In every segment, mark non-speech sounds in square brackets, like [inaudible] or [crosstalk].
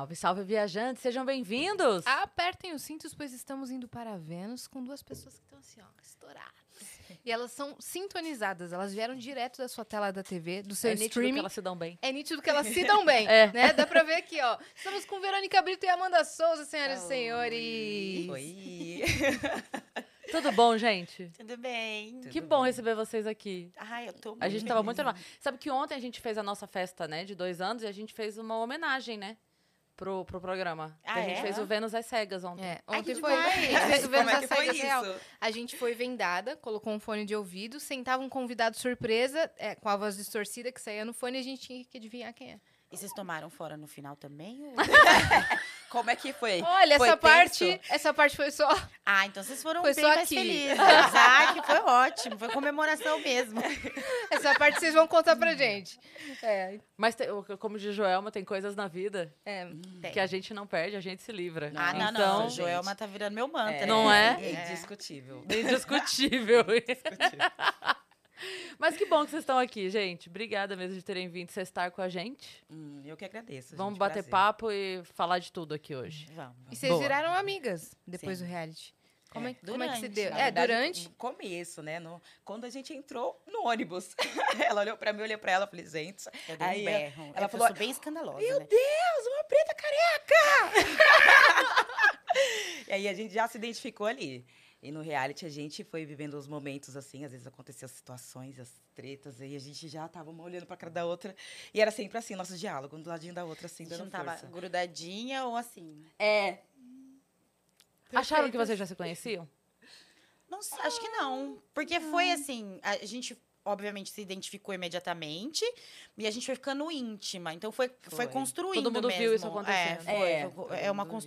Salve, salve, viajantes, sejam bem-vindos! Apertem os cintos, pois estamos indo para Vênus com duas pessoas que estão assim, ó, estouradas. [laughs] E elas são sintonizadas, elas vieram direto da sua tela da TV, do seu é nítido streaming. que elas se dão bem. É nítido que elas se dão [laughs] bem, É. né? Dá pra ver aqui, ó. Estamos com Verônica Brito e Amanda Souza, senhoras e Oi. senhores. Oi. [laughs] Tudo bom, gente? Tudo bem? que bom receber vocês aqui. Ai, eu tô A gente tava muito feliz. animado. Sabe que ontem a gente fez a nossa festa, né, de dois anos, e a gente fez uma homenagem, né, pro, pro programa. Ah, a gente é? fez o Vênus às Cegas ontem. É, Ai, ontem que foi. demais. [laughs] A gente fez o Vênus é às Cegas real. isso? A gente foi vendada, colocou um fone de ouvido, sentava um convidado surpresa, é, com a voz distorcida que saía no fone e a gente tinha que adivinhar quem é. E vocês tomaram fora no final também? ou- [laughs] Como é que foi? Olha, Foi essa tenso? parte, essa parte foi só. Ah, então vocês foram Foi bem só mais aqui. felizes. Ah, que foi ótimo. Foi comemoração mesmo. [laughs] Essa parte vocês vão contar pra gente. É, Mas, tem- como diz Joelma, tem coisas na vida é. Tem. que a gente não perde, a gente se livra. Ah, não, então, não. Joelma tá virando meu mantra. Não é? Indiscutível. Indiscutível. [laughs] Mas que bom que vocês estão aqui, gente. Obrigada mesmo de terem vindo cestar com a gente. Hum, eu que agradeço. Vamos gente, bater prazer. papo e falar de tudo aqui hoje. Vamos. E vocês Boa. viraram amigas depois Sim. do reality. Como é, É, como é que se durante, deu? É, verdade, durante. No começo, né? no- quando a gente entrou no ônibus. [laughs] ela olhou pra mim, eu olhei pra ela, falei, gente, Eu dei um Aí, berro. ela Ela falou, falou, bem escandalosa, meu né? Deus, uma preta careca! [laughs] e aí a gente já se identificou ali. E no reality a gente foi vivendo os momentos assim, às vezes aconteciam as situações, as tretas, aí a gente já tava uma olhando pra cara da outra. E era sempre assim, nosso diálogo, um do ladinho da outra, assim, A gente dando não tava força. grudadinha ou assim. É, Acharam que vocês já se conheciam? Não sei, acho que não. Porque foi assim, a gente obviamente se identificou imediatamente e a gente foi ficando íntima. Então foi, foi. Foi. construindo Todo mundo mesmo. viu isso acontecendo. É, foi, É, foi- é uma mundo viu.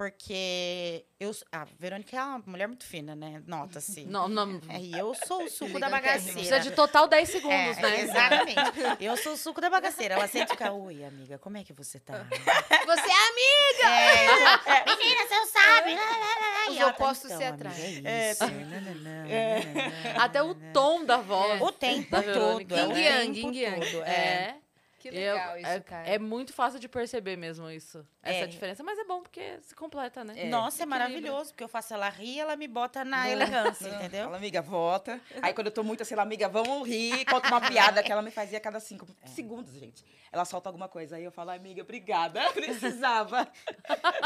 Porque eu, a Verônica é uma mulher muito fina, né? Nota-se. Não, não. É, e eu sou o suco da bagaceira. Precisa de total 10 segundos, É, né? Exatamente. Eu sou o suco da bagaceira. Ela sempre fica, oi, amiga, como é que você tá? [laughs] Você é amiga! É, então, menina, você não sabe. lá, lá, lá, lá. Os E tá, opostos então, se atraem. É isso. nananã, Até o tom da voz. O tempo todo. é Yin yang, yin yang. É. Que Eu- legal isso, é, cara. é muito fácil de perceber mesmo isso. Essa É. diferença. Mas é bom porque se completa, né? É. Nossa, é maravilhoso, porque eu faço ela rir, ela me bota na Boa. elegância, entendeu? Fala, amiga, volta. Aí quando eu tô muito assim, ela, amiga, vamos rir, conta uma [laughs] piada que ela me fazia a cada cinco segundos, gente. Ela solta alguma coisa, aí eu falo, amiga, obrigada, [laughs] precisava.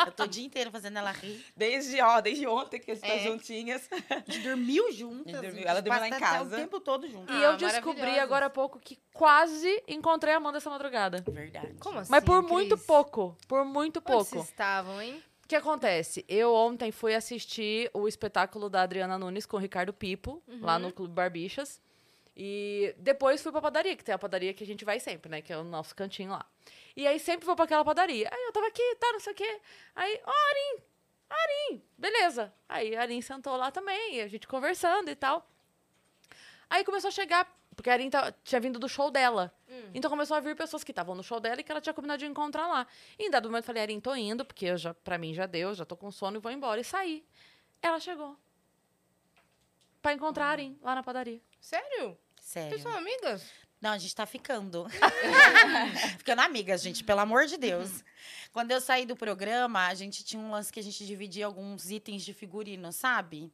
Eu tô o dia inteiro fazendo ela rir. Desde, ó, desde ontem que estão É. juntinhas. A gente dormiu juntas. A gente dormiu- a gente ela dormiu lá em casa. O tempo todo junto. E Ah, eu descobri agora há pouco que quase encontrei a Amanda essa madrugada. Verdade. Como assim? Mas por muito Cris? pouco. Por muito Onde pouco. vocês estavam, hein? O que acontece? Eu ontem fui assistir o espetáculo da Adriana Nunes com o Ricardo Pipo, lá no Clube Barbixas. E depois fui pra padaria, que tem a padaria que a gente vai sempre, né? Que é o nosso cantinho lá. E aí sempre vou pra aquela padaria. Aí eu tava aqui, tá, não sei o quê. Aí, ó, Arim, Arim, beleza. Aí a Arim sentou lá também, e a gente conversando e tal. Aí começou a chegar, porque a Arim tá- tinha vindo do show dela. Então começou a vir pessoas que estavam no show dela e que ela tinha combinado de encontrar lá. E em dado momento eu falei, Arim, tô indo, porque eu já, pra mim já deu, já tô com sono e vou embora. E saí. Ela chegou. Pra encontrar a Arim lá na padaria. Sério? Sério. Vocês são amigas? Não, a gente tá ficando. [laughs] ficando amigas, gente, pelo amor de Deus. Quando eu saí do programa, a gente tinha um lance que a gente dividia alguns itens de figurino, sabe?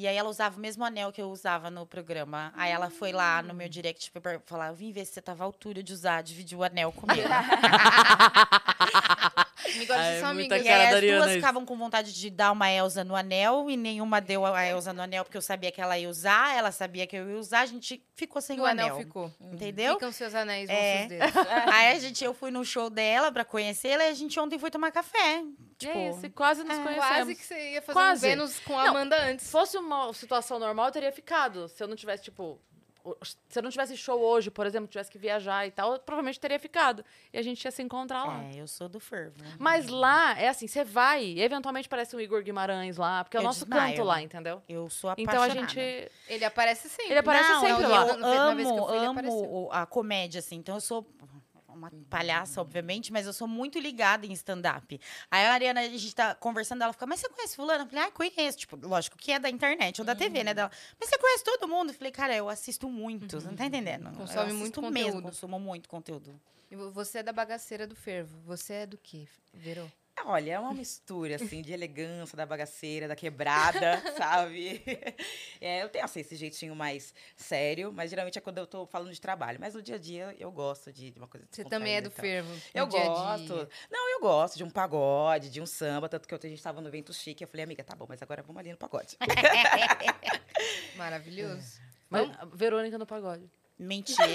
E aí ela usava o mesmo anel que eu usava no programa. Aí ela foi lá no meu direct falar: eu vim ver se você tava à altura de usar, dividir o anel comigo. [laughs] Amigas, Ai, são amigas. E aí as duas isso. ficavam com vontade de dar uma Elsa no anel e nenhuma deu a Elsa no anel porque eu sabia que ela ia usar, ela sabia que eu ia usar, a gente ficou sem E o, o anel anel. ficou. Entendeu? Ficam seus anéis, É. seus dedos. [laughs] Aí a gente, eu fui no show dela pra conhecê-la e a gente ontem foi tomar café. Tipo, é isso, quase nos é, conhecemos. Quase que você ia fazer Quase. um Vênus com a Não, Amanda Se antes. fosse uma situação normal, eu teria ficado. Se eu não tivesse, tipo. Se eu não tivesse show hoje, por exemplo, tivesse que viajar e tal, eu provavelmente teria ficado. E a gente ia se encontrar lá. é, eu sou do fervo. Mas lá, é assim, você vai, eventualmente parece um Igor Guimarães lá, porque é o Eu nosso desmaio. canto lá, entendeu? Eu sou Então a apaixonada. gente. Ele aparece sempre. Ele aparece Não, sempre eu, lá. Eu Na vez que eu amo, fui, amo a comédia, assim. Então eu sou uma palhaça, obviamente, mas eu sou muito ligada em stand-up. Aí a Ariana, a gente tá conversando, ela fica, mas você conhece fulano? Eu falei, ah, conheço. Tipo, lógico que é da internet ou da TV, né? Dela, mas você conhece todo mundo? Eu falei, cara, eu assisto muito, você não tá entendendo? eu Consome muito mesmo, conteúdo. consumo muito conteúdo. E vo- Você é da bagaceira do fervo. Você é do quê, Verô? Olha, é uma mistura, assim, de elegância, da bagaceira, da quebrada, [laughs] sabe? [laughs] É, eu tenho, assim, esse jeitinho mais sério, mas geralmente é quando eu tô falando de trabalho. Mas no dia a dia eu gosto de, de uma coisa Você também é do fervo. Eu gosto. dia. Não, eu gosto de um pagode, de um samba. Tanto que ontem a gente tava no Vento Chique. Eu falei, amiga, tá bom, mas agora vamos ali no pagode. [laughs] Maravilhoso. Mas, a Verônica no pagode. Mentira.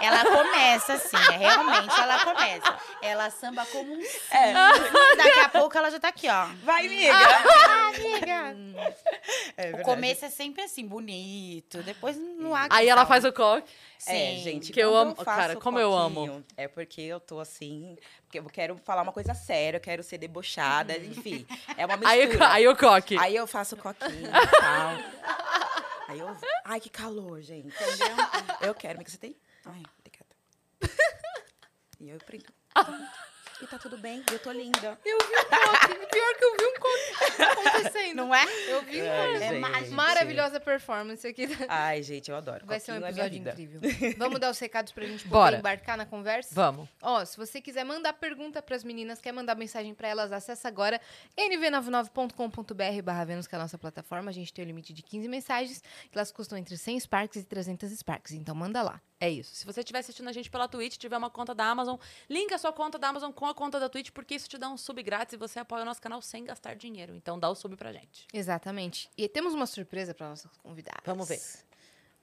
Ela começa assim, é, realmente ela começa. Ela samba como um É. Daqui a pouco ela já tá aqui, ó. Vai, amiga! Amiga. É O começo é sempre assim, bonito. Depois no ar. Aí ela faz o coque. É, Sim. gente, Que eu amo- faço cara, como eu amo. É porque eu tô assim, porque eu quero falar uma coisa séria, eu quero ser debochada, enfim. É uma [laughs] Aí, mistura. aí o coque. Aí eu faço coquinho e tal. [laughs] Aí eu. Ai, que calor, gente. Entendeu? Eu quero, amiga, você tem? Ai, obrigada. [laughs] E eu prendo. [laughs] E tá tudo bem, eu tô linda. Eu vi um coque. Pior que eu vi um coque acontecendo. Não é? Eu vi um coque. É mágico. Maravilhosa performance aqui. Ai, gente, eu adoro. Vai ser um é episódio incrível. Vamos dar os recados pra gente poder Bora. embarcar na conversa? Vamos. Ó, se você quiser mandar pergunta pras meninas, quer mandar mensagem pra elas, acessa agora nv99.com.br barra Vênus, que é a nossa plataforma. A gente tem o limite de 15 mensagens, que elas custam entre 100 Sparks e 300 Sparks. Então manda lá. É isso. Se você estiver assistindo a gente pela Twitch, tiver uma conta da Amazon, linka a sua conta da Amazon com a conta da Twitch, porque isso te dá um sub grátis e você apoia o nosso canal sem gastar dinheiro. Então dá o sub pra gente. Exatamente. E temos uma surpresa para nossas convidadas. Vamos ver.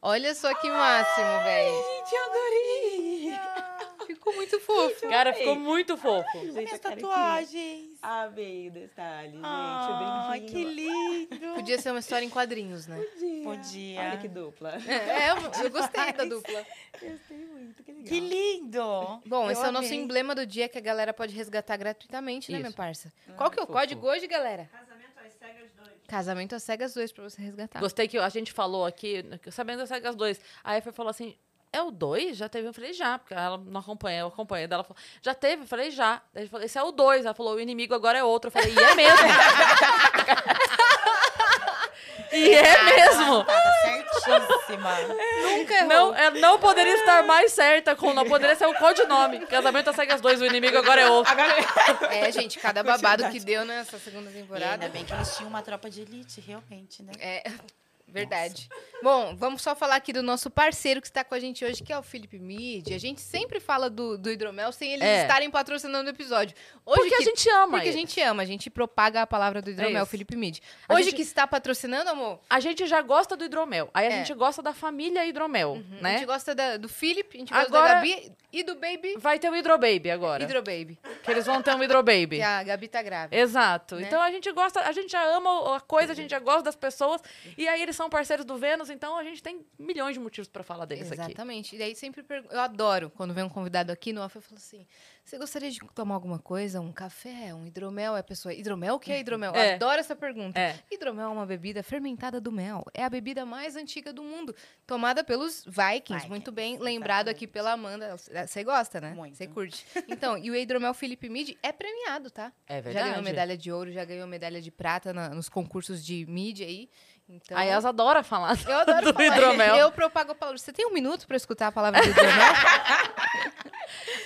Olha só que máximo, velho. Gente, eu adorei! Ficou muito fofo. Cara, ficou muito fofo. Gente, quero que- tatuagens. Amei o detalhe, gente. Ai, bem que lindo. Podia ser uma história em quadrinhos, né? Podia. Olha que dupla. [laughs] É, eu, eu gostei da dupla. Gostei muito, que legal. Que lindo. Bom, Eu esse é o nosso amei. emblema do dia que a galera pode resgatar gratuitamente, né, Isso. minha parça? Qual que é o fofo. código hoje, galera? Casamento às cegas 2 pra você resgatar. Gostei que a gente falou aqui, sabendo das regras 2. Aí a Fer falou assim: é o 2? Já teve? Eu falei, já, porque ela não acompanha, eu acompanho. Daí ela falou, já teve? Eu falei, já. Daí eu falei, esse é o 2. Ela falou, o inimigo agora é outro. Eu falei, e é mesmo. [laughs] e é mesmo. Tá certíssima. Nunca errou. Não, é, não poderia estar mais certa com não poderia ser o codinome. Casamento segue as dois, o inimigo agora é outro. É, gente, cada babado que deu nessa segunda E temporada. ainda bem que eles tinham uma tropa de elite, realmente, né? É, verdade. Bom, vamos só falar aqui do nosso parceiro que está com a gente hoje, que é o Felipe Mid. A gente sempre fala do, do hidromel sem eles É. estarem patrocinando o episódio. Hoje Porque a que- gente ama Porque a ele. gente ama, a gente propaga a palavra do hidromel, isso. Felipe Mid. A Hoje gente- que está patrocinando, amor, A gente já gosta do hidromel. Aí a É. gente gosta da família hidromel, a né? gente gosta da- do Felipe, a gente gosta Agora- da Gabi e do Baby Vai ter o Hidrobaby agora. Hidrobaby, Que eles vão ter um Hidrobaby. [laughs] que a Gabi tá grávida. Exato. Né? Então a gente gosta, a gente já ama a coisa, a gente já gosta das pessoas. E aí eles são parceiros do Vênus, então a gente tem milhões de motivos pra falar deles aqui. Exatamente. E daí sempre pergunto. Eu adoro quando vem um convidado aqui no off, eu falo assim: você gostaria de tomar alguma coisa? Um café, um hidromel? É a pessoa, hidromel? O que é hidromel? Eu [laughs] É. adoro essa pergunta. É. Hidromel é uma bebida fermentada do mel. É a bebida mais antiga do mundo. Tomada pelos Vikings. Vikings, Muito bem lembrado aqui pela Amanda. Você gosta, né? Muito. Você curte. Então, e o hidromel Felipe Mid é premiado, tá? É Já verdade. ganhou medalha de ouro, já ganhou medalha de prata na- nos concursos de mídia aí. Então, A Yas adora falar eu adoro do falar. [laughs] hidromel. Eu propago a palavra. Você tem um minuto pra escutar a palavra do hidromel? [laughs]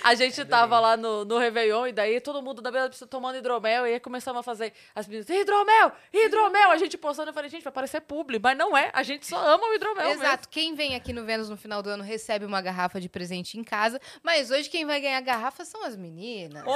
A gente tava lá no, no Réveillon e daí todo mundo da Bela Pista tomando hidromel e aí começamos a fazer as meninas, hidromel, hidromel. A gente postando, eu falei, gente, vai parecer publi, mas não é. A gente só ama o hidromel Exato. Quem vem aqui no Vênus no final do ano recebe uma garrafa de presente em casa. Mas hoje quem vai ganhar garrafa são as meninas. Né?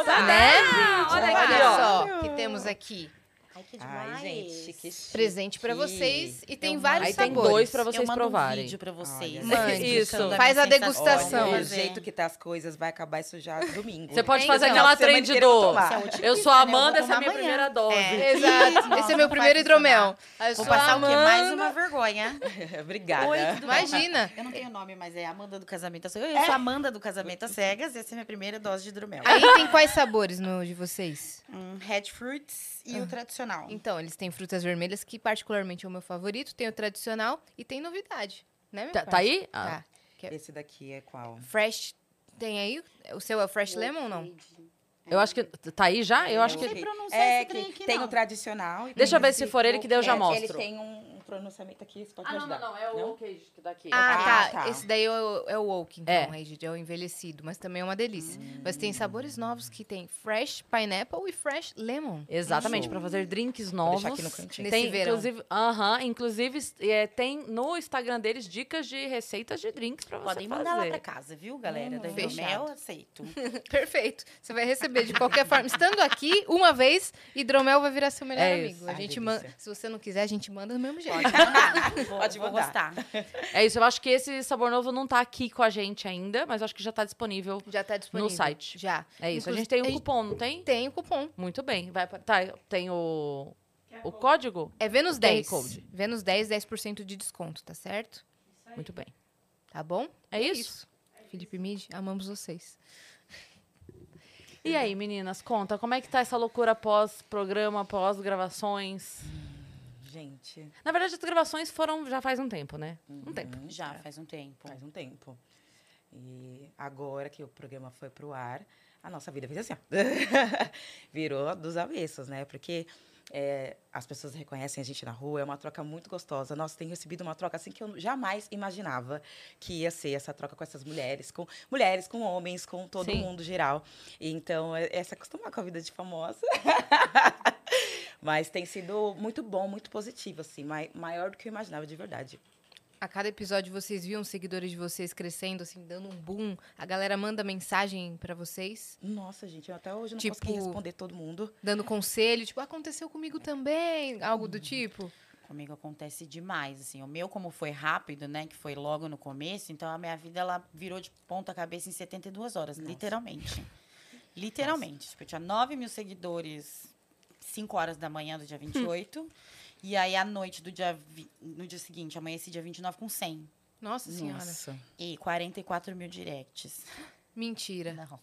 Olha, Olha só que temos aqui. Ai, que Ai, gente, que chique. Presente pra vocês. E tem Eu vários Aí tem sabores. dois pra vocês eu mando provarem. um vídeo pra vocês. Mande. Isso. Faz a degustação. Olha, sensação. o jeito que tá as coisas vai acabar isso já [laughs] domingo. Você pode É, fazer então. aquela trend inteira eu do. é sou a Amanda, essa é a minha tomar primeira amanhã. dose. É. Exato. Esse é meu primeiro hidromel. Eu Vou a passar o quê? Mais Amanda. uma vergonha. [laughs] Obrigada. Oi? Imagina. Eu não tenho nome, mas é Amanda do Casamento. Eu sou Amanda do Casamento às Cegas. Essa é a minha primeira dose de hidromel. Aí tem quais sabores no de vocês? Um Red Fruits e o tradicional. Então, eles têm frutas vermelhas, que particularmente é o meu favorito. Tem o tradicional e tem novidade. Né, meu Tá, tá aí? Ah. Tá. Que é Esse daqui é qual? Fresh Tem aí? O seu é o Fresh Lemon ou não? Eu acho que. Tá aí já? Eu acho não que. sei pronunciar É, esse trem que aqui, tem não. o tradicional. e Deixa eu ver se for ele que daí eu já é, mostro. Ele tem um pronunciamento aqui, você pode Ah, me não, não, ajudar. não. É o queijo que daqui. Ah, Ah, tá. tá. Esse daí é o, é o oak, então, É. Regid, é o envelhecido. Mas também é uma delícia. Mas tem sabores novos que tem Fresh Pineapple e Fresh Lemon. Exatamente, pra fazer drinks Vou novos. deixar aqui no cantinho. Nesse Tem, verão. inclusive, aham, inclusive é, tem no Instagram deles dicas de receitas de drinks pra você Podem fazer. mandar lá pra casa, viu, galera? Da Fechado. Hidromel, aceito. [laughs] [laughs] Perfeito. Você vai receber de qualquer forma. Estando aqui, uma vez, hidromel vai virar seu melhor É amigo. isso. A gente manda. Se você não quiser, a gente manda do mesmo jeito. Pode mandar. Vou, Pode vou mandar. gostar. É isso, eu acho que esse sabor novo não tá aqui com a gente ainda, mas eu acho que já tá disponível. Já tá disponível. No site. Já. É isso, a gente tem gente cupom, não tem? Tem o cupom. Muito bem. Vai pra- tá, tem o o código? É Vênus QR 10. Code. Vênus 10, 10% de desconto, tá certo? Muito bem. Tá bom? É isso? Felipe Mid, amamos vocês. E aí, meninas, conta, como é que tá essa loucura pós-programa, pós-gravações? Gente, Na verdade, as gravações foram já faz um tempo, né? Um tempo. uhum, Já, faz um tempo. Faz um tempo. E agora que o programa foi pro ar, a nossa vida fez assim, ó. [laughs] Virou dos avessos, né? Porque é, as pessoas reconhecem a gente na rua, é uma troca muito gostosa. Nossa, tem recebido uma troca assim que eu jamais imaginava que ia ser essa troca com essas mulheres, com mulheres, com homens, com todo Sim. mundo geral. E Então, é, é se acostumar com a vida de famosa. [laughs] Mas tem sido muito bom, muito positivo, assim, mai- maior do que eu imaginava, de verdade. A cada episódio vocês viam os seguidores de vocês crescendo, assim, dando um boom. A galera manda mensagem pra vocês, Nossa, gente, eu até hoje não Tipo- consegui responder todo mundo. dando conselho, tipo, aconteceu comigo também, algo do tipo. Comigo acontece demais, assim. O meu, como foi rápido, né? Que foi logo no começo, então a minha vida, ela virou de ponta cabeça em 72 horas, literalmente. Literalmente. Tipo, eu tinha 9 mil seguidores 5 horas da manhã do dia 28. e aí, à noite do dia... vi- No dia seguinte, amanheci dia 29 com 100. Nossa senhora. Nossa. E 44 mil directs. Mentira. Não.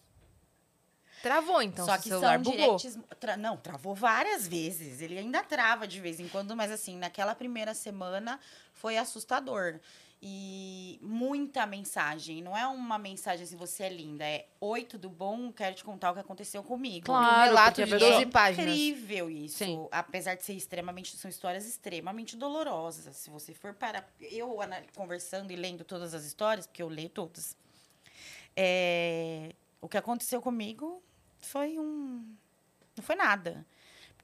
Travou, então, Só seu que celular são bugou. directs. tra- não, travou várias vezes. Ele ainda trava de vez em quando, mas assim, naquela primeira semana foi assustador. E muita mensagem. Não é uma mensagem assim, você é linda. É oi, tudo bom? Quero te contar o que aconteceu comigo. Claro, um relato de pessoa- 12 páginas. Incrível isso. Sim. Apesar de ser extremamente. São histórias extremamente dolorosas. Se você for para. Eu conversando e lendo todas as histórias, porque eu leio todas. é, o que aconteceu comigo foi um. Não foi nada.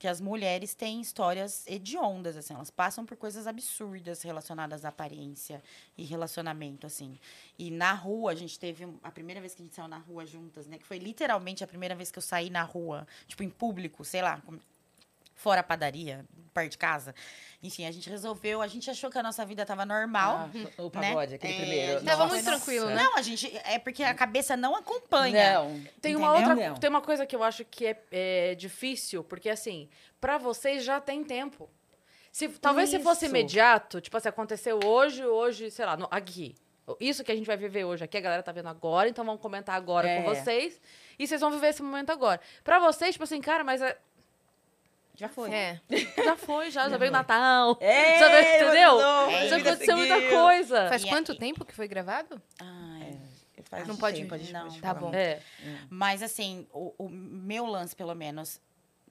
Porque as mulheres têm histórias hediondas, assim, elas passam por coisas absurdas relacionadas à aparência e relacionamento, assim. E na rua, a gente teve a primeira vez que a gente saiu na rua juntas, né? Que foi literalmente a primeira vez que eu saí na rua, tipo, em público, sei lá, fora a padaria, perto de casa. Enfim, a gente resolveu, a gente achou que a nossa vida tava normal. Ah, o pagode, né? aquele É, primeiro. Tava Nossa. muito tranquilo, né? Não, a gente. É porque a cabeça não acompanha. Não. Tem uma outra, Não. tem uma coisa que eu acho que é, é difícil, porque assim, pra vocês já tem tempo. Se, talvez se fosse Isso. imediato, tipo assim, aconteceu hoje, hoje, sei lá, no, aqui. Isso que a gente vai viver hoje aqui, a galera tá vendo agora, então vamos comentar agora É. com vocês. E vocês vão viver esse momento agora. Pra vocês, tipo assim, cara, mas é- Já foi. É. [laughs] já foi, já, já veio o Natal. É, já veio, entendeu? mandou, É, já aconteceu muita coisa. Faz E quanto aí- tempo que foi gravado? Ai, Faz Não pode- tempo, a gente não. pode Tá bom. É. Mas assim, o, o meu lance, pelo menos,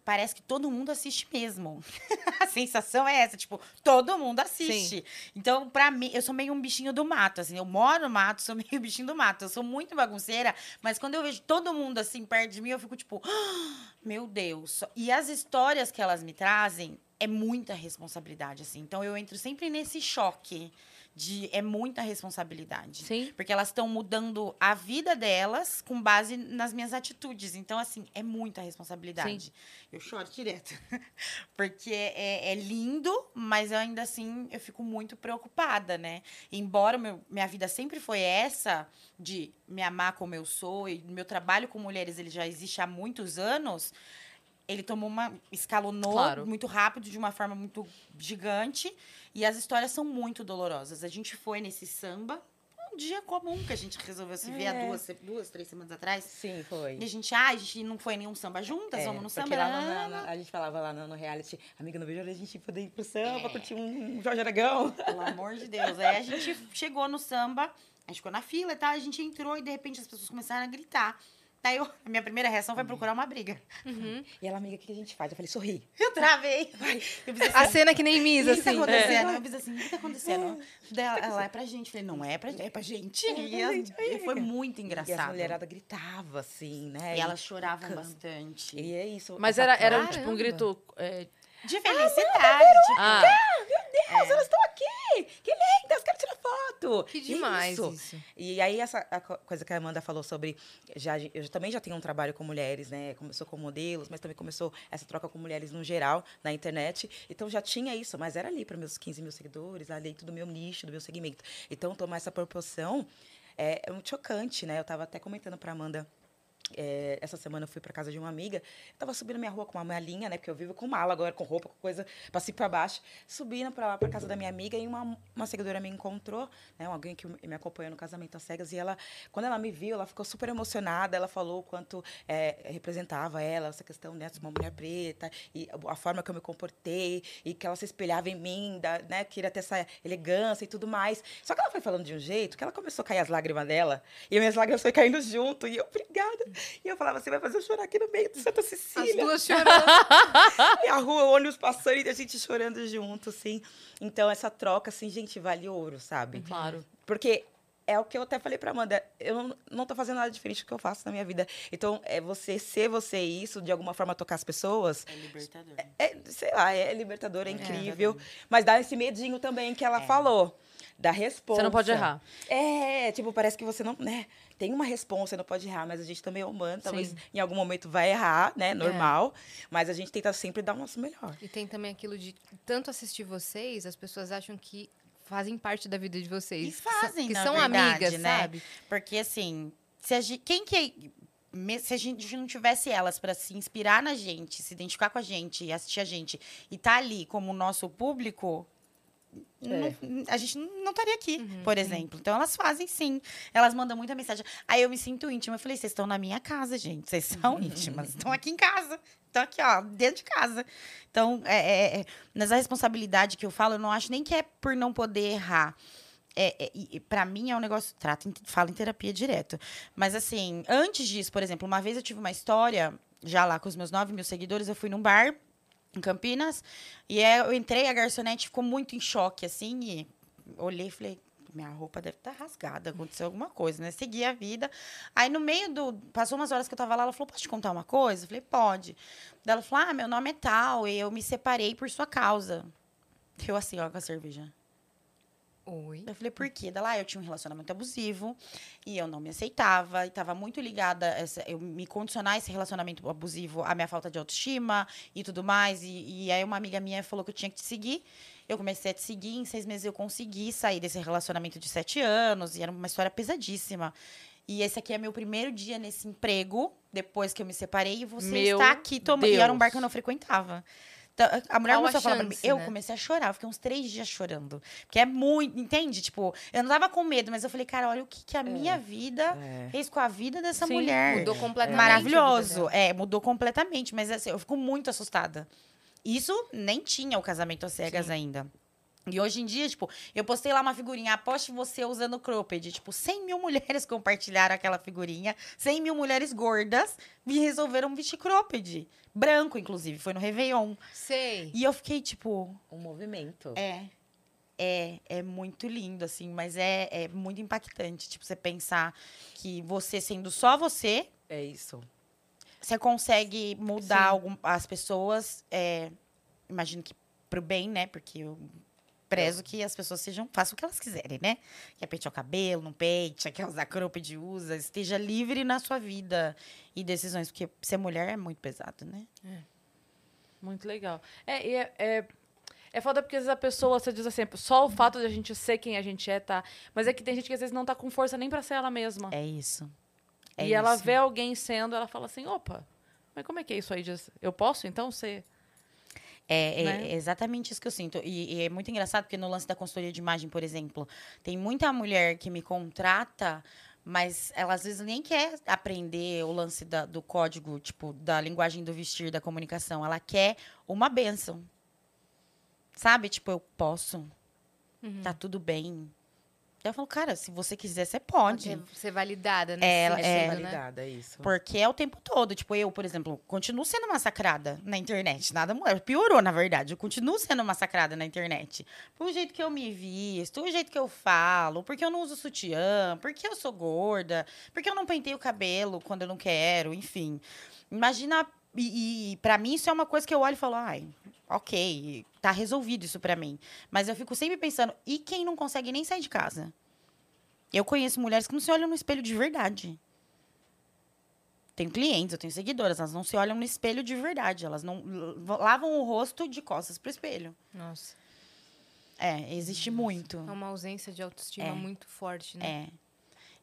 parece que todo mundo assiste mesmo. [laughs] a sensação é essa, tipo, todo mundo assiste. Então, pra mim, eu sou meio um bichinho do mato, assim. Eu moro no mato, sou [laughs] meio bichinho do mato. Eu sou muito bagunceira, mas quando eu vejo todo mundo assim perto de mim, eu fico tipo, "Ah, [gasps] meu Deus. E as histórias que elas me trazem é muita responsabilidade, assim. Então, eu entro sempre nesse choque de é muita responsabilidade. Sim. Porque elas estão mudando a vida delas com base nas minhas atitudes. Então, assim, é muita responsabilidade. Eu choro direto. [laughs] Porque é, é lindo, mas eu ainda assim eu fico muito preocupada, né? Embora meu, minha vida sempre foi essa, de me amar como eu sou, e meu trabalho com mulheres ele já existe há muitos anos. Ele tomou uma. escalonou Claro. muito rápido, de uma forma muito gigante. E as histórias são muito dolorosas. A gente foi nesse samba. um dia comum que a gente resolveu se ver há É. duas, duas, três semanas atrás. Sim, foi. E a gente, ah, a gente não foi nenhum samba juntas, É, vamos no samba. lá no- na- na- a gente falava lá no, no reality, amiga, não vejo a gente poder ir pro samba, É. curtir um Jorge Aragão. Pelo amor de Deus. Aí a gente chegou no samba, a gente ficou na fila e tal, a gente entrou e de repente as pessoas começaram a gritar. Daí eu, a minha primeira reação foi procurar uma briga. Uhum. E ela, amiga, o que a gente faz? Eu falei, sorri. Eu travei. Eu fiz A cena que nem Miss, O que tá assim. acontecendo? Eu fiz assim, o que tá acontecendo? Daí ela, ela é pra gente. Eu falei, não é pra gente, é pra gente. É pra E, gente. e foi muito E engraçado. as mulheradas gritavam, assim, né? E elas choravam bastante. E é isso. Mas era, era tipo um grito. é, De felicidade. tipo, ah, Deus, elas estão aqui! Que lindas, foto! Que demais Isso. isso. E aí, essa coisa que a Amanda falou sobre. Já, eu também já tenho um trabalho com mulheres, né? Começou com modelos, mas também começou essa troca com mulheres no geral, na internet. Então já tinha isso, mas era ali para meus 15 mil seguidores, ali tudo meu nicho, do meu segmento. Então, tomar essa proporção é, é muito chocante, né? Eu estava até comentando para Amanda. É, essa semana eu fui para casa de uma amiga. Eu tava subindo minha rua com uma malinha, né? Porque eu vivo com mala agora, com roupa, com coisa e pra baixo. Subindo para lá, pra casa da minha amiga, e uma, uma seguidora me encontrou, né? Alguém que me acompanhou no casamento às cegas. E ela, quando ela me viu, ela ficou super emocionada. Ela falou o quanto é, representava ela, essa questão, né? De uma mulher preta, e a forma que eu me comportei, e que ela se espelhava em mim, da, né? Queria ter essa elegância e tudo mais. Só que ela foi falando de um jeito que ela começou a cair as lágrimas dela, e as minhas lágrimas foi caindo junto. E eu, obrigada. E eu falava, você vai fazer eu chorar aqui no meio de Santa As Cecília. duas chorando. [laughs] E a rua, o ônibus passando e a gente chorando junto, assim. Então, essa troca, assim, gente, vale ouro, sabe? claro. Porque é o que eu até falei pra Amanda. Eu não, não tô fazendo nada diferente do que eu faço na minha vida. Então, é você ser você e isso, de alguma forma tocar as pessoas. É libertador. É, sei lá, é libertador, é incrível. verdade. mas dá esse medinho também que ela É. falou. Da resposta. Você não pode errar. É, tipo, parece que você não, né? Tem uma resposta, não pode errar, mas a gente também é humano, talvez Sim. em algum momento vai errar, né? Normal. Mas a gente tenta sempre dar o nosso melhor. E tem também aquilo de tanto assistir vocês, as pessoas acham que fazem parte da vida de vocês. E que fazem, que na são verdade, amigas, né? sabe? Porque assim, se a gente, quem que me- se a gente não tivesse elas para se inspirar na gente, se identificar com a gente, e assistir a gente e tá ali como nosso público, É. não- a gente não estaria aqui, por exemplo. Então elas fazem sim. Elas mandam muita mensagem. Aí eu me sinto íntima. Eu falei, vocês estão na minha casa, gente. Vocês são íntimas. Estão aqui em casa. Estão aqui, ó, dentro de casa. Então, é, é, é, nessa responsabilidade que eu falo, eu não acho nem que é por não poder errar. É, é, pra mim é um negócio. Trato, em- falo em terapia direto. Mas assim, antes disso, por exemplo, uma vez eu tive uma história, já lá com os meus 9 mil seguidores, eu fui num bar em Campinas. E eu entrei, a garçonete ficou muito em choque, assim, e olhei e falei. Minha roupa deve estar rasgada, aconteceu alguma coisa, né? Segui a vida. Aí, no meio do. Passou umas horas que eu tava lá, ela falou: Posso te contar uma coisa? Eu falei: Pode. Ela falou: Ah, meu nome é tal, e eu me separei por sua causa. Eu, assim, ó, com a cerveja. Oi. Eu falei, por quê? Daí lá eu tinha um relacionamento abusivo e eu não me aceitava e tava muito ligada essa, eu me condicionar esse relacionamento abusivo à minha falta de autoestima e tudo mais. E, e aí uma amiga minha falou que eu tinha que te seguir. Eu comecei a te seguir, em seis meses eu consegui sair desse relacionamento de sete anos e era uma história pesadíssima. E esse aqui é meu primeiro dia nesse emprego, depois que eu me separei, e você Meu está aqui tomando. E era um bar que eu não frequentava. Então, a mulher Qual a começou a falar pra mim. Eu né? comecei a chorar, eu fiquei uns três dias chorando. Porque é muito, entende? Tipo, eu não tava com medo, mas eu falei, cara, olha o que, que a minha vida É. fez com a vida dessa Sim, mulher. Mudou completamente. Maravilhoso. É, mudou completamente. Mas assim, eu fico muito assustada. Isso nem tinha o casamento às cegas ainda. E hoje em dia, tipo, eu postei lá uma figurinha, aposte você usando cropped. Tipo, 100 mil [laughs] mulheres compartilharam aquela figurinha, 100 mil mulheres gordas e resolveram vestir cropped. Branco, inclusive, foi no Réveillon. Sei. E eu fiquei, tipo, Um movimento. é. É, é muito lindo, assim, mas é, é muito impactante. Tipo, você pensar que você sendo só você, É isso. você consegue mudar algum, as pessoas. é, imagino que pro bem, né? Porque eu prezo que as pessoas sejam. Façam o que elas quiserem, né? Quer pentear o cabelo, não peite, quer usar cropped, usa. Esteja livre na sua vida e decisões. Porque ser mulher é muito pesado, né? Muito legal. É, é, é, é foda porque às vezes a pessoa, você diz assim, só o fato de a gente ser quem a gente é, tá? Mas é que tem gente que às vezes não tá com força nem pra ser ela mesma. É isso. É e ela isso. vê alguém sendo, ela fala assim, opa, mas como é que é isso aí? Eu posso então ser? É, é Né? exatamente isso que eu sinto. E, e é muito engraçado porque no lance da consultoria de imagem, por exemplo, tem muita mulher que me contrata, mas ela às vezes nem quer aprender o lance da- do código, tipo, da linguagem do vestir, da comunicação. Ela quer uma benção. Sabe? Tipo, eu posso. Uhum. Tá tudo bem. Eu falo, cara, se você quiser, você pode. Ser, ser validada, né? É, Nesse é, sentido, né? validada, isso. Porque é o tempo todo. Tipo, eu, por exemplo, continuo sendo massacrada na internet. Nada piorou, na verdade. Eu continuo sendo massacrada na internet. Por jeito que eu me visto, o jeito que eu falo, porque eu não uso sutiã, porque eu sou gorda, porque eu não penteio o cabelo quando eu não quero, enfim. Imagina. E, e para mim, isso é uma coisa que eu olho e falo, ai, ok, tá resolvido isso pra mim. Mas eu fico sempre pensando, e quem não consegue nem sair de casa? Eu conheço mulheres que não se olham no espelho de verdade. Tenho clientes, eu tenho seguidoras, elas não se olham no espelho de verdade. Elas não lavam o rosto de costas pro espelho. Nossa. É, existe muito. É uma ausência de autoestima É. muito forte, né? É.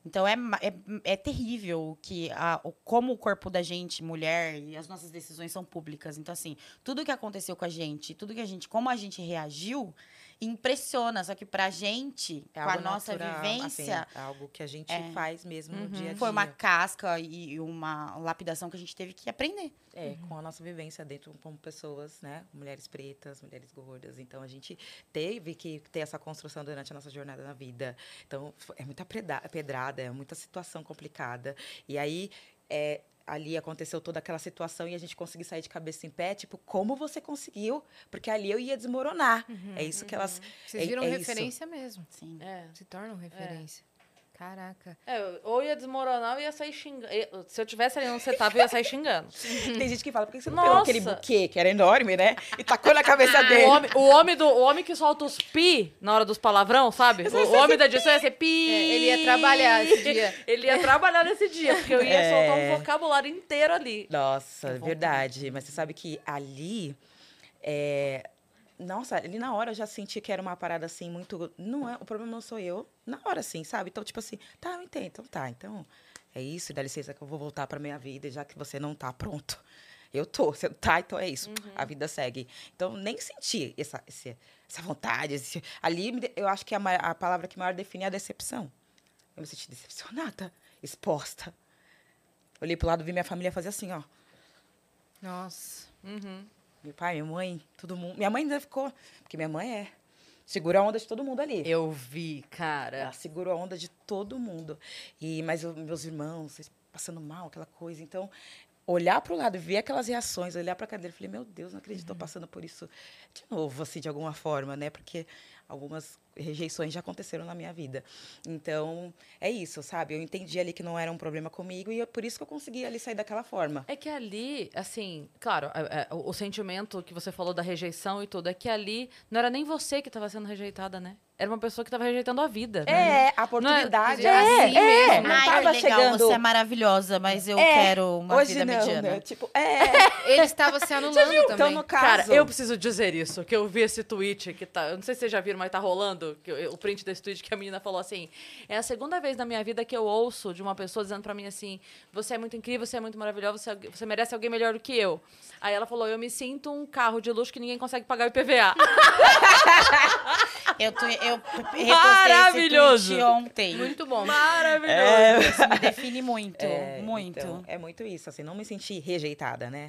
Então é, é, é terrível que a, como o corpo da gente, mulher, e as nossas decisões são públicas. Então, assim, tudo que aconteceu com a gente, tudo que a gente, como a gente reagiu, impressiona. Só que pra gente, É com a nossa natural, vivência, assim, é algo que a gente É. faz mesmo no dia a dia. foi uma casca e uma lapidação que a gente teve que aprender. É, com a nossa vivência dentro como pessoas, né? Mulheres pretas, mulheres gordas. Então, a gente teve que ter essa construção durante a nossa jornada na vida. Então, é muita pedrada, é muita situação complicada. E aí, é, ali aconteceu toda aquela situação e a gente conseguiu sair de cabeça em pé. Tipo, como você conseguiu? Porque ali eu ia desmoronar. É isso que elas... Vocês é- viram é isso. referência mesmo. Sim. É. Se tornam referência. Caraca. É, ou ia desmoronar ou ia sair xingando. Se eu tivesse ali no setup, eu ia sair xingando. [laughs] Tem gente que fala, por que você não Nossa. pegou aquele buquê, que era enorme, né? E tacou na cabeça O dele. homem, o, homem do, o homem que solta os pi na hora dos palavrão, sabe? O, o homem da edição ia ser pi. É, ele ia trabalhar esse dia. [laughs] Ele ia trabalhar nesse dia, porque eu ia É. soltar um vocabulário inteiro ali. Nossa, verdade. Mas você sabe que ali. é, Nossa, ali na hora eu já senti que era uma parada assim muito. Não é, o problema não sou eu. Na hora, assim, sabe? Então, tipo assim, tá, eu entendo. Então tá, então é isso, dá licença que eu vou voltar pra minha vida, já que você não tá pronto. Eu tô, [laughs] você tá, então é isso. A vida segue. Então, nem senti essa, esse- essa vontade. esse- ali, eu acho que a, a palavra que maior define é a decepção. Eu me senti decepcionada, exposta. Olhei pro lado vi minha família fazer assim, ó. Nossa. Uhum. Meu pai, minha mãe, todo mundo. Minha mãe ainda ficou. Porque minha mãe é. Segura a onda de todo mundo ali. Eu vi, cara. Ela segurou a onda de todo mundo. E, mas eu- meus irmãos, passando mal, aquela coisa. Então, olhar para o lado ver aquelas reações, olhar para a cadeira, eu falei, meu Deus, não acredito, estou passando por isso de novo, assim, de alguma forma, né? Porque algumas rejeições já aconteceram na minha vida. Então, é isso, sabe? Eu entendi ali que não era um problema comigo e é por isso que eu consegui ali sair daquela forma. É que ali, assim, claro, é- é, o, o sentimento que você falou da rejeição e tudo, é que ali não era nem você que estava sendo rejeitada, né? Era uma pessoa que estava rejeitando a vida. né? É, a oportunidade. Não é- é, assim é, mesmo. não Ai, tava que legal, chegando. você é maravilhosa, mas eu É, quero uma Hoje vida não, mediana. né? Tipo, é. [laughs] Ele estava se anulando também. Então, no caso. Cara, eu preciso dizer isso, que eu vi esse tweet que tá. Eu não sei se vocês já viram, mas tá rolando. Que eu- o print desse tweet que a menina falou assim: é a segunda vez na minha vida que eu ouço de uma pessoa dizendo pra mim assim: você é muito incrível, você é muito maravilhosa, você, é você merece alguém melhor do que eu. Aí ela falou: eu me sinto um carro de luxo que ninguém consegue pagar o IPVA. [laughs] Eu, tu, eu Maravilhoso. esse tweet ontem. Muito bom. Maravilhoso. Isso me define muito, É, muito. então, é muito isso, assim, não me senti rejeitada, né?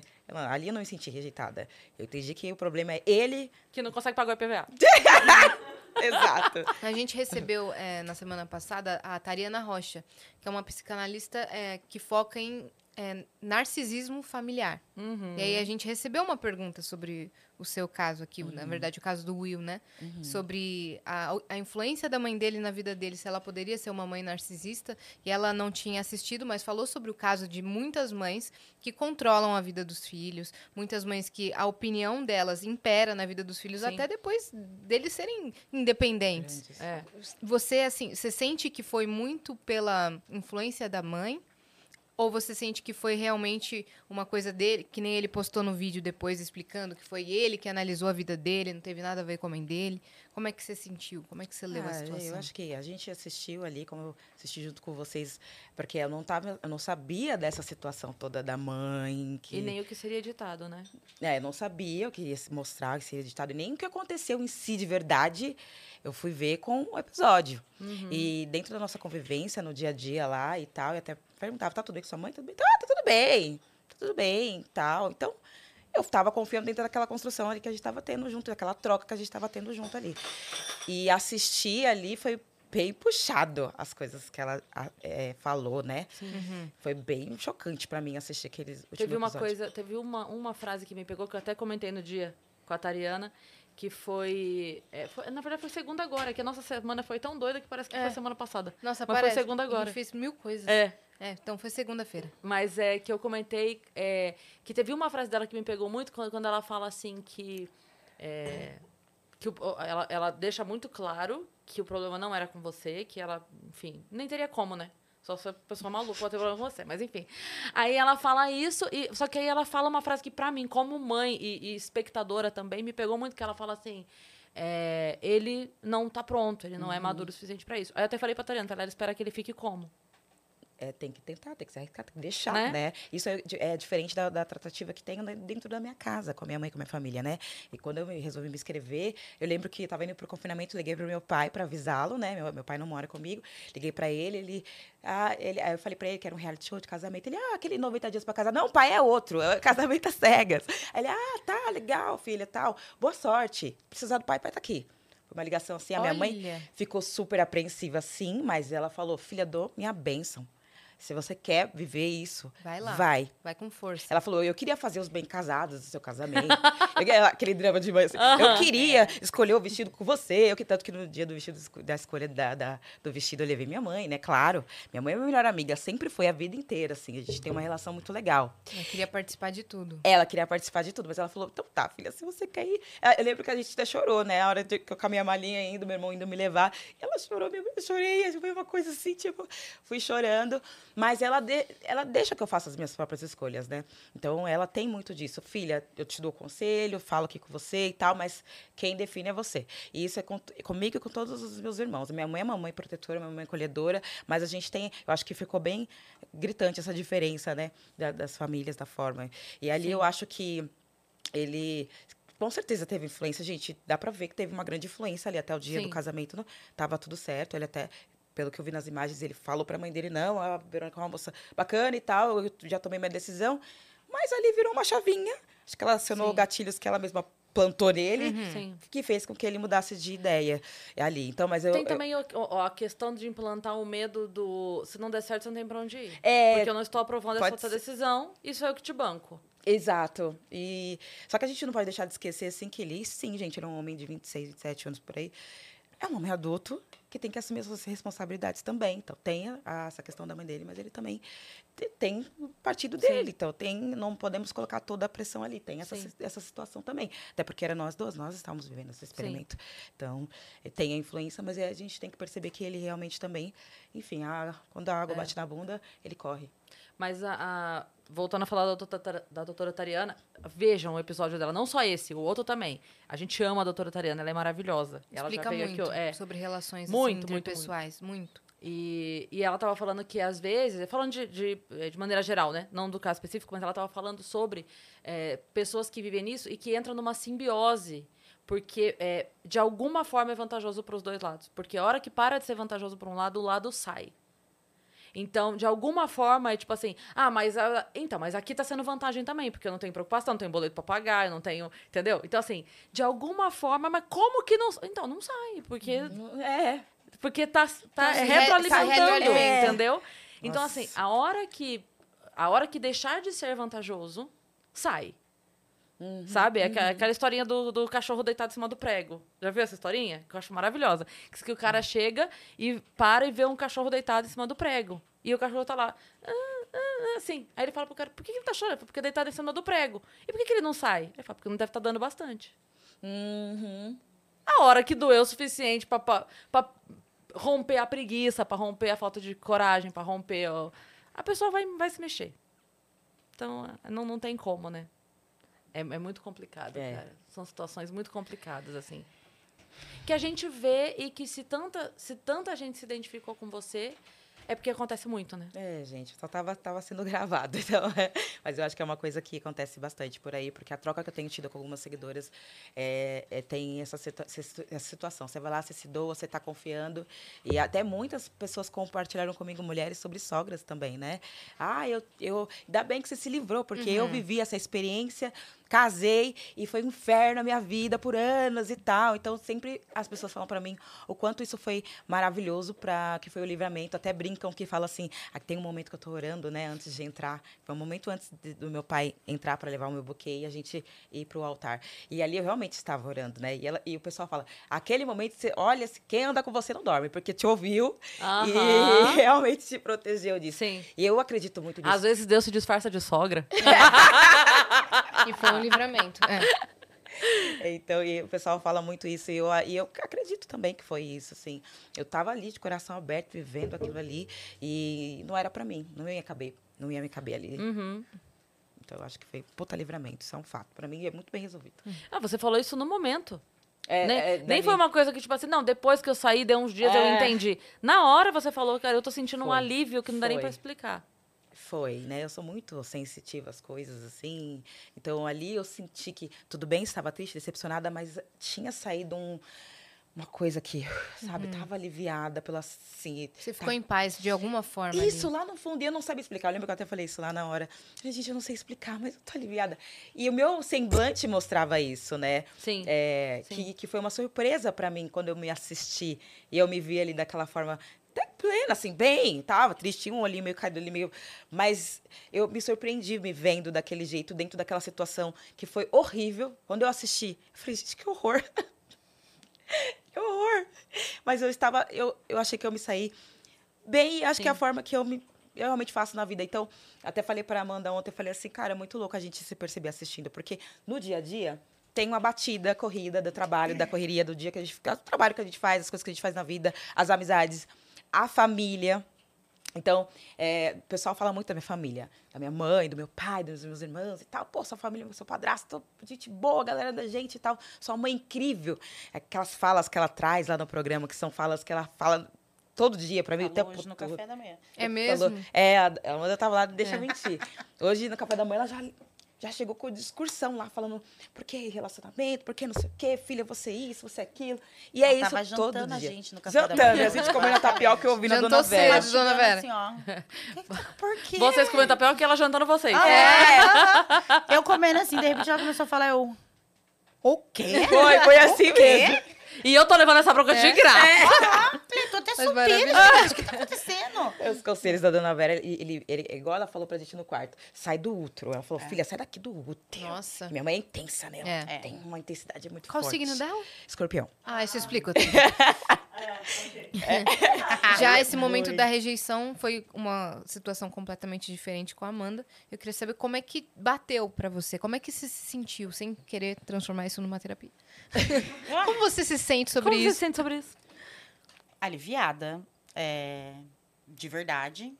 Ali eu não me senti rejeitada. Eu entendi que o problema é ele. Que não consegue pagar o IPVA. [laughs] Exato. A gente recebeu é, na semana passada a Tariana Rocha, que é uma psicanalista é, que foca em é, narcisismo familiar. Uhum. E aí a gente recebeu uma pergunta sobre o seu caso aqui, na Uhum. verdade o caso do Will, né? Sobre a, a influência da mãe dele na vida dele, se ela poderia ser uma mãe narcisista. E ela não tinha assistido, mas falou sobre o caso de muitas mães que controlam a vida dos filhos, muitas mães que a opinião delas impera na vida dos filhos Sim. até depois deles serem independentes. É. Você, assim, você sente que foi muito pela influência da mãe? Ou você sente que foi realmente uma coisa dele, que nem ele postou no vídeo depois explicando que foi ele que analisou a vida dele, não teve nada a ver com a mãe dele? Como é que você sentiu? Como é que você leu a Ah, situação? Eu acho que a gente assistiu ali, como eu assisti junto com vocês, porque eu não tava, eu não sabia dessa situação toda da mãe, que E nem o que seria editado, né? é, eu não sabia, eu queria se mostrar, que seria editado, e nem o que aconteceu em si de verdade, eu fui ver com o episódio. Uhum. E dentro da nossa convivência no dia a dia lá e tal, e até perguntava, tá tudo bem com sua mãe? Tudo bem? Tá, tá tudo bem, tá tudo bem, tal. Então, eu estava confiando dentro daquela construção ali que a gente estava tendo junto, daquela troca que a gente estava tendo junto ali. E assistir ali foi bem puxado as coisas que ela a- é, falou, né? Uhum. Foi bem chocante para mim assistir aqueles últimos Teve uma episódios. coisa, teve uma, uma frase que me pegou, que eu até comentei no dia com a Tariana, que foi, é, foi- Na verdade, foi segunda agora, que a nossa semana foi tão doida que parece que É. foi semana passada. Nossa, Mas foi parece. segunda A agora. gente fez mil coisas. É. É, então foi segunda-feira. Mas é que eu comentei é, que teve uma frase dela que me pegou muito quando, quando ela fala assim que. é, que o- ela, ela deixa muito claro que o problema não era com você, que ela, enfim, nem teria como, né? Só se a pessoa maluca pode ter problema com você, mas enfim. Aí ela fala isso, e, só que aí ela fala uma frase que, pra mim, como mãe e, e espectadora também, me pegou muito, que ela fala assim. é, ele não tá pronto, ele não é maduro o suficiente pra isso. Aí eu até falei pra Tariana, ela espera que ele fique como? É, tem que tentar, tem que se arriscar, tem que deixar, Né? né? Isso é, é diferente da, da tratativa que tenho né, dentro da minha casa, com a minha mãe, com a minha família, né? E quando eu resolvi me inscrever, eu lembro que estava indo pro confinamento, liguei pro meu pai para avisá-lo, né? Meu, meu pai não mora comigo. Liguei para ele, ele, ah, ele. Aí eu falei para ele que era um reality show de casamento. Ele, ah, aquele 90 dias para casar. Não, pai, é outro, é casamento às [laughs] cegas. Aí ele, ah, tá, legal, filha, tal. Boa sorte. Precisar do pai, pai tá aqui. Foi uma ligação assim, a minha mãe Olha. ficou super apreensiva, sim, mas ela falou: filha, dou minha bênção. Se você quer viver isso, Vai lá. vai. Vai com força. Ela falou: eu queria fazer os bem casados do seu casamento. [laughs] Eu- aquele drama de mãe. assim, Eu queria escolher o vestido com você. Eu que tanto que no dia do vestido da escolha da, da- do vestido eu levei minha mãe, né? Claro. Minha mãe é minha melhor amiga, sempre foi a vida inteira, assim. A gente tem uma relação muito legal. Eu queria participar de tudo. Ela queria participar de tudo, mas ela falou: então tá, filha, se você quer ir. Eu lembro que a gente até chorou, né? A hora de que eu com a minha malinha indo, meu irmão indo me levar. E ela chorou, minha mãe, eu chorei. Foi uma coisa assim, tipo, fui chorando. Mas ela, de- ela deixa que eu faça as minhas próprias escolhas, né? Então ela tem muito disso. Filha, eu te dou conselho, falo aqui com você e tal, mas quem define é você. E isso é com- comigo e com todos os meus irmãos. Minha mãe é mamãe protetora, minha mãe é acolhedora, mas a gente tem. Eu acho que ficou bem gritante essa diferença, né? da- das famílias, da forma. E ali eu acho que ele com certeza teve influência, gente. Dá pra ver que teve uma grande influência ali até o dia Sim. do casamento. Não, tava tudo certo. Ele até, pelo que eu vi nas imagens, ele falou pra mãe dele: não, a Verônica é uma moça bacana e tal, eu já tomei minha decisão. Mas ali virou uma chavinha. Acho que ela acionou Sim. gatilhos que ela mesma plantou nele. Sim. Que fez com que ele mudasse de ideia ali. Então, mas eu. Tem eu- também o- o- a questão de implantar o medo do se não der certo, você não tem pra onde ir. É, Porque eu não estou aprovando essa outra decisão, isso é o que te banco. Exato. E só que a gente não pode deixar de esquecer assim que ele, sim, gente, ele é um homem de 26, 27 anos por aí. É um homem adulto que tem que assumir as suas responsabilidades também. Então tem a- essa questão da mãe dele, mas ele também te- tem o partido Sim. dele. Então tem, não podemos colocar toda a pressão ali. Tem essa, Sim. essa situação também. Até porque era nós duas, nós estávamos vivendo esse experimento. Então eh, tem a influência, mas eh, a gente tem que perceber que ele realmente também, enfim, a- quando a água É. bate na bunda, ele corre. Mas a, a- voltando a falar da doutora, da doutora Tariana, vejam o episódio dela, não só esse, o outro também. A gente ama a doutora Tariana, ela é maravilhosa. Ela Explica muito aqui, ó, é, sobre relações Muito, assim, muito, pessoais, muito. E, e ela tava falando que, às vezes, falando de, de, eh, de maneira geral, né? Não do caso específico, mas ela tava falando sobre eh, pessoas que vivem nisso e que entram numa simbiose. Porque, eh, de alguma forma, é vantajoso para os dois lados. Porque a hora que para de ser vantajoso para um lado, o lado sai. Então, de alguma forma, é tipo assim, ah, mas então, mas aqui tá sendo vantagem também, porque eu não tenho preocupação, não tenho boleto para pagar, eu não tenho, entendeu? Então assim, de alguma forma, mas como que não, então não sai, porque É. porque tá, tá Então, se re- retroalimentando, se retroalimenta. entendeu? Então, Nossa. assim, a hora que. A hora que deixar de ser vantajoso, sai. Sabe? É aqua- aquela historinha do, do cachorro deitado em cima do prego. Já viu essa historinha? Que eu acho maravilhosa. Que, que o cara chega e para e vê um cachorro deitado em cima do prego. E o cachorro tá lá. "Ah, ah, ah", assim. Aí ele fala pro cara, por que ele tá chorando? Porque deitado em cima do prego. E por que, que ele não sai? Ele fala, porque não deve estar dando bastante. Uhum. A hora que doeu o suficiente pra, pra, pra romper a preguiça, pra romper a falta de coragem, pra romper. o- A pessoa vai, vai se mexer. Então, não, não tem como, né? É, é muito complicado, É. cara. São situações muito complicadas, assim. que a gente vê e que se tanta, se tanta gente se identificou com você, é porque acontece muito, né? É, gente, só tava, tava sendo [laughs] gravado, então, é, mas eu acho que é uma coisa que acontece bastante por aí, porque a troca que eu tenho tido com algumas seguidoras é, é, tem essa, situa essa situação. Você vai lá, você se doa, você está confiando, e até muitas pessoas compartilharam comigo, mulheres, sobre sogras também, né? Ah, eu, eu ainda bem que você se livrou, porque uhum. eu vivi essa experiência casei e foi um inferno a minha vida por anos e tal. Então sempre as pessoas falam para mim o quanto isso foi maravilhoso para que foi o livramento. Até brincam que fala assim, ah, tem um momento que eu tô orando, né, antes de entrar. Foi um momento antes de, do meu pai entrar para levar o meu buquê e a gente ir pro altar. E ali eu realmente estava orando, né? E, ela, e o pessoal fala, aquele momento você olha, quem anda com você não dorme, porque te ouviu e [laughs] realmente te protegeu disso. Sim. E eu acredito muito nisso. Às vezes Deus se disfarça de sogra. [laughs] E foi um livramento. É. [laughs] Então, e o pessoal fala muito isso, e eu, e eu acredito também que foi isso, assim. Eu estava ali de coração aberto, vivendo aquilo ali, e não era para mim, não ia caber, não ia me caber ali. Uhum. Então, eu acho que foi puta livramento, isso é um fato. Para mim, é muito bem resolvido. Ah, você falou isso no momento. É, né? é, Nem foi uma coisa que, tipo assim, não, depois que eu saí, deu uns dias, é. eu entendi. Na hora você falou, cara, eu tô sentindo foi. um alívio que não dá foi. nem pra explicar. Foi, né? Eu sou muito sensitiva às coisas, assim. Então, ali eu senti que tudo bem, estava triste, decepcionada, mas tinha saído um, uma coisa que, sabe, uhum. tava aliviada pela, assim... Você ficou tá... em paz de alguma forma Isso, ali. lá no fundo, e eu não sabia explicar. Eu lembro que eu até falei isso lá na hora. Gente, eu não sei explicar, mas eu tô aliviada. E o meu semblante mostrava isso, né? Sim. É, Sim. Que, que foi uma surpresa para mim quando eu me assisti. E eu me vi ali daquela forma plena, assim, bem, tava triste, um ali meio caído ali, meio. Mas eu me surpreendi me vendo daquele jeito, dentro daquela situação que foi horrível. Quando eu assisti, eu falei, gente, que horror. [laughs] que horror. Mas eu estava, eu, eu achei que eu me saí bem, acho Sim. que é a forma que eu me eu realmente faço na vida. Então, até falei para Amanda ontem, falei assim, cara, é muito louco a gente se perceber assistindo, porque no dia a dia tem uma batida, corrida do trabalho, da correria do dia que a gente fica, o trabalho que a gente faz, as coisas que a gente faz na vida, as amizades a família. Então, é, o pessoal fala muito da minha família, da minha mãe, do meu pai, dos meus irmãos e tal. Pô, sua família, seu padrasto, gente boa, galera da gente e tal. Sua mãe incrível. Aquelas falas que ela traz lá no programa, que são falas que ela fala todo dia para mim. até hoje no café da manhã. É mesmo? Falou, é, a Amanda tava lá, deixa é. mentir. Hoje, no café da manhã, ela já já chegou com discursão lá, falando por que relacionamento, por que não sei o quê, filha, você isso, você aquilo. E é Ela isso todo dia. a gente no café jantando, da manhã. a gente comendo tapioca eu ouvi na Dona Vera. Cedo, Dona Vera. Assim, ó, [laughs] por quê? Vocês comendo tapioca e ela jantando vocês. Ah, é. eu comendo assim, de repente ela começou a falar, eu... O quê? Foi, foi assim mesmo. E eu tô levando essa bronca é. de graça. É. Até supina, o que tá acontecendo? [laughs] Os conselhos da dona Vera, ele, ele, ele, igual ela falou pra gente no quarto, sai do útero. Ela falou, é. filha, sai daqui do útero. Nossa. Minha mãe é intensa, né? É. Tem uma intensidade muito Qual forte. Qual o signo dela? Escorpião. Ah, isso explica. [laughs] Já esse momento da rejeição foi uma situação completamente diferente com a Amanda. Eu queria saber como é que bateu para você, como é que você se sentiu sem querer transformar isso numa terapia. [laughs] como você se sente sobre como isso? Como você se sente sobre isso? Aliviada, é, de verdade.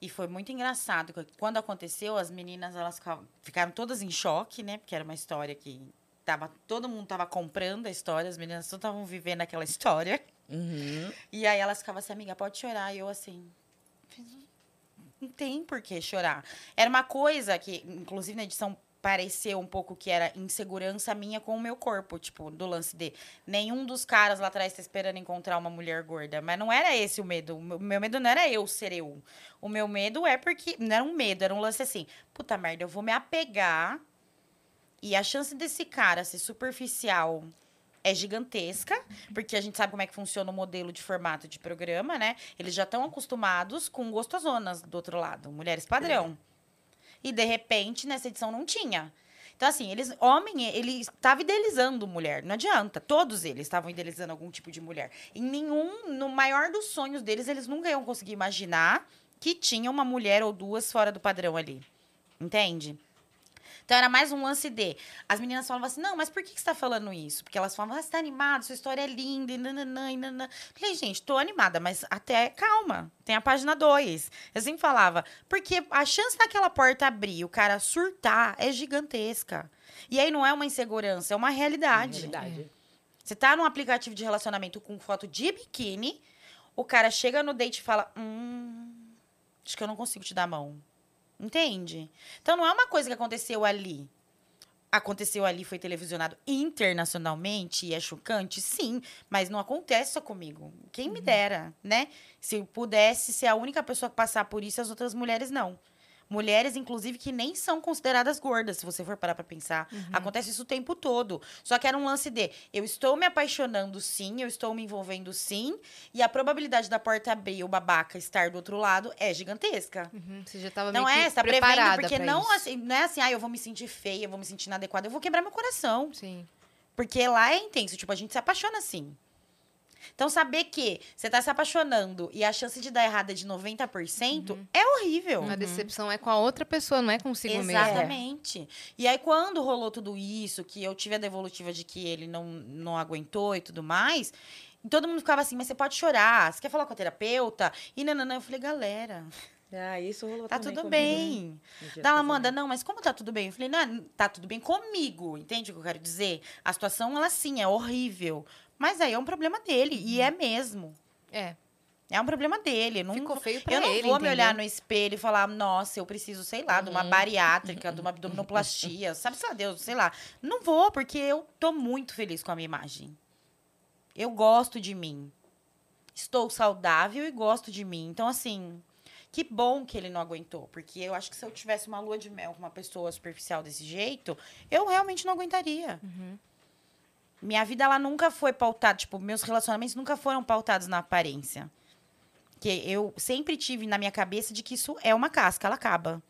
E foi muito engraçado. Quando aconteceu, as meninas elas ficaram todas em choque, né? Porque era uma história que tava, todo mundo tava comprando a história, as meninas todas estavam vivendo aquela [laughs] história. Uhum. E aí elas ficavam assim, amiga, pode chorar. E eu assim, não tem por que chorar. Era uma coisa que, inclusive na edição, pareceu um pouco que era insegurança minha com o meu corpo, tipo, do lance de nenhum dos caras lá atrás tá esperando encontrar uma mulher gorda. Mas não era esse o medo. O meu medo não era eu ser eu. O meu medo é porque. Não era um medo, era um lance assim. Puta merda, eu vou me apegar. E a chance desse cara ser superficial é gigantesca, porque a gente sabe como é que funciona o modelo de formato de programa, né? Eles já estão acostumados com gostosonas do outro lado, mulheres padrão. E de repente, nessa edição não tinha. Então, assim, eles, homem, ele estava idealizando mulher, não adianta. Todos eles estavam idealizando algum tipo de mulher. Em nenhum, no maior dos sonhos deles, eles nunca iam conseguir imaginar que tinha uma mulher ou duas fora do padrão ali. Entende? Então era mais um lance de. As meninas falavam assim: não, mas por que, que você tá falando isso? Porque elas falavam, ah, você tá animada, sua história é linda, e nananã, e nananã. Falei, gente, tô animada, mas até calma. Tem a página 2. Eu sempre falava, porque a chance daquela porta abrir, o cara surtar, é gigantesca. E aí não é uma insegurança, é uma realidade. realidade. Você tá num aplicativo de relacionamento com foto de biquíni, o cara chega no date e fala: Hum, acho que eu não consigo te dar a mão. Entende? Então não é uma coisa que aconteceu ali. Aconteceu ali, foi televisionado internacionalmente e é chocante, sim, mas não acontece só comigo. Quem me dera, né? Se eu pudesse ser a única pessoa que passar por isso, as outras mulheres não. Mulheres, inclusive, que nem são consideradas gordas, se você for parar pra pensar. Acontece isso o tempo todo. Só que era um lance de eu estou me apaixonando sim, eu estou me envolvendo sim, e a probabilidade da porta abrir o babaca estar do outro lado é gigantesca. Uhum, Você já tava Não é, você tá prevendo, porque não, assim, não é assim, ah, eu vou me sentir feia, eu vou me sentir inadequada, eu vou quebrar meu coração. Sim. Porque lá é intenso, tipo, a gente se apaixona assim. Então, saber que você tá se apaixonando e a chance de dar errado é de 90% é horrível. A decepção é com a outra pessoa, não é consigo mesmo. Exatamente. E aí, quando rolou tudo isso, que eu tive a devolutiva de que ele não, não aguentou e tudo mais, todo mundo ficava assim, mas você pode chorar, você quer falar com a terapeuta? E nananã, eu falei, galera, Ah, isso rolou tá também tudo comigo, bem. né, do Dá Amanda, casamento. não, mas como tá tudo bem? Eu falei, não, tá tudo bem comigo, entende o que eu quero dizer? A situação, ela sim, é horrível. Mas aí é um problema dele, e é mesmo. É. É um problema dele. eu Não, Ficou feio pra eu não ele, vou me olhar entendeu? no espelho e falar, nossa, eu preciso, sei lá, de uma bariátrica, de uma [laughs] abdominoplastia, sabe, sei lá, Deus, sei lá. Não vou, porque eu tô muito feliz com a minha imagem. Eu gosto de mim. Estou saudável e gosto de mim. Então, assim, que bom que ele não aguentou. Porque eu acho que se eu tivesse uma lua de mel com uma pessoa superficial desse jeito, eu realmente não aguentaria. Minha vida, ela nunca foi pautada, tipo, meus relacionamentos nunca foram pautados na aparência. Que eu sempre tive na minha cabeça de que isso é uma casca, ela acaba.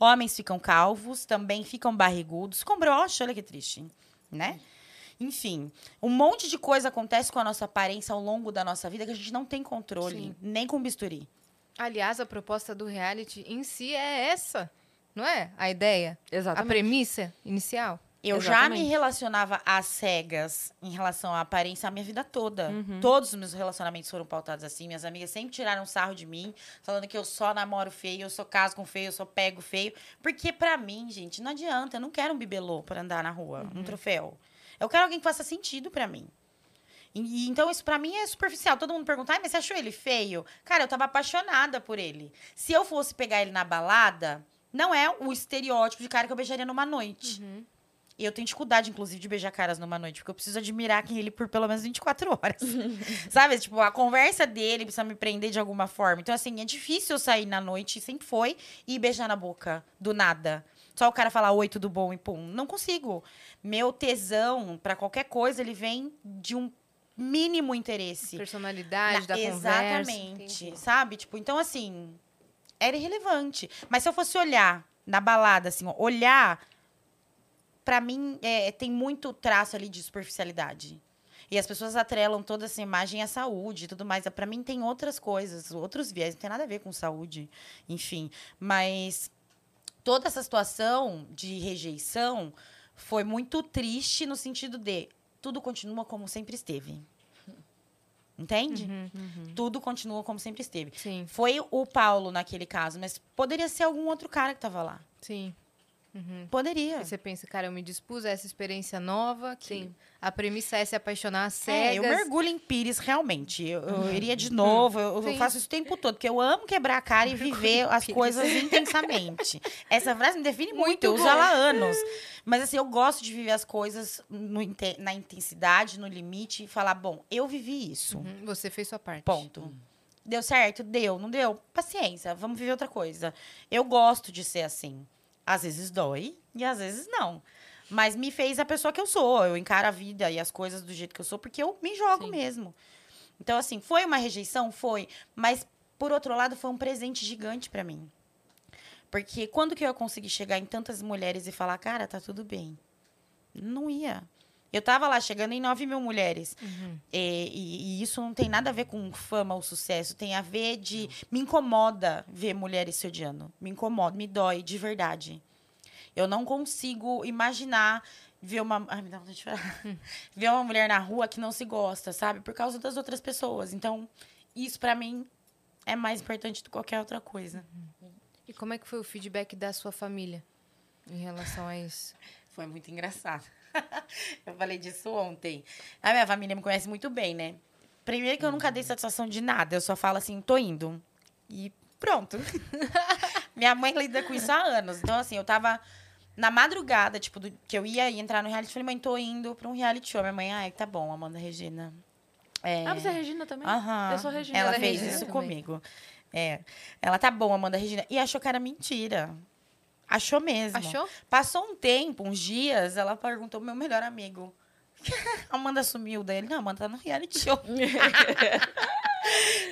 Homens ficam calvos, também ficam barrigudos, com broxa, olha que triste, né? Enfim, um monte de coisa acontece com a nossa aparência ao longo da nossa vida que a gente não tem controle, Sim. nem com bisturi. Aliás, a proposta do reality em si é essa, não é? A ideia, a Exatamente. premissa inicial. Eu já me Exatamente. relacionava às cegas em relação à aparência a minha vida toda. Uhum. Todos os meus relacionamentos foram pautados assim. Minhas amigas sempre tiraram sarro de mim, falando que eu só namoro feio, eu só caso com feio, eu só pego feio. Porque pra mim, gente, não adianta. Eu não quero um bibelô pra andar na rua, Uhum. um troféu. Eu quero alguém que faça sentido pra mim. E, então isso pra mim é superficial. Todo mundo pergunta, ai, mas você achou ele feio? Cara, eu tava apaixonada por ele. Se eu fosse pegar ele na balada, não é o estereótipo de cara que eu beijaria numa noite. E eu tenho dificuldade, inclusive, de beijar caras numa noite, porque eu preciso admirar quem ele por pelo menos 24 horas. [laughs] Sabe? Tipo, a conversa dele precisa me prender de alguma forma. Então, assim, é difícil eu sair na noite, sempre foi, e beijar na boca, do nada. Só o cara falar oi, tudo bom e pum. Não consigo. Meu tesão pra qualquer coisa, ele vem de um mínimo interesse. Personalidade Na- da Exatamente. conversa. Sabe? Tipo, então assim, era irrelevante. Mas se eu fosse olhar na balada, assim, olhar, pra mim, é, tem muito traço ali de superficialidade. E as pessoas atrelam toda essa imagem à saúde e tudo mais. Pra mim tem outras coisas, outros viés, não tem nada a ver com saúde, enfim. Mas toda essa situação de rejeição foi muito triste no sentido de tudo continua como sempre esteve. Entende? Uhum, Tudo continua como sempre esteve. Sim, Foi o Paulo naquele caso, mas poderia ser algum outro cara que tava lá. sim. Uhum. Poderia. Aí você pensa, cara, eu me dispus a essa experiência nova, que Sim. a premissa é se apaixonar É, cegas. eu mergulho em Pires, realmente. Eu, eu iria de novo, eu, eu faço isso o tempo todo, porque eu amo quebrar a cara e viver as Pires. coisas [laughs] intensamente. Essa frase me define muito, Muito eu uso ela há anos. Mas assim, eu gosto de viver as coisas no na intensidade, no limite, e falar, bom, eu vivi isso. Uhum, Você fez sua parte. Ponto. Deu certo? Deu. Não deu? Paciência, vamos viver outra coisa. Eu gosto de ser assim. Às vezes dói e às vezes não. Mas me fez a pessoa que eu sou. Eu encaro a vida e as coisas do jeito que eu sou, porque eu me jogo Sim. mesmo. Então, assim, foi uma rejeição? Foi. Mas, por outro lado, foi um presente gigante pra mim. Porque quando que eu ia conseguir chegar em tantas mulheres e falar, cara, tá tudo bem? Não ia. Eu tava lá chegando em 9 mil mulheres. Uhum. E, e- e isso não tem nada a ver com fama ou sucesso. Tem a ver de. Me incomoda ver mulheres se odiando. Me incomoda, me dói de verdade. Eu não consigo imaginar ver uma. Ai, me dá vontade de chorar. [laughs] ver uma mulher na rua que não se gosta, sabe? Por causa das outras pessoas. Então, isso pra mim é mais importante do que qualquer outra coisa. E como é que foi o feedback da sua família em relação a isso? Foi muito engraçado. [laughs] eu falei disso ontem. A minha família me conhece muito bem, né? Primeiro que eu nunca dei satisfação de nada. Eu só falo assim, tô indo. E pronto. [laughs] minha mãe lida com isso há anos. Então, assim, eu tava na madrugada, tipo, do, que eu ia entrar no reality, falei, mãe, tô indo pra um reality show. Minha mãe, ai, tá bom, Amanda Regina. É... Ah, você é Regina também? Aham. Eu sou Regina. Ela, Ela fez Regina isso também. comigo. É. Ela tá bom, Amanda Regina. E achou que era mentira. Achou mesmo. Achou? Passou um tempo, uns dias, ela perguntou meu melhor amigo. [laughs] Amanda sumiu daí. Ele, não, Amanda tá no reality show. [laughs]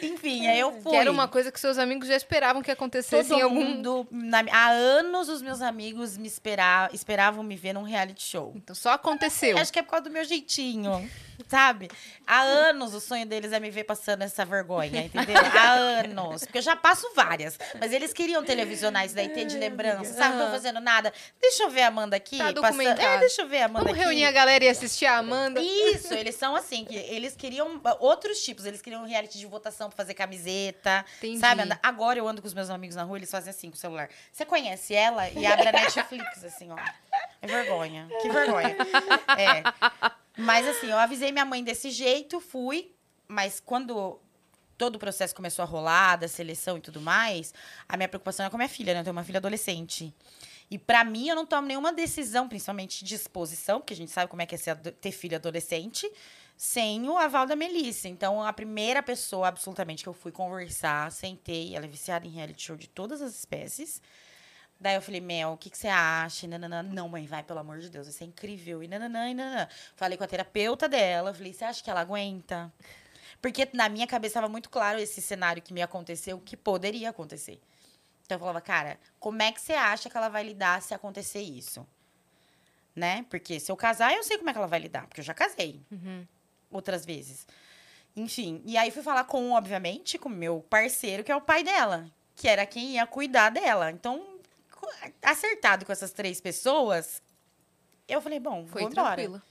Enfim, aí eu fui. Que era uma coisa que seus amigos já esperavam que acontecesse Todo em algum. mundo, na- há anos os meus amigos me esperavam, esperavam me ver num reality show. Então só aconteceu. Acho que é por causa do meu jeitinho, sabe? Há anos o sonho deles é me ver passando essa vergonha, entendeu? Há anos. Porque eu já passo várias. Mas eles queriam televisionar isso daí, ter de lembrança, sabe? Não tô fazendo nada. Deixa eu ver a Amanda aqui. Tá passando. É, deixa eu ver a Amanda Vamos aqui. reunir a galera e assistir a Amanda. Isso, eles são assim, que eles queriam ah, outros tipos, eles queriam reality de votação pra fazer camiseta, Entendi. sabe? Agora eu ando com os meus amigos na rua, eles fazem assim com o celular. Você conhece ela e abre a Netflix, assim, ó. É vergonha, que vergonha. É. Mas assim, eu avisei minha mãe desse jeito, fui, mas quando todo o processo começou a rolar, da seleção e tudo mais, a minha preocupação é com a minha filha, né? Eu tenho uma filha adolescente. E pra mim, eu não tomo nenhuma decisão, principalmente de exposição, porque a gente sabe como é que é ter filho adolescente, sem o aval da Melissa. Então, a primeira pessoa, absolutamente, que eu fui conversar, sentei, ela é viciada em reality show de todas as espécies. Daí eu falei, Mel, o que, que você acha? E nananã. Não, mãe, vai, pelo amor de Deus, isso é incrível. E nananã, e nananã. Falei com a terapeuta dela, falei, você acha que ela aguenta? Porque na minha cabeça estava muito claro esse cenário que me aconteceu, que poderia acontecer. Então eu falava, cara, como é que você acha que ela vai lidar se acontecer isso? Né? Porque se eu casar, eu sei como é que ela vai lidar, porque eu já casei Uhum. outras vezes. Enfim, e aí fui falar com, obviamente, com o meu parceiro, que é o pai dela, que era quem ia cuidar dela. Então, acertado com essas três pessoas, eu falei, bom, Foi vou embora tranquilo.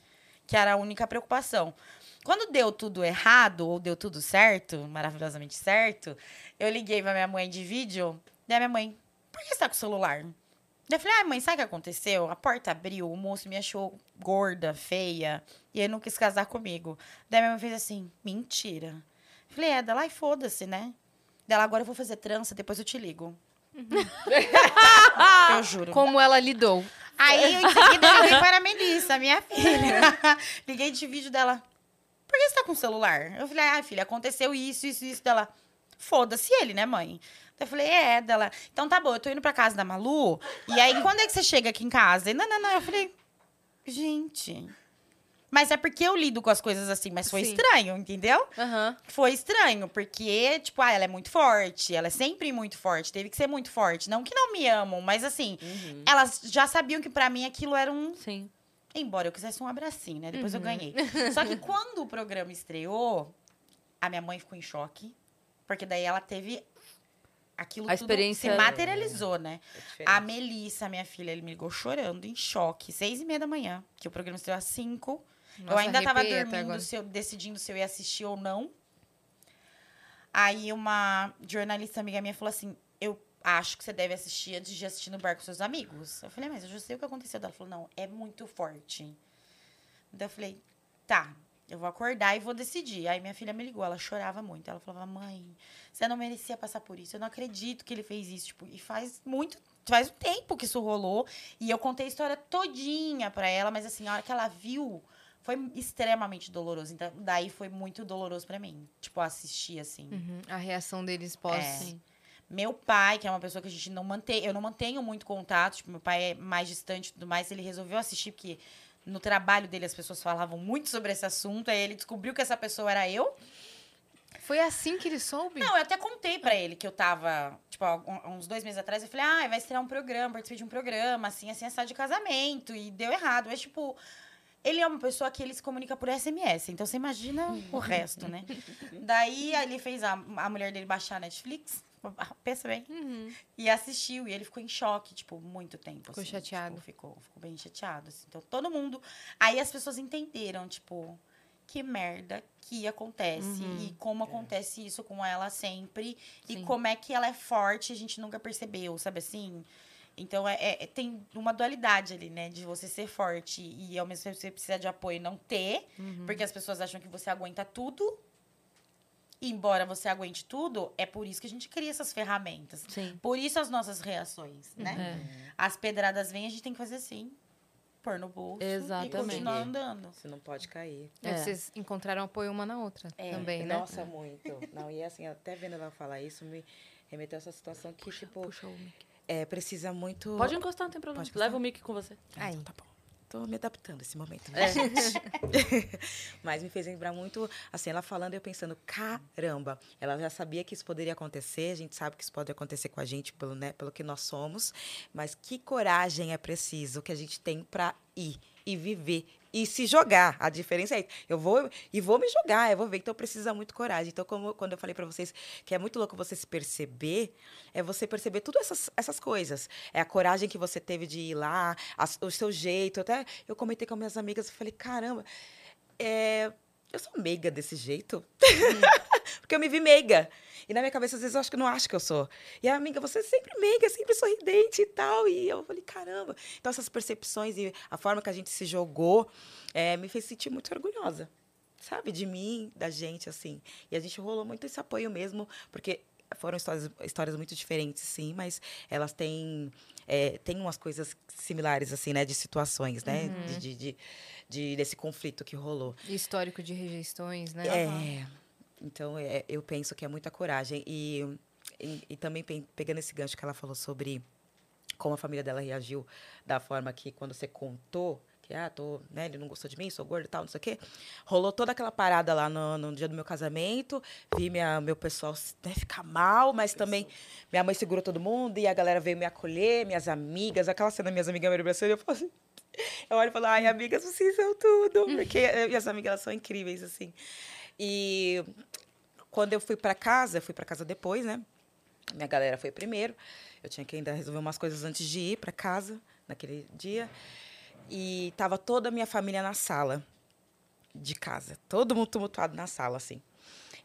que era a única preocupação. Quando deu tudo errado, ou deu tudo certo, maravilhosamente certo, eu liguei pra minha mãe de vídeo, daí minha mãe, por que você tá com o celular? Daí eu falei, ai mãe, sabe o que aconteceu? A porta abriu, o moço me achou gorda, feia, e ele não quis casar comigo. Daí minha mãe fez assim, mentira. Eu falei, é, dela, ai foda-se, né? Dela, agora eu vou fazer trança, depois eu te ligo. [laughs] eu juro. Como ela lidou. Aí, eu, em seguida, eu liguei para a Melissa, minha filha. [laughs] Liguei de vídeo dela. Por que você tá com o celular? Eu falei, ah, filha, aconteceu isso, isso, isso. Dela, foda-se ele, né, mãe? Eu falei, é, dela. Então tá bom, eu tô indo pra casa da Malu. E aí, quando é que você chega aqui em casa? E não, não, não. Eu falei, gente. Mas é porque eu lido com as coisas assim, mas foi Sim. estranho, entendeu? Aham. Foi estranho, porque, tipo, ah, ela é muito forte, ela é sempre muito forte, teve que ser muito forte. Não que não me amam, mas assim, Uhum. elas já sabiam que pra mim aquilo era um Sim. Embora eu quisesse um abracinho, né? Depois Uhum. eu ganhei. Só que quando o programa estreou, a minha mãe ficou em choque. Porque daí ela teve aquilo A experiência- se materializou, né? É. A Melissa, minha filha, ele me ligou chorando, em choque. Seis e meia da manhã, que o programa estreou às cinco. Eu Nossa, ainda tava arrepiei até dormindo, se eu, decidindo se eu ia assistir ou não. Aí uma jornalista amiga minha falou assim, eu acho que você deve assistir antes de assistir no bar com seus amigos. Eu falei, mas eu já sei o que aconteceu. Ela falou, não, é muito forte. Daí eu falei, tá, eu vou acordar e vou decidir. Aí minha filha me ligou, ela chorava muito. Ela falava, mãe, você não merecia passar por isso. Eu não acredito que ele fez isso. Tipo, e faz muito, faz um tempo que isso rolou. E eu contei a história todinha pra ela, mas assim, a hora que ela viu, foi extremamente doloroso. Então, daí foi muito doloroso pra mim. Tipo, assistir assim. Uhum. A reação deles pós. É. Sim. Meu pai, que é uma pessoa que a gente não mantém, eu não mantenho muito contato, tipo, meu pai é mais distante e tudo mais, ele resolveu assistir porque no trabalho dele as pessoas falavam muito sobre esse assunto, aí ele descobriu que essa pessoa era eu. Foi assim que ele soube? Não, eu até contei pra ele que eu tava, tipo, uns dois meses atrás, eu falei, ah, vai estrear um programa, participei de um programa, assim, assim, assado de casamento, e deu errado. Mas, tipo, ele é uma pessoa que ele se comunica por SMS, então você imagina o resto, né? [laughs] Daí ele fez a, a mulher dele baixar a Netflix, pensa bem, Uhum. e assistiu, e ele ficou em choque, tipo, muito tempo. Ficou assim, chateado. tipo, ficou, ficou bem chateado, assim. Então, todo mundo... Aí as pessoas entenderam, tipo, que merda que acontece. Uhum. E como acontece isso com ela sempre. Sim. E como é que ela é forte, a gente nunca percebeu, sabe assim? Então, é, é- tem uma dualidade ali, né? De você ser forte e ao mesmo tempo você precisa de apoio e não ter. Porque as pessoas acham que você aguenta tudo. E embora você aguente tudo, é por isso que a gente cria essas ferramentas. Sim. Por isso as nossas reações, né? As pedradas vêm, a gente tem que fazer assim. Pôr no bolso Exatamente. e continuar andando. Você não pode cair. É, É. Vocês encontraram apoio uma na outra É, também, né? Nossa, muito. Não, e assim, até vendo ela falar isso, me remeteu a essa situação que, tipo, Puxa o mic. É, precisa muito. Pode encostar, não tem problema. Leva o mic com você. Ah, então tá bom. Tô me adaptando a esse momento, né, É. gente? [laughs] Mas me fez lembrar muito, assim, ela falando e eu pensando, caramba, ela já sabia que isso poderia acontecer, a gente sabe que isso pode acontecer com a gente pelo, né, pelo que nós somos, mas que coragem é preciso que a gente tem para ir e viver e se jogar. A diferença é isso. Eu vou e vou me jogar, eu vou ver. Então precisa muito coragem. Então, como quando eu falei para vocês que é muito louco você se perceber, é você perceber tudo essas, essas coisas. É a coragem que você teve de ir lá, o seu jeito. Até eu comentei com minhas amigas, eu falei, caramba, é, eu sou meiga desse jeito. [laughs] Porque eu me vi meiga. E na minha cabeça, às vezes, eu acho que eu não acho que eu sou. E a amiga, você é sempre meiga, sempre sorridente e tal. E eu falei, caramba. Então, essas percepções e a forma que a gente se jogou eh, me fez sentir muito orgulhosa. Sabe? De mim, da gente, assim. E a gente rolou muito esse apoio mesmo, porque foram histórias, histórias muito diferentes, sim, mas elas têm, eh, têm umas coisas similares, assim, né? De situações, né? De, de, de- de- desse conflito que rolou. Histórico de rejeições, né? É. Então, é, eu penso que é muita coragem. E, e, e também pe- pegando esse gancho que ela falou sobre como a família dela reagiu da forma que quando você contou que, ah, tô, né, ele não gostou de mim, sou gorda e tal, não sei o quê. Rolou toda aquela parada lá no, no dia do meu casamento. Vi minha, meu pessoal né, ficar mal, mas também minha mãe segurou todo mundo e a galera veio me acolher, minhas amigas, aquela cena, minhas amigas me abraçando, eu falo assim, [laughs] eu olho e falo, ai, amigas, vocês são tudo. Porque eh, minhas amigas, elas são incríveis, assim. E quando eu fui para casa, fui para casa depois, né? Minha galera foi primeiro. Eu tinha que ainda resolver umas coisas antes de ir para casa, naquele dia. E tava toda a minha família na sala de casa. Todo mundo tumultuado na sala, assim.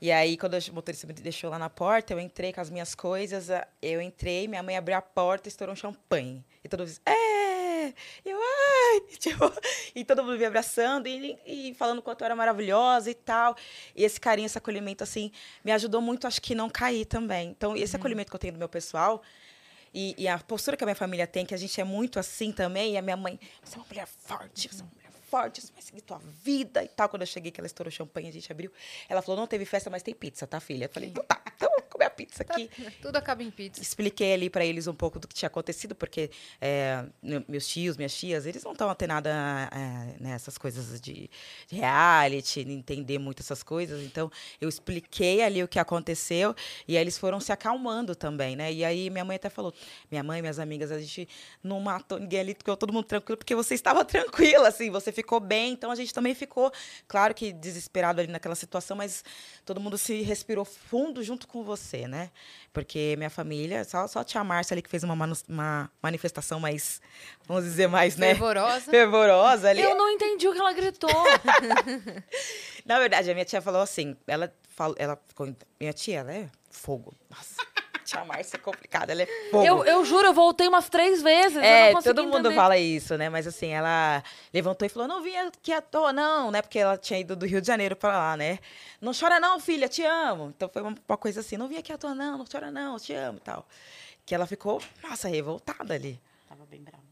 E aí, quando o motorista me deixou lá na porta, eu entrei com as minhas coisas. Eu entrei, minha mãe abriu a porta e estourou um champanhe. E todo mundo disse, é! Eu, ai! [laughs] Tipo, e todo mundo me abraçando e, e falando quanto eu era maravilhosa e tal. E esse carinho, esse acolhimento, assim, me ajudou muito, acho que não cair também. Então, esse acolhimento que eu tenho do meu pessoal e, e a postura que a minha família tem, que a gente é muito assim também, e a minha mãe, você é uma mulher forte, você é uma forte, você vai seguir tua vida e tal. Quando eu cheguei, que ela estourou champanhe, a gente abriu. Ela falou, não teve festa, mas tem pizza, tá, filha? Eu falei, então tá, [laughs] então vamos comer a pizza Tá- aqui. tudo acaba em pizza. Expliquei ali para eles um pouco do que tinha acontecido, porque é, me- meus tios, minhas tias, eles não estão antenados é, nessas coisas de, de reality, de entender muito essas coisas. Então, eu expliquei ali o que aconteceu e aí eles foram se acalmando também, né? E aí minha mãe até falou, minha mãe, minhas amigas, a gente não matou ninguém ali, ficou todo mundo tranquilo, porque você estava [laughs] tranquila, assim, você ficou bem, então a gente também ficou, claro que desesperado ali naquela situação, mas todo mundo se respirou fundo junto com você, né? Porque minha família, só, só a tia Márcia ali que fez uma, manu- uma manifestação mais, vamos dizer, mais, né? Fervorosa. Fervorosa ali. Eu não entendi o que ela gritou. [laughs] Na verdade, a minha tia falou assim, ela falou, ela ficou, minha tia, ela é fogo. Nossa, tia Márcia é complicada, ela é fogo. eu, eu juro, eu voltei umas três vezes. eu É, todo mundo entender. fala isso, né? Mas assim, ela levantou e falou: não vim aqui à toa, não, né? Porque ela tinha ido do Rio de Janeiro pra lá, né? Não chora, não, filha, te amo. Então foi uma, uma coisa assim: não vim aqui à toa, não, não chora, não, te amo e tal. Que ela ficou, nossa, revoltada ali. Tava bem brava.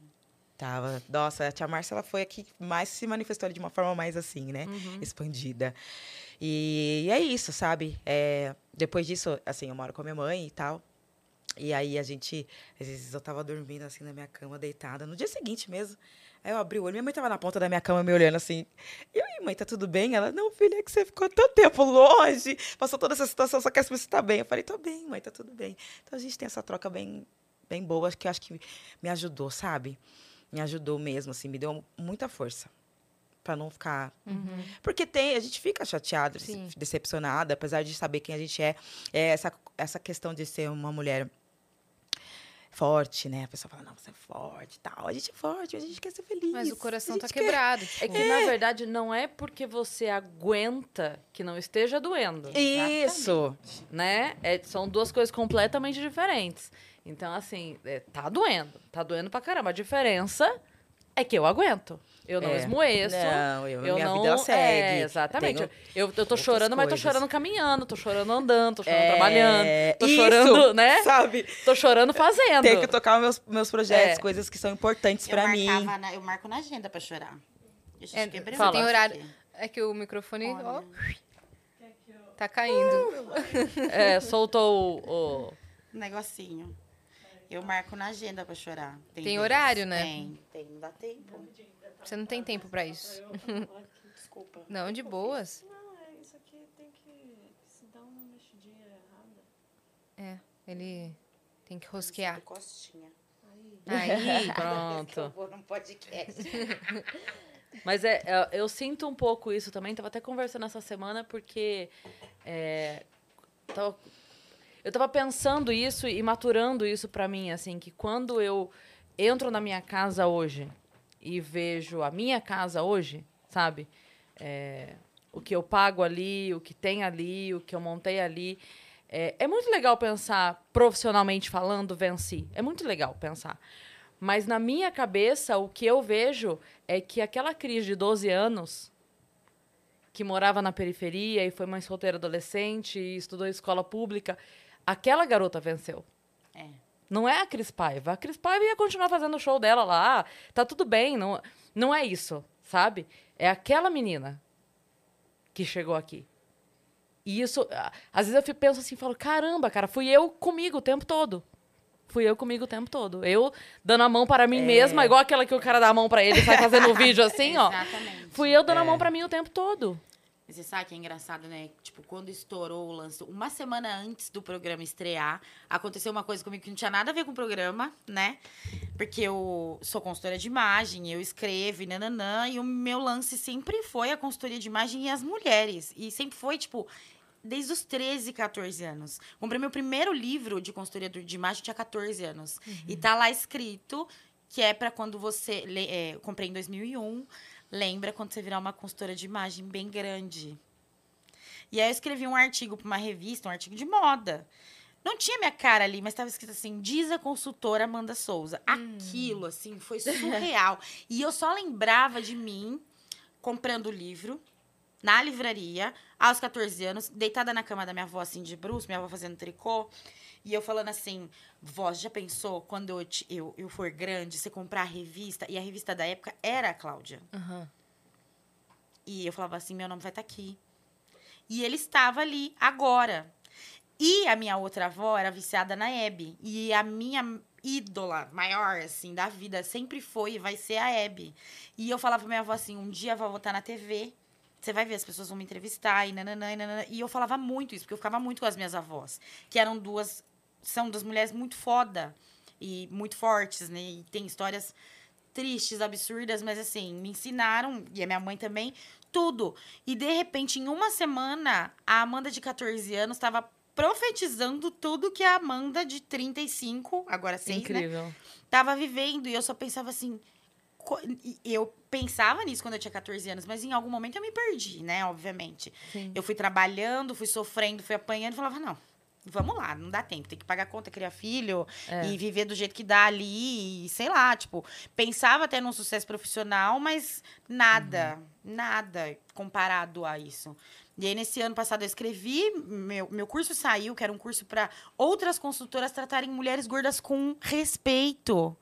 Tava, nossa, a tia Márcia, ela foi a que mais se manifestou ali de uma forma mais assim, né? Expandida. E, é isso, sabe? É, depois disso, assim, eu moro com a minha mãe e tal. E aí a gente, às vezes eu tava dormindo assim na minha cama, deitada, no dia seguinte mesmo. Aí eu abri o olho, minha mãe tava na ponta da minha cama me olhando assim. E aí, mãe, tá tudo bem? Ela, não, filha, é que você ficou tanto tempo longe, passou toda essa situação, só quer saber se tá bem. Eu falei, tô bem, mãe, tá tudo bem. Então a gente tem essa troca bem, bem boa, que eu acho que me ajudou, sabe? Me ajudou mesmo, assim, me deu muita força para não ficar. Porque tem, a gente fica chateado, Sim. decepcionada, apesar de saber quem a gente é. é essa, essa questão de ser uma mulher forte, né? A pessoa fala, não, você é forte e tal. A gente é forte, a gente quer ser feliz. Mas o coração tá quer- quebrado. É tipo, que, na verdade, não é porque você aguenta que não esteja doendo. Isso. né? É, são duas coisas completamente diferentes. Então, assim, é, tá doendo. Tá doendo pra caramba. A diferença é que eu aguento. Eu não É. esmoeço. Não, eu, Eu minha não, vida ela segue. É, exatamente. Tenho Eu, eu tô chorando, mas tô chorando caminhando, tô chorando andando, tô chorando É, trabalhando, tô isso, chorando, né? Sabe? Tô chorando fazendo. Tenho que tocar os meus, meus projetos, É. coisas que são importantes Eu, pra mim. na- eu marco na agenda pra chorar. É, você tem horário. É que o microfone, ó, tá caindo. É, soltou o, o- Negocinho. Eu marco na agenda pra chorar. Tem vezes. horário, né? Tem, tem, não dá tempo. Você não tem tempo pra isso. Desculpa. Não, de boas. Não, é isso aqui tem que se dar uma mexidinha errada. É, ele tem que rosquear. Costinha. Aí, [laughs] Pronto. Eu num podcast. [laughs] Mas é, é, eu sinto um pouco isso também. Tava até conversando essa semana porque é, tava- eu tava pensando isso e maturando isso pra mim, assim, que quando eu entro na minha casa hoje e vejo a minha casa hoje, sabe? É, o que eu pago ali, o que tem ali, o que eu montei ali. É, é muito legal pensar, profissionalmente falando, venci. É muito legal pensar. Mas na minha cabeça, o que eu vejo é que aquela Cris de 12 anos, que morava na periferia e foi mãe solteira adolescente e estudou em escola pública, aquela garota venceu. É. Não é a Cris Paiva. A Cris Paiva ia continuar fazendo o show dela lá. Tá tudo bem. Não, não é isso, sabe? É aquela menina que chegou aqui. E isso, a- às vezes eu fico- penso assim, falo, caramba, cara, fui eu comigo o tempo todo. Fui eu comigo o tempo todo. Eu dando a mão para mim mesma, igual aquela que o cara dá a mão para ele e sai fazendo o vídeo [laughs] assim, ó. Exatamente. Fui eu dando a É. mão para mim o tempo todo. Você sabe que é engraçado, né? Tipo, quando estourou o lance, uma semana antes do programa estrear, aconteceu uma coisa comigo que não tinha nada a ver com o programa, né? Porque eu sou consultora de imagem, eu escrevo e nananã, e o meu lance sempre foi a consultoria de imagem e as mulheres. E sempre foi, tipo, desde os 13, 14 anos. Comprei meu primeiro livro de consultoria de imagem, tinha 14 anos. E tá lá escrito que é para quando você. le- é, comprei em 2001. Lembra quando você virar uma consultora de imagem bem grande. E aí eu escrevi um artigo para uma revista, um artigo de moda. Não tinha minha cara ali, mas estava escrito assim: diz a consultora Amanda Souza. Aquilo, assim, foi surreal. [laughs] e eu só lembrava de mim comprando o livro na livraria, aos 14 anos, deitada na cama da minha avó, assim, de bruxo, minha avó fazendo tricô. E eu falando assim, vó, já pensou quando eu, te- eu, eu for grande, você comprar a revista? E a revista da época era a Cláudia. Aham. E eu falava assim, meu nome vai estar aqui. E ele estava ali agora. E a minha outra avó era viciada na Hebe. E a minha ídola maior, assim, da vida sempre foi e vai ser a Hebe. E eu falava pra minha avó assim, um dia a vovó tá na TV, você vai ver, as pessoas vão me entrevistar e nananã, e nananã. E eu falava muito isso, porque eu ficava muito com as minhas avós. Que eram duas, são duas mulheres muito foda e muito fortes, né? E tem histórias tristes, absurdas, mas assim, me ensinaram, e a minha mãe também, tudo. E de repente, em uma semana, a Amanda de 14 anos estava profetizando tudo que a Amanda de 35, agora 6, né? Incrível. Tava vivendo. E eu só pensava assim. Eu pensava nisso quando eu tinha 14 anos, mas em algum momento eu me perdi, né? Obviamente. Sim. Eu fui trabalhando, fui sofrendo, fui apanhando e falava, não. Vamos lá, não dá tempo. Tem que pagar conta, criar filho É. e viver do jeito que dá ali. E, sei lá, tipo, pensava até num sucesso profissional, mas nada, nada comparado a isso. E aí, nesse ano passado, eu escrevi, meu, meu curso saiu, que era um curso para outras consultoras tratarem mulheres gordas com respeito.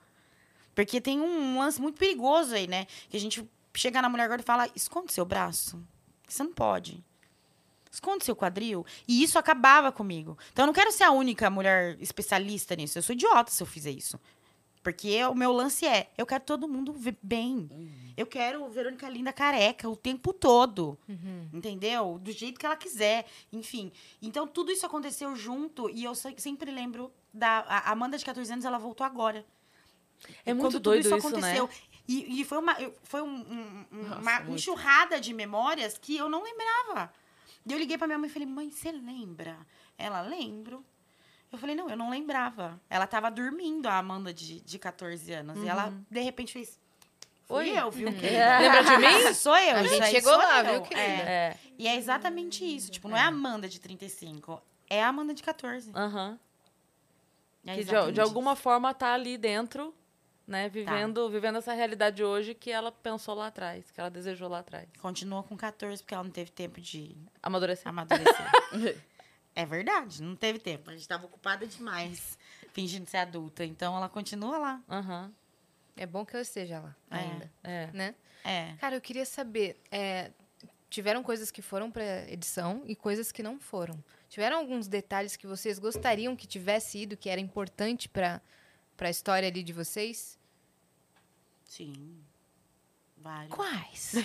Porque tem um lance muito perigoso aí, né? Que a gente chega na mulher gorda e fala: esconde seu braço. Você não pode. Esconde seu quadril. E isso acabava comigo. Então eu não quero ser a única mulher especialista nisso. Eu sou idiota se eu fizer isso. Porque o meu lance é: eu quero todo mundo ver bem. Eu quero Verônica Linda careca o tempo todo. Entendeu? Do jeito que ela quiser. Enfim. Então tudo isso aconteceu junto. E eu se- sempre lembro da. A Amanda de 14 anos, ela voltou agora. É muito quando tudo doido isso isso, né? aconteceu. E, e foi uma, foi um- um- um- Nossa, uma muito. enxurrada de memórias que eu não lembrava. E eu liguei pra minha mãe e falei, mãe, você lembra? Ela, lembro. Eu falei, não, eu não lembrava. Ela tava dormindo, a Amanda de, de 14 anos. E ela, de repente, fez. Fui Oi. eu, viu? [laughs] Lembra de mim? [laughs] Sou eu. A gente aí chegou lá, eu. viu, querida? É. É. E é exatamente isso. Tipo, não é a Amanda de 35. É a Amanda de 14. Aham. É que de, de alguma forma tá ali dentro, né? Vivendo, vivendo essa realidade hoje que ela pensou lá atrás, que ela desejou lá atrás. Continua com 14 porque ela não teve tempo de Amadurecer. amadurecer. [laughs] é verdade, não teve tempo. A gente estava ocupada demais, [laughs] fingindo ser adulta. Então ela continua lá. Aham. É bom que eu esteja lá É. ainda, É. né? É. Cara, eu queria saber, é, tiveram coisas que foram para edição e coisas que não foram. Tiveram alguns detalhes que vocês gostariam que tivesse ido, que era importante para para a história ali de vocês? Sim. Vários. Quais? [laughs]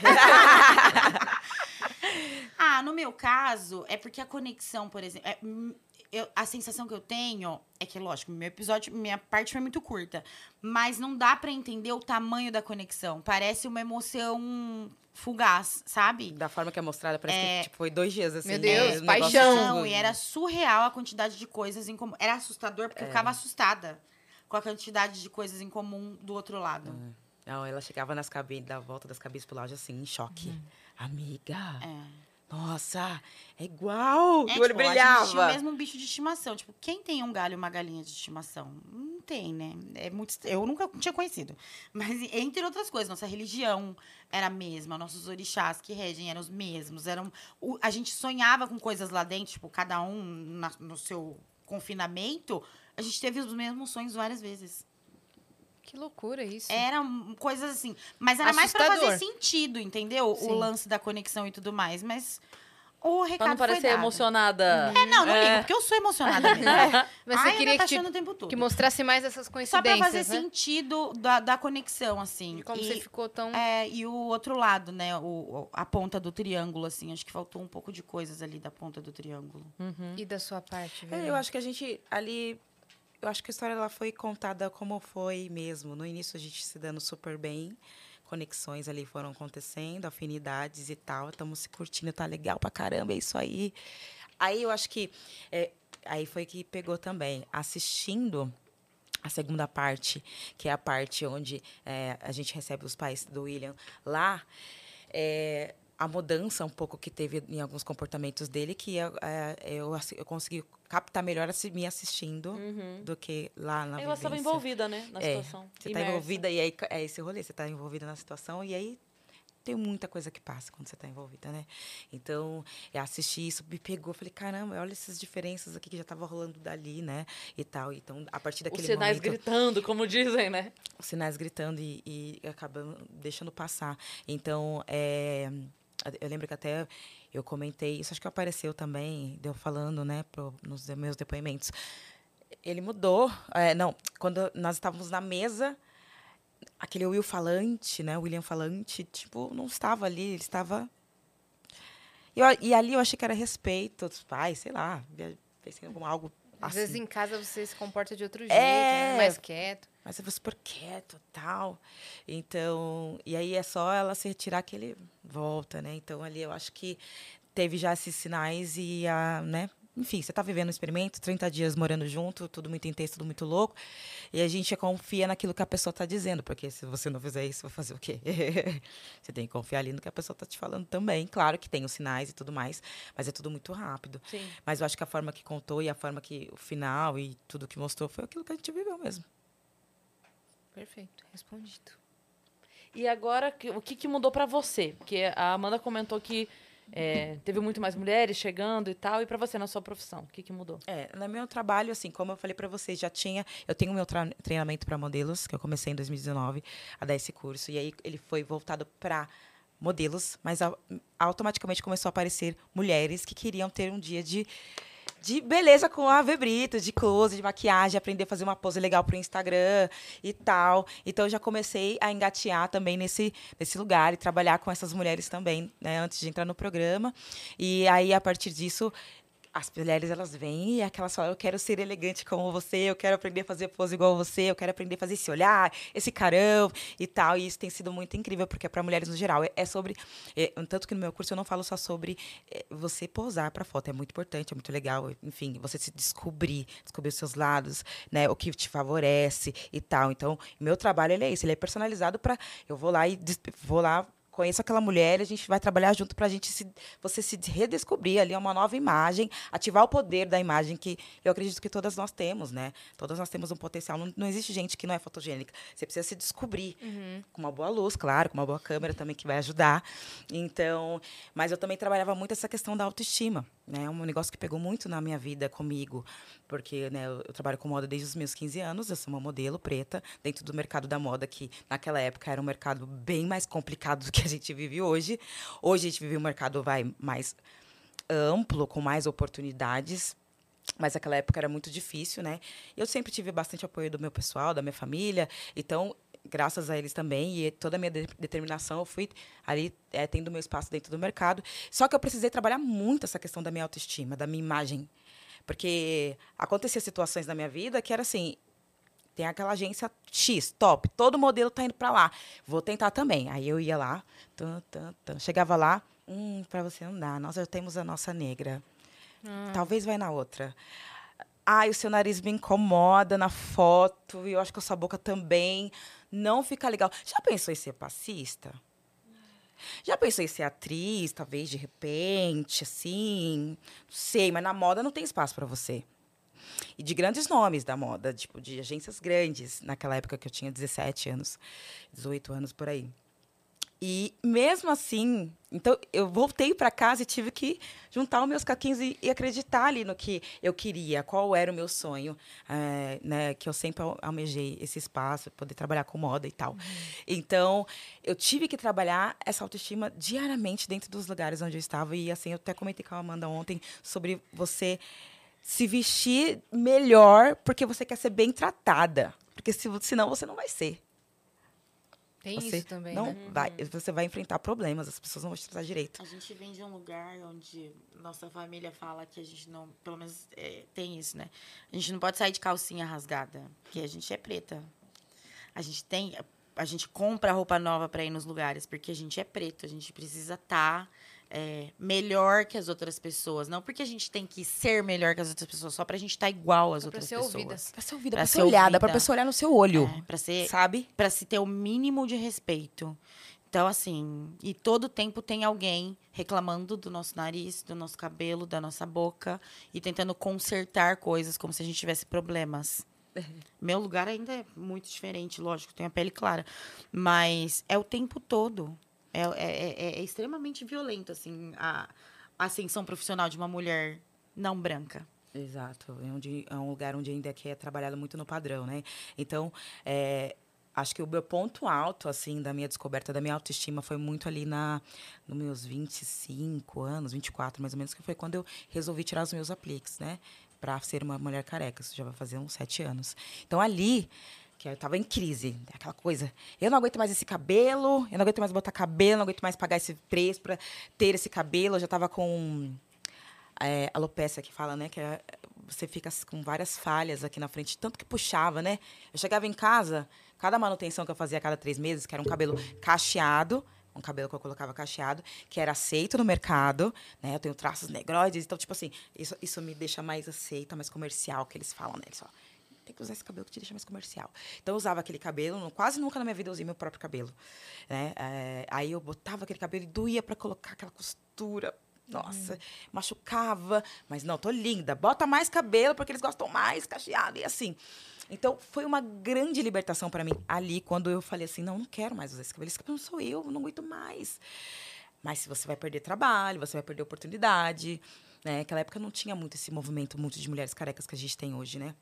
Ah, no meu caso, é porque a conexão, por exemplo. é, hum, eu- a sensação que eu tenho é que, lógico, meu episódio, minha parte foi muito curta. Mas não dá pra entender o tamanho da conexão. Parece uma emoção fugaz, sabe? Da forma que é mostrada, parece que tipo, foi dois dias assim. Meu Deus, um negócio paixão. e era surreal a quantidade de coisas em comum. Era assustador porque eu ficava assustada com a quantidade de coisas em comum do outro lado. Não, ela chegava nas cabines, da volta das cabines pro lounge assim, em choque. Amiga, É. nossa, é igual. É, o olho tipo, A gente brilhava. tinha mesmo bicho de estimação. Tipo, quem tem um galho e uma galinha de estimação? Não tem, né? É muito, eu nunca tinha conhecido. Mas, entre outras coisas, nossa religião era a mesma. Nossos orixás que regem eram os mesmos. Eram, o- a gente sonhava com coisas lá dentro. Tipo, cada um na- no seu confinamento. A gente teve os mesmos sonhos várias vezes. que loucura isso. Eram coisas assim. Mas era mais pra Assustador. fazer sentido, entendeu? Sim. O lance da conexão e tudo mais. Mas o recado Pra não foi parecer dado. emocionada. É, não, não É. ligo, porque eu sou emocionada mesmo. [laughs] Mas Ai, você queria tá que, te- o tempo todo. que mostrasse mais essas Só coincidências, pra fazer né? sentido da, da conexão, assim. De como e, você ficou tão... é, e o outro lado, né? O, o- a ponta do triângulo, assim. Acho que faltou um pouco de coisas ali da ponta do triângulo. Uhum. E da sua parte, É, velho? eu acho que a gente ali. Eu acho que a história ela foi contada como foi mesmo. No início a gente se dando super bem. Conexões ali foram acontecendo, afinidades e tal. Estamos se curtindo, tá legal pra caramba, é isso aí. Aí eu acho que. é, aí foi que pegou também. Assistindo a segunda parte, que é a parte onde é, a gente recebe os pais do William lá, é, a mudança um pouco que teve em alguns comportamentos dele, que eu, é, eu, eu consegui captar melhor me assistindo Uhum. do que lá na Ela estava envolvida, né? Na É, situação. Você está envolvida e aí é esse rolê, você está envolvida na situação e aí tem muita coisa que passa quando você está envolvida, né? Então, eu assisti isso, me pegou, falei, caramba, olha essas diferenças aqui que já tava rolando dali, né? E tal. Então, a partir Os daquele sinais momento, gritando, como dizem, né? os sinais gritando e, e acabando deixando passar. Então, é, eu lembro que até eu comentei, isso acho que apareceu também, deu falando, né, pro, nos meus depoimentos. Ele mudou. é, não, quando nós estávamos na mesa, aquele Will falante, né, o William falante, tipo, não estava ali, ele estava. E, eu- e ali eu achei que era respeito dos pais, sei lá, pensei em algo Às assim. vezes em casa você se comporta de outro jeito, É. mais quieto. Mas eu vou super quieto tal. Então, e aí é só ela se retirar que ele volta, né? Então ali eu acho que teve já esses sinais e a, né? Enfim, você tá vivendo um experimento, 30 dias morando junto, tudo muito intenso, tudo muito louco. E a gente confia naquilo que a pessoa tá dizendo, porque se você não fizer isso, vai fazer o quê? [laughs] você tem que confiar ali no que a pessoa tá te falando também. Claro que tem os sinais e tudo mais, mas é tudo muito rápido. Sim. Mas eu acho que a forma que contou e a forma que o final e tudo que mostrou foi aquilo que a gente viveu mesmo. Perfeito, respondido. E agora, o que, que mudou pra você? Porque a Amanda comentou que é, teve muito mais mulheres chegando e tal. E pra você, na sua profissão, o que, que mudou? É, no meu trabalho, assim, como eu falei para vocês, já tinha. Eu tenho o meu treinamento para modelos, que eu comecei em 2019 a dar esse curso. E aí ele foi voltado para modelos, mas au- automaticamente começou a aparecer mulheres que queriam ter um dia de. De beleza com a Ave Brito, de close, de maquiagem, aprender a fazer uma pose legal pro Instagram e tal. Então eu já comecei a engatear também nesse, nesse lugar e trabalhar com essas mulheres também, né, antes de entrar no programa. E aí, a partir disso, as mulheres elas vêm e aquelas falam, eu quero ser elegante como você, eu quero aprender a fazer pose igual você, eu quero aprender a fazer esse olhar, esse carão e tal. E isso tem sido muito incrível, porque para mulheres no geral. É, é sobre. é, tanto que no meu curso eu não falo só sobre é, você posar para foto. É muito importante, é muito legal. Enfim, você se descobrir, descobrir os seus lados, né? O que te favorece e tal. Então, meu trabalho ele é isso, ele é personalizado para. Eu vou lá e vou lá conheço aquela mulher, a gente vai trabalhar junto para a gente se, você se redescobrir ali uma nova imagem, ativar o poder da imagem que eu acredito que todas nós temos, né? Todas nós temos um potencial. Não, não existe gente que não é fotogênica. Você precisa se descobrir Uhum. com uma boa luz, claro, com uma boa câmera também que vai ajudar. Então, mas eu também trabalhava muito essa questão da autoestima, né? Um negócio que pegou muito na minha vida comigo, porque né, eu, eu trabalho com moda desde os meus 15 anos, eu sou uma modelo preta dentro do mercado da moda que naquela época era um mercado bem mais complicado [laughs] do que a gente vive hoje. Hoje a gente vive um mercado vai mais amplo, com mais oportunidades. Mas naquela época era muito difícil, né? Eu sempre tive bastante apoio do meu pessoal, da minha família. Então, graças a eles também e toda a minha de- determinação, eu fui ali eh, tendo meu espaço dentro do mercado. Só que eu precisei trabalhar muito essa questão da minha autoestima, da minha imagem. Porque acontecia situações na minha vida que era assim, tem aquela agência X, top, todo modelo tá indo para lá. Vou tentar também. Aí eu ia lá, tan, tan, tan. chegava lá, hum, para você não dá. Nós já temos a nossa negra. Talvez vai na outra. Ai, o seu nariz me incomoda na foto, e eu acho que a sua boca também. Não fica legal. Já pensou em ser passista? Já pensou em ser atriz, talvez de repente, assim? Não sei, mas na moda não tem espaço para você. E de grandes nomes da moda, tipo, de agências grandes, naquela época que eu tinha 17 anos, 18 anos por aí. E mesmo assim, então eu voltei para casa e tive que juntar os meus caquinhos e, e acreditar ali no que eu queria, qual era o meu sonho, eh, né, que eu sempre al- almejei esse espaço, poder trabalhar com moda e tal. Então, eu tive que trabalhar essa autoestima diariamente dentro dos lugares onde eu estava e assim, eu até comentei com a Amanda ontem sobre você se vestir melhor porque você quer ser bem tratada, porque se, senão você não vai ser. Tem Você isso também, não né? vai, você vai enfrentar problemas, as pessoas não vão te tratar direito. A gente vem de um lugar onde nossa família fala que a gente não. Pelo menos é, tem isso, né? A gente não pode sair de calcinha rasgada, porque a gente é preta. A gente tem. A gente compra roupa nova para ir nos lugares, porque a gente é preto. A gente precisa estar melhor que as outras pessoas. Não porque a gente tem que ser melhor que as outras pessoas, só pra gente estar igual às Só pra outras ser pessoas. ouvida. Pra ser ouvida, Pra pra, ser ser olhada, pra ouvida. pessoa olhar no seu olho, É, pra ser sabe? para se ter o mínimo de respeito. Então, assim, e todo tempo tem alguém reclamando do nosso nariz, do nosso cabelo, da nossa boca e tentando consertar coisas como se a gente tivesse problemas. [laughs] Meu lugar ainda é muito diferente, lógico, tenho a pele clara. Mas é o tempo todo. É, é, é- é extremamente violento, assim, a, ascensão profissional de uma mulher não branca. Exato. É, onde, é um lugar onde ainda que é trabalhado muito no padrão, né? Então, é, acho que o meu ponto alto, assim, da minha descoberta, da minha autoestima, foi muito ali na, nos meus 25 anos, 24 mais ou menos, que foi quando eu resolvi tirar os meus apliques, né? Pra ser uma mulher careca. Isso já vai fazer uns sete anos. Então, ali, que eu tava em crise, aquela coisa. Eu não aguento mais esse cabelo, eu não aguento mais botar cabelo, não aguento mais pagar esse preço pra ter esse cabelo. Eu já tava com é, alopecia que fala, né? Que é- você fica com várias falhas aqui na frente, tanto que puxava, né? Eu chegava em casa, cada manutenção que eu fazia a cada três meses, que era um cabelo cacheado, um cabelo que eu colocava cacheado, que era aceito no mercado, né? Eu tenho traços negroides, então, tipo assim, isso, isso me deixa mais aceita, mais comercial, que eles falam, né? Eles falam, tem que usar esse cabelo que te deixa mais comercial. Então, eu usava aquele cabelo, quase nunca na minha vida eu usei meu próprio cabelo. Né? É, aí eu botava aquele cabelo e doía para colocar aquela costura. Nossa, machucava. Mas não, tô linda. Bota mais cabelo, porque eles gostam mais cacheado e assim. Então, foi uma grande libertação para mim ali, quando eu falei assim: não, não quero mais usar esse cabelo. Esse cabelo não sou eu, não aguento mais. Mas se você vai perder trabalho, você vai perder oportunidade. Né? Naquela época não tinha muito esse movimento muito de mulheres carecas que a gente tem hoje, né?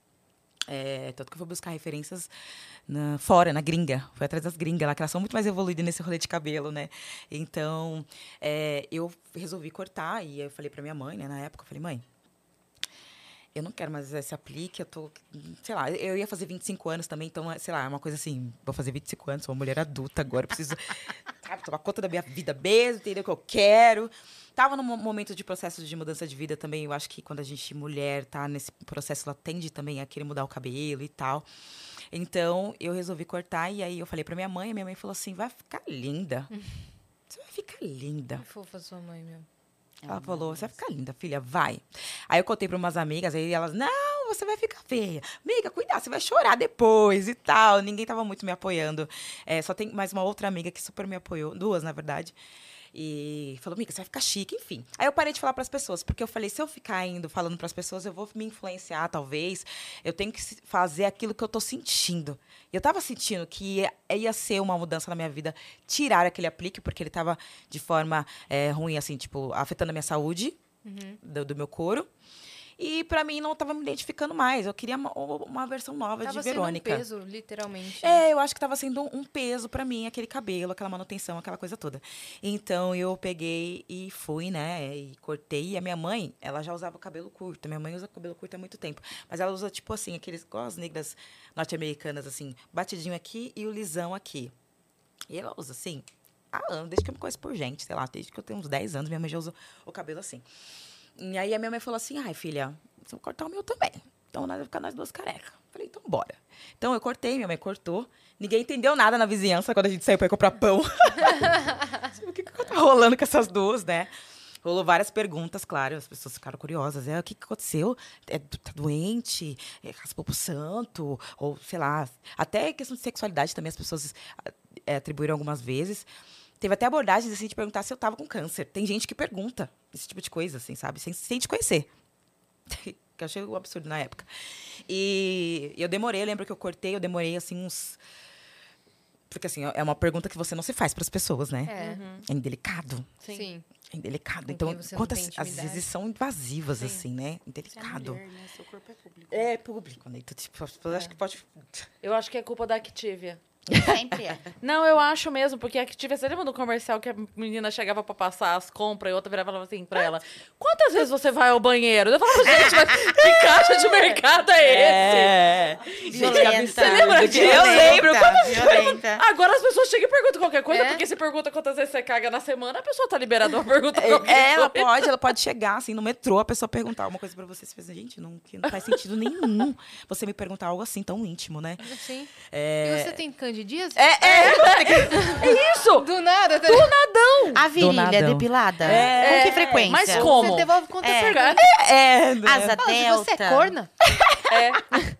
É, tanto que eu fui buscar referências na- fora, na gringa. Fui atrás das gringas lá, que elas são muito mais evoluídas nesse rolê de cabelo, né? Então, é, eu resolvi cortar e eu falei pra minha mãe, né? Na época, eu falei, mãe, eu não quero mais esse aplique, eu tô, sei lá, eu ia fazer 25 anos também, então, sei lá, é uma coisa assim, vou fazer 25 anos, sou uma mulher adulta agora, preciso, [laughs] sabe, tomar conta da minha vida mesmo, entender o que eu quero. Tava num mo- momento de processo de mudança de vida também, eu acho que quando a gente, mulher, tá nesse processo, ela tende também a querer mudar o cabelo e tal. Então, eu resolvi cortar, e aí eu falei pra minha mãe, e minha mãe falou assim, vai ficar linda. Você vai ficar linda. Que fofa sua mãe, meu. Ela falou, você vai ficar linda, filha, vai. Aí eu contei para umas amigas, aí elas, não, você vai ficar feia. Amiga, cuidado, você vai chorar depois e tal. Ninguém tava muito me apoiando. É, só tem mais uma outra amiga que super me apoiou, duas, na verdade. E falou, amiga, você vai ficar chique, enfim. Aí eu parei de falar para as pessoas, porque eu falei, se eu ficar indo falando para as pessoas, eu vou me influenciar, talvez. Eu tenho que fazer aquilo que eu tô sentindo. E eu tava sentindo que ia, ia ser uma mudança na minha vida, tirar aquele aplique, porque ele tava de forma é, ruim, assim, tipo, afetando a minha saúde uhum. do, do meu couro. E para mim não estava me identificando mais. Eu queria uma, uma versão nova tava de Verônica. Sendo um peso, literalmente. É, eu acho que estava sendo um peso para mim aquele cabelo, aquela manutenção, aquela coisa toda. Então eu peguei e fui, né, e cortei. E a minha mãe, ela já usava cabelo curto. Minha mãe usa cabelo curto há muito tempo, mas ela usa tipo assim, aqueles igual as negras norte-americanas assim, batidinho aqui e o lisão aqui. E ela usa assim, há anos, desde que eu me conheço por gente, sei lá, desde que eu tenho uns 10 anos, minha mãe já usa o cabelo assim. E aí a minha mãe falou assim: ai, filha, você vai cortar o meu também. Então nós vamos ficar nós duas carecas. Falei, então bora. Então eu cortei, minha mãe cortou. Ninguém entendeu nada na vizinhança quando a gente saiu pra ir comprar pão. [laughs] o que, que tá rolando com essas duas, né? Rolou várias perguntas, claro, as pessoas ficaram curiosas. É, o que, que aconteceu? É, tá doente? É, raspou pro santo? Ou, sei lá, até questão de sexualidade também as pessoas é, atribuíram algumas vezes. Teve até abordagens assim de perguntar se eu tava com câncer. Tem gente que pergunta esse tipo de coisa, assim, sabe? Sem, sem te conhecer. [laughs] que eu achei um absurdo na época. E eu demorei, eu lembro que eu cortei, eu demorei assim uns. Porque assim, é uma pergunta que você não se faz para as pessoas, né? É. Uhum. é indelicado. Sim. É indelicado. Então, quantas às vezes são invasivas, Sim. assim, né? Indelicado. É, mulher, né? Seu corpo é público. É público, né? Então, tipo, é. acho que pode. Eu acho que é culpa da Activia. Sempre é. [laughs] Não, eu acho mesmo, porque a Activia, você lembra do comercial que a menina chegava pra passar as compras e outra virava e falava assim pra ela: Quantas vezes você vai ao banheiro? Eu falava, gente, mas [laughs] que caixa de mercado é esse? É. Violenta. Você lembra disso? Eu lembro. Violenta. Agora as pessoas chegam e perguntam qualquer coisa, é? porque se pergunta quantas vezes você caga na semana, a pessoa tá liberada uma pergunta é, qualquer é, ela pode, ela pode chegar assim no metrô, a pessoa perguntar alguma coisa pra você. Você pensa, gente, não, não faz sentido nenhum você me perguntar algo assim tão íntimo, né? Sim. É... E você tem candidíase? É, é [laughs] é isso! Do nada. Tá... Do nadão! A virilha depilada? É. Com que frequência? Mas como? Você devolve conta é. pergunta. É, é. Asa delta. Você é corna? É. [laughs]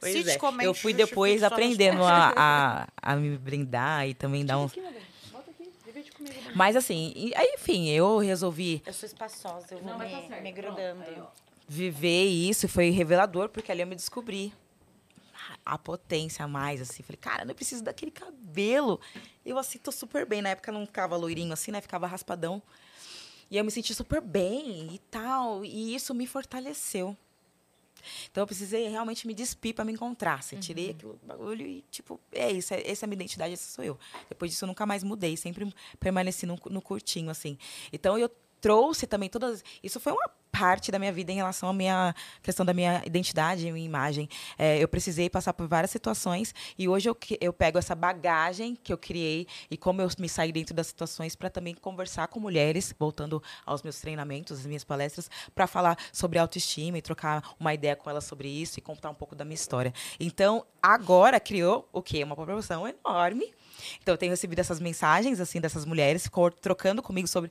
Pois é. Eu fui depois aprendendo a, a, a me brindar e também dar um... Mas assim, aí, enfim, eu resolvi... Eu sou espaçosa, eu vou Não, me, tá me grudando. Viver isso foi revelador, porque ali eu me descobri a potência a mais, assim. Falei, cara, não preciso daquele cabelo. Eu, assim, tô super bem. Na época não ficava loirinho assim, né? Ficava raspadão. E eu me senti super bem e tal. E isso me fortaleceu. Então eu precisei realmente me despir para me encontrar. Assim, uhum. Tirei aquele bagulho e, tipo, é isso, é, essa é a minha identidade, essa sou eu. Depois disso eu nunca mais mudei, sempre permaneci no, no curtinho, assim. Então eu trouxe também todas. Isso foi uma parte da minha vida em relação à minha questão da minha identidade, minha imagem. É, eu precisei passar por várias situações e hoje eu, eu pego essa bagagem que eu criei e como eu me saí dentro das situações para também conversar com mulheres, voltando aos meus treinamentos, às minhas palestras, para falar sobre autoestima e trocar uma ideia com elas sobre isso e contar um pouco da minha história. Então, agora criou o quê? Uma proporção enorme. Então, eu tenho recebido essas mensagens assim dessas mulheres trocando comigo sobre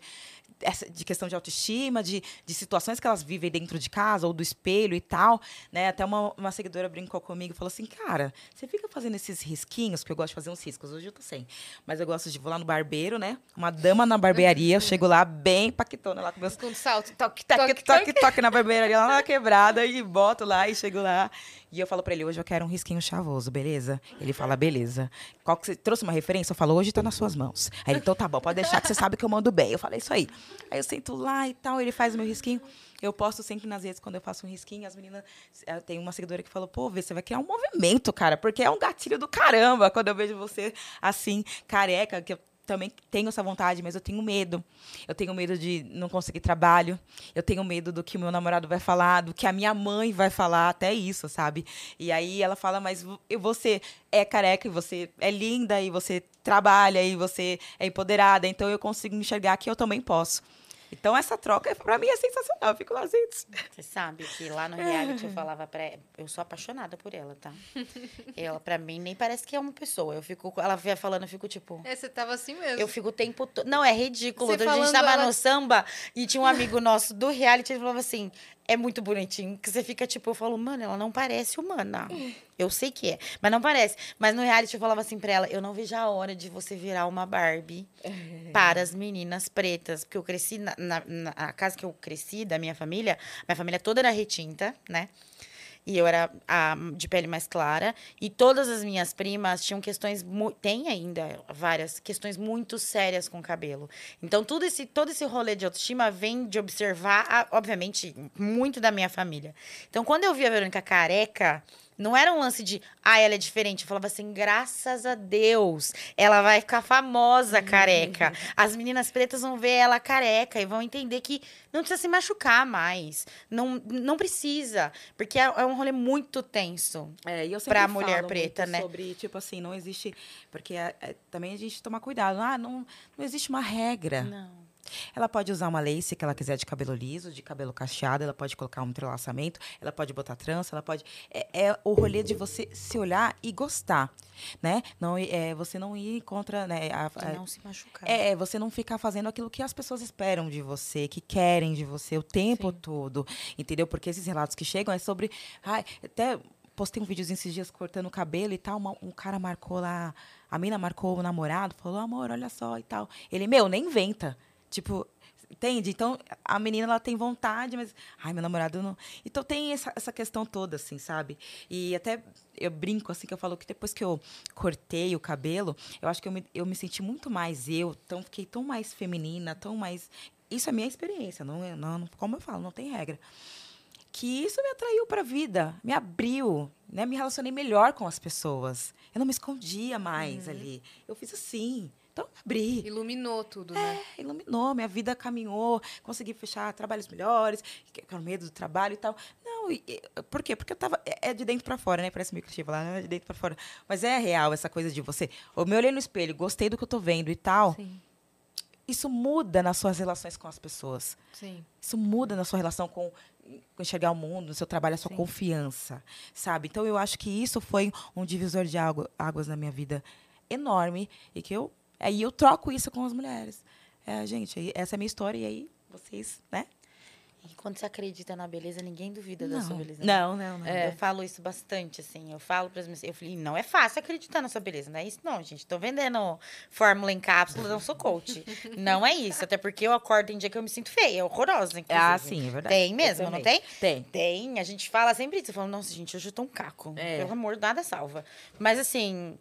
essa, de questão de autoestima, de, de situações que elas vivem dentro de casa ou do espelho e tal, né? Até uma, uma seguidora brincou comigo e falou assim, cara, você fica fazendo esses risquinhos, porque eu gosto de fazer uns riscos, hoje eu tô sem. Mas eu gosto de vou lá no barbeiro, né? Uma dama na barbearia, eu chego lá bem paquetona lá com meus... Com salto, toque, toque, toque, toque, toque na barbearia, lá na quebrada, e boto lá e chego lá. E eu falo pra ele, hoje eu quero um risquinho chavoso, beleza? Ele fala, beleza. Qual que você trouxe uma referência? Eu falo, hoje tá nas suas mãos. Aí ele, então tá bom, pode deixar que você sabe que eu mando bem. Eu falei, isso aí. Aí eu sento lá e tal, ele faz o meu risquinho. Eu posto sempre nas redes quando eu faço um risquinho, as meninas. Eh, tem uma seguidora que falou, pô, Vê, você vai criar um movimento, cara, porque é um gatilho do caramba quando eu vejo você assim, careca, que eu também tenho essa vontade, mas eu tenho medo. Eu tenho medo de não conseguir trabalho. Eu tenho medo do que o meu namorado vai falar, do que a minha mãe vai falar, até isso, sabe? E aí ela fala, mas você é careca e você é linda e você trabalha e você é empoderada, então eu consigo enxergar que eu também posso. Então, essa troca, para mim, é sensacional. Eu fico lá assim. Você sabe que lá no reality eu falava pra Eu sou apaixonada por ela, tá? Ela, pra mim, nem parece que é uma pessoa. Eu fico. Ela via falando, eu fico tipo. É, você tava assim mesmo. Eu fico o tempo todo. Não, é ridículo. Você a gente tava ela... no samba e tinha um amigo nosso do reality, ele falava assim: é muito bonitinho. Que você fica tipo, eu falo, mano, ela não parece humana. Eu sei que é, mas não parece. Mas no reality eu falava assim pra ela: eu não vejo a hora de você virar uma Barbie [laughs] para as meninas pretas. Porque eu cresci na, na, na casa que eu cresci, da minha família, minha família toda era retinta, né? E eu era a, de pele mais clara. E todas as minhas primas tinham questões. Tem ainda várias questões muito sérias com o cabelo. Então, tudo esse, todo esse rolê de autoestima vem de observar, obviamente, muito da minha família. Então, quando eu vi a Verônica careca. Não era um lance de, ah, ela é diferente. Eu falava assim, graças a Deus, ela vai ficar famosa careca. As meninas pretas vão ver ela careca e vão entender que não precisa se machucar mais. Não, não precisa. Porque é, é um rolê muito tenso. É, e eu pra mulher preta, né? Sobre, tipo assim, não existe. Porque é- é- também a gente toma cuidado. Ah, não, não existe uma regra. Não. Ela pode usar uma lace que ela quiser de cabelo liso, de cabelo cacheado, ela pode colocar um entrelaçamento, ela pode botar trança, ela pode. É, é o rolê de você se olhar e gostar, né? Não, é, você não ir contra. Né, a- a- não se machucar. é, você não ficar fazendo aquilo que as pessoas esperam de você, que querem de você o tempo todo, entendeu? Porque esses relatos que chegam é sobre. Ai, até postei um videozinho esses dias cortando o cabelo e tal, uma- um cara marcou lá, a mina marcou o namorado, falou, amor, olha só e tal. Ele, meu, nem inventa. Tipo, entende? Então, a menina, ela tem vontade, mas, ai, meu namorado não... Então, tem essa, essa questão toda, assim, sabe? E até eu brinco, assim, que eu falo que depois que eu cortei o cabelo, eu acho que eu me, eu me senti muito mais eu, tão, fiquei tão mais feminina, tão mais... Isso é minha experiência, não, é- não, como eu falo, não tem regra. Que isso me atraiu para a vida, me abriu, né? Me relacionei melhor com as pessoas. Eu não me escondia mais ali. Eu fiz assim. Então, abri. Iluminou tudo, né? É, iluminou, minha vida caminhou, consegui fechar trabalhos melhores, que era o medo do trabalho e tal. Não, e- e- por quê? Porque eu tava. É é de dentro pra fora, né? Parece meio clichê falar, "Ah, é de dentro pra fora. Mas é real essa coisa de você. Eu me olhei no espelho, gostei do que eu tô vendo e tal. Sim, Isso muda nas suas relações com as pessoas. sim. Isso muda na sua relação com, com enxergar o mundo, no seu trabalho, a sua confiança, sabe? Então, eu acho que isso foi um divisor de água- águas na minha vida enorme e que eu aí eu troco isso com as mulheres. É, gente, essa é a minha história e aí vocês, né? E quando você acredita na beleza, ninguém duvida da sua beleza. né? não, não, não. Eu falo isso bastante, assim. Eu falo para as minhas. Eu falei, não é fácil acreditar na sua beleza. Não é isso, não, gente. Tô vendendo fórmula em cápsula, não sou coach. [laughs] não é isso. Até porque eu acordo em dia que eu me sinto feia, horrorosa, inclusive. Ah, sim, é verdade. Tem mesmo, não tem? Tem. Tem. A gente fala sempre isso. Eu falo, nossa, gente, hoje eu tô um caco. É. Pelo amor, nada salva. Mas, assim,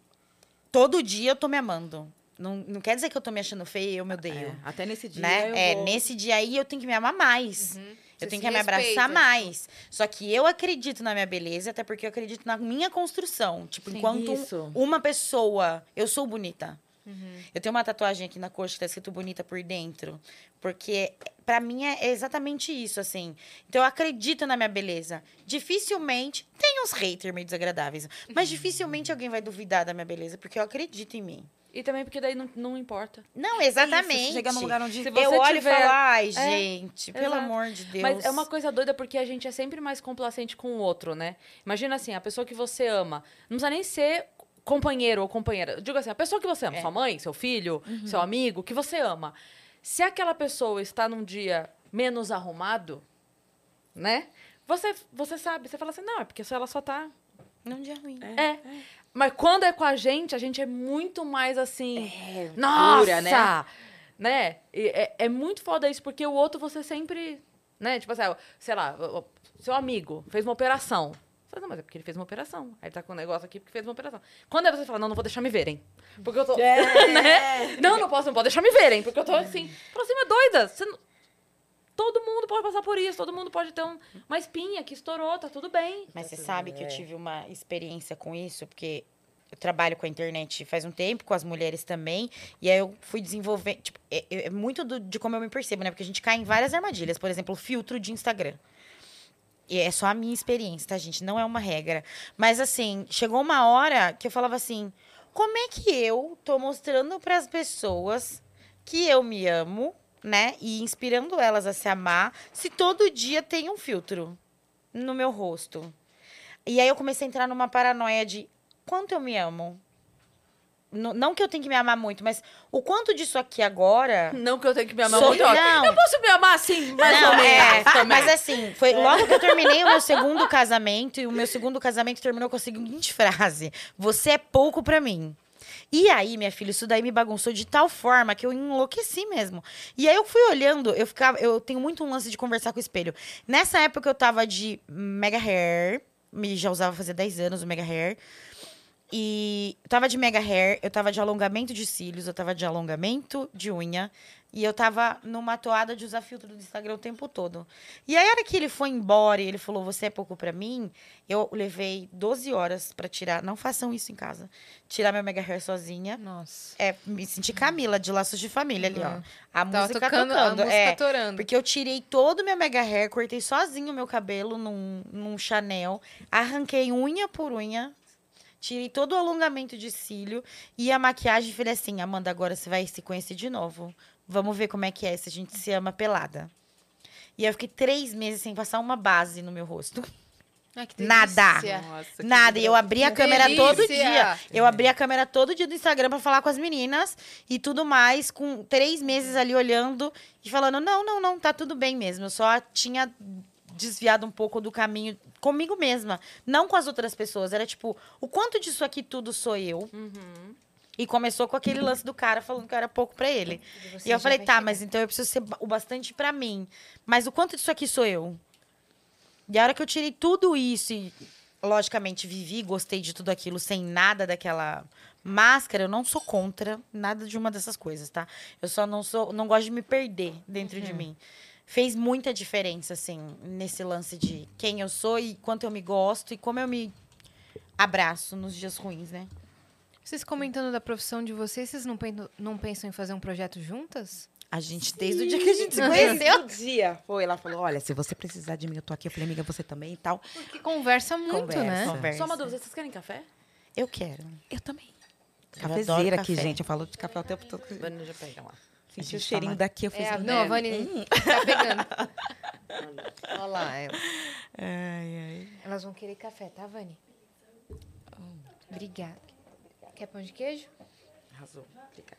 todo dia eu tô me amando. Não, não quer dizer que eu tô me achando feia e eu me odeio. É, até nesse dia né? eu É, vou- nesse dia aí eu tenho que me amar mais. Uhum. Eu tenho que me abraçar respeita. mais. Só que eu acredito na minha beleza, até porque eu acredito na minha construção. Tipo, Sim. enquanto uma pessoa. Eu sou bonita. Uhum. Eu tenho uma tatuagem aqui na coxa que tá escrito bonita por dentro. Porque pra mim é exatamente isso, assim. Então eu acredito na minha beleza. Dificilmente. Tem uns haters meio desagradáveis. Mas [laughs] dificilmente alguém vai duvidar da minha beleza, porque eu acredito em mim. E também porque daí não, não importa. Não, Isso, exatamente. chega num lugar onde Se eu você olho tiver- e falo, ai, gente, pelo exato. amor de Deus. Mas é uma coisa doida porque a gente é sempre mais complacente com o outro, né? Imagina assim, a pessoa que você ama. Não precisa nem ser companheiro ou companheira. Eu Digo assim, a pessoa que você ama, É. sua mãe, seu filho, seu amigo, que você ama. Se aquela pessoa está num dia menos arrumado, né? Você, você sabe, você fala assim, não, é porque ela só tá. Num dia ruim. É. Mas quando é com a gente, a gente é muito mais assim. É, Nossa! pura, né? né? E É, é muito foda isso, porque o outro você sempre. Né? Tipo assim, sei lá, seu amigo fez uma operação. Você fala, não, mas é porque ele fez uma operação. Aí tá com um negócio aqui porque fez uma operação. Quando é você fala, não, não vou deixar me verem. Porque eu tô. [laughs] né? Não, não posso, não pode deixar me verem. Porque eu tô assim. Fala assim, mas doida. Você não- Todo mundo pode passar por isso, todo mundo pode ter um- uma espinha que estourou, tá tudo bem. Mas você sabe que eu É. tive uma experiência com isso, porque eu trabalho com a internet faz um tempo, com as mulheres também, e aí eu fui desenvolver. Tipo, é, é- é muito do- de como eu me percebo, né? Porque a gente cai em várias armadilhas. Por exemplo, o filtro de Instagram. E é só a minha experiência, tá, gente? Não é uma regra. Mas assim, chegou uma hora que eu falava assim: como é que eu tô mostrando para as pessoas que eu me amo, né? E inspirando elas a se amar, se todo dia tem um filtro no meu rosto. E aí eu comecei a entrar numa paranoia de quanto eu me amo. n- não que eu tenho que me amar muito, mas o quanto disso aqui agora. Não que eu tenho que me amar Sou- muito. não. Eu posso me amar assim, mais Não, ou menos é, mas assim, foi logo que eu terminei o meu segundo casamento, e o meu segundo casamento terminou com a seguinte frase: Você é pouco pra mim. E aí, minha filha, isso daí me bagunçou de tal forma que eu enlouqueci mesmo. E aí eu fui olhando, eu ficava, eu tenho muito um lance de conversar com o espelho. Nessa época eu tava de mega hair, me já usava fazia 10 anos o mega hair. E eu tava de mega hair, eu tava de alongamento de cílios, eu tava de alongamento de unha. E eu tava numa toada de usar filtro do Instagram o tempo todo. E aí, a hora que ele foi embora e ele falou, você é pouco pra mim, eu levei 12 horas pra tirar. Não façam isso em casa. Tirar meu mega hair sozinha. Nossa. É, me senti Camila de Laços de Família ali, ó. Uhum. A Tava música tocando, tocando. a música é. torando. Porque eu tirei todo o meu mega hair, cortei sozinho o meu cabelo num, num Chanel, arranquei unha por unha, tirei todo o alongamento de cílio e a maquiagem falei assim, Amanda, agora você vai se conhecer de novo. Vamos ver como é que é se a gente se ama pelada. E aí eu fiquei três meses sem passar uma base no meu rosto. Que Nada. Nossa, que Nada. E eu abri a câmera todo dia. Eu abri a câmera todo dia do Instagram pra falar com as meninas e tudo mais, com três meses ali olhando e falando: não, não, não, tá tudo bem mesmo. Eu só tinha desviado um pouco do caminho comigo mesma, não com as outras pessoas. Era tipo, o quanto disso aqui tudo sou eu. Uhum. E começou com aquele lance do cara falando que eu era pouco pra ele. Você E eu falei, tá, chegar. mas então eu preciso ser o bastante pra mim. Mas o quanto disso aqui sou eu? E a hora que eu tirei tudo isso e, logicamente, vivi, gostei de tudo aquilo sem nada daquela máscara, eu não sou contra nada de uma dessas coisas, tá? Eu só não sou, não gosto de me perder dentro de mim. Fez muita diferença, assim, nesse lance de quem eu sou e quanto eu me gosto e como eu me abraço nos dias ruins, né? Vocês comentando da profissão de vocês, vocês não, pen- não pensam em fazer um projeto juntas? A gente, desde o dia que a gente se conheceu. Um dia foi, ela falou: olha, se você precisar de mim, eu tô aqui. Eu falei, amiga, você também e tal. Porque conversa muito, Conversa. né? Conversa. Só uma dúvida, vocês querem café? Eu quero. Eu também. Eu adoro Cafezeira aqui, café. gente. Eu falo de café o tempo todo. Vânia já pega lá. Senti o cheirinho toma- daqui, eu fiz É, a- um- não, Vani tá pegando. [laughs] Olha lá, ela- Ai, ai. elas vão querer café, tá, Vani? Obrigada. Quer pão de queijo? Arrasou. Obrigada.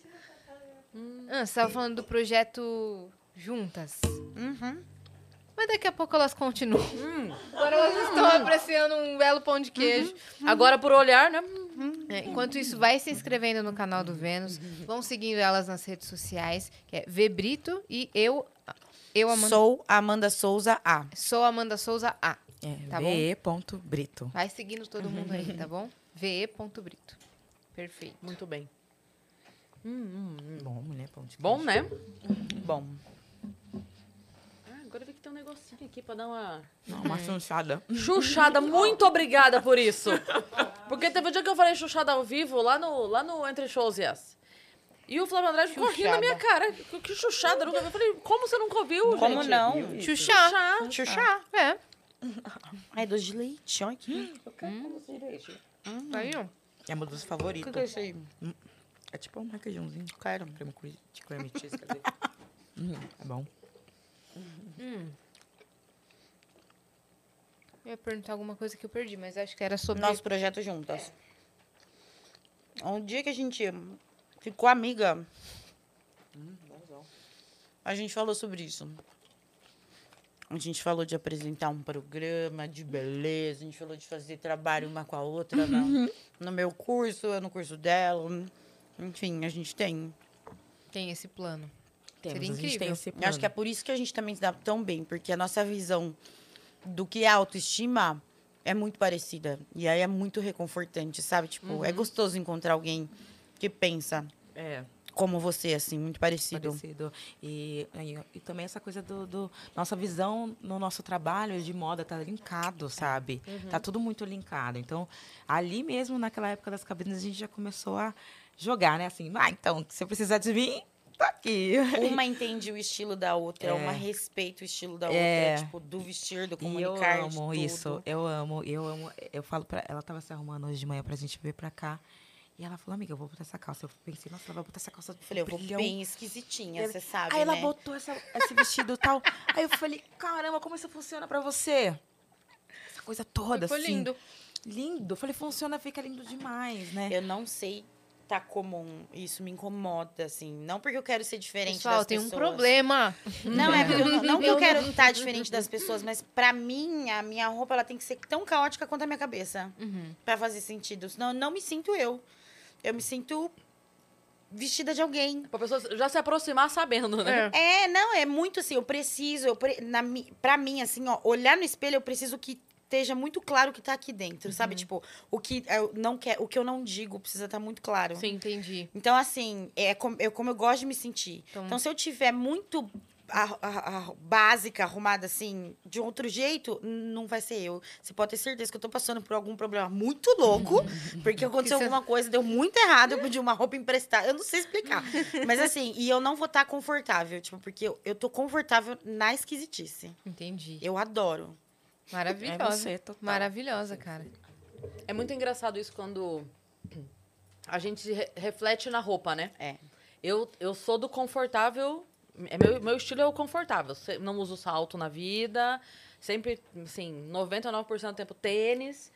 [laughs] Ah, você estava falando do projeto Juntas. Uhum. Mas daqui a pouco elas continuam. Agora elas estão apreciando um belo pão de queijo. Agora, por olhar, né? É, enquanto isso, vai se inscrevendo no canal do Vênus. Vão seguindo elas nas redes sociais, que é Vebrito e eu. Eu, Amanda. Sou Amanda Souza A. Sou Amanda Souza A. É, Tá bom? ve.brito. Vai seguindo todo mundo aí, tá bom? [laughs] ve.brito. Perfeito. Muito bem. Bom, mulher, pão de Bom, né? Bom. Ah, agora eu vi que tem um negocinho aqui pra dar uma Não, uma chanchada. [laughs] chuchada. Muito obrigada por isso. [laughs] Porque teve um dia que eu falei chuchada ao vivo lá no, lá no Entre Shows Yes. E o Flávio Andrade ficou rindo na minha cara. Que, chuchada, eu nunca vi. Eu falei, como você nunca ouviu, Como gente? não? Xuxa. Chuchá. Xuxa. É. Ai, doce de leite, olha aqui. Tá aí, ó. É meu dos O favoritos. que, que é isso aí? É tipo um requeijãozinho. Quero. Creme cre- de creme cheese, dizer. [laughs] Hum, é bom. Eu ia perguntar alguma coisa que eu perdi, mas acho que era sobre. Nosso projeto juntas. Um dia que a gente ficou amiga, a gente falou sobre isso. A gente falou de apresentar um programa de beleza, a gente falou de fazer trabalho uma com a outra no, no meu curso, eu no curso dela. Enfim, a gente tem. Tem esse plano. Temos, Seria a gente tem incrível. esse Eu acho que é por isso que a gente também se dá tão bem, porque a nossa visão do que é autoestima é muito parecida. E aí é muito reconfortante, sabe? Tipo, é gostoso encontrar alguém que pensa É, como você, assim, muito parecido. parecido. E, e, e também essa coisa do, do- Nossa visão no nosso trabalho de moda tá linkado, sabe? Tá tudo muito linkado. Então, ali mesmo, naquela época das cabines, a gente já começou a jogar, né? Assim, ah, então, se você precisar de mim, tá aqui. [laughs] Uma entende o estilo da outra, É. uma respeita o estilo da É. outra, tipo, do vestir, do E eu comunicar, de amo isso, eu amo, eu amo. Eu falo pra ela, tava se arrumando hoje de manhã pra gente vir pra cá. E ela falou, amiga, eu vou botar essa calça. Eu pensei, nossa, ela vai botar essa calça Eu falei, eu vou brilhão. bem esquisitinha, Ela- você sabe, Aí ela né? botou essa- esse vestido e tal. Aí eu falei, caramba, como isso funciona pra você? coisa toda, Ficou assim. lindo. Lindo. Eu falei, funciona, fica lindo demais, né? Eu não sei tá comum. Isso me incomoda, assim. Não porque eu quero ser diferente Pessoal, das tem um pessoas. problema. Não, é porque eu não, não que eu quero estar diferente das pessoas, mas pra mim, a minha roupa ela tem que ser tão caótica quanto a minha cabeça. Uhum. Pra fazer sentido. Senão eu não me sinto eu. Eu me sinto vestida de alguém. Pra pessoa já se aproximar sabendo, né? É. É, não, é muito assim, eu preciso, eu pre, na, pra mim, assim, ó, olhar no espelho, eu preciso que esteja muito claro o que tá aqui dentro, sabe? Tipo, o que eu não quer, o que eu não digo precisa estar muito claro. Sim, entendi. Então, assim, é como eu, como eu gosto de me sentir. Então- Então, se eu tiver muito a- a- a- básica, arrumada assim, de outro jeito, não vai ser eu. Você pode ter certeza que eu tô passando por algum problema muito louco, [laughs] porque aconteceu cê- alguma coisa, deu muito errado, eu pedi uma roupa emprestada. Eu não sei explicar. [laughs] Mas assim, e eu não vou estar confortável, tipo, porque eu, eu tô confortável na esquisitice. Entendi. Eu adoro. Maravilhosa. É você. Maravilhosa, cara. É muito engraçado isso quando a gente re- reflete na roupa, né? É. Eu, eu sou do confortável. É Meu, meu estilo é o confortável. Não uso salto na vida. Sempre, assim, 99% do tempo tênis.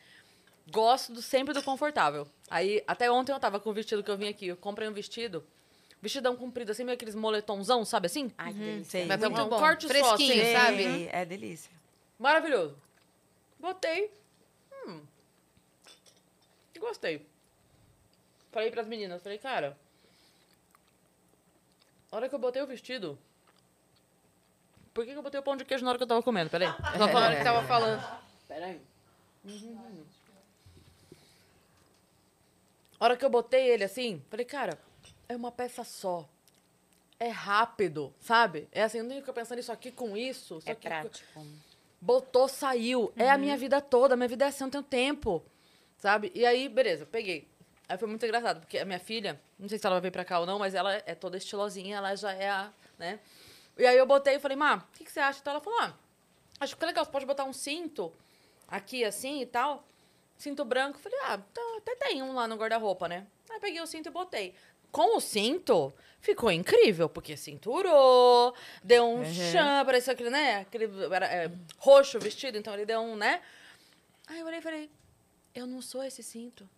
Gosto do, sempre do confortável. Aí, até ontem eu tava com o vestido que eu vim aqui. Eu comprei um vestido. Vestidão comprido, assim, meio aqueles moletomzão, sabe assim? Ai, que Uhum, delícia. Mas Então, muito um bom. corte só, Fresquinho, assim. sabe? Sei, É delícia. Maravilhoso. Botei. Hum. Gostei. Falei pras meninas, falei, cara. A hora que eu botei o vestido. Por que, que eu botei o pão de queijo na hora que eu tava comendo? Peraí. [laughs] Só na hora que tava falando. Peraí. Uhum. A hora que eu botei ele assim, falei, cara, é uma peça só. É rápido, sabe? É assim, eu não fico pensando isso aqui com isso. Isso É aqui com- prático. Botou, saiu. É a minha vida toda. A minha vida é assim, eu não tenho tempo. Sabe? E aí, beleza, peguei. Aí foi muito engraçado, porque a minha filha, não sei se ela vai vir pra cá ou não, mas ela é toda estilosinha, ela já é a, né? E aí eu botei e falei, Má, o que, que você acha? Então ela falou, ah, acho que é legal, você pode botar um cinto aqui assim e tal. Cinto branco. Falei, ah, tá, até tem um lá no guarda-roupa, né? Aí peguei o cinto e botei. Com o cinto, ficou incrível, porque cinturou, deu um Uhum. chão, parecia aquele, né? Aquele era, é, roxo o vestido, então ele deu um, né? Aí eu olhei e falei, eu não sou esse cinto.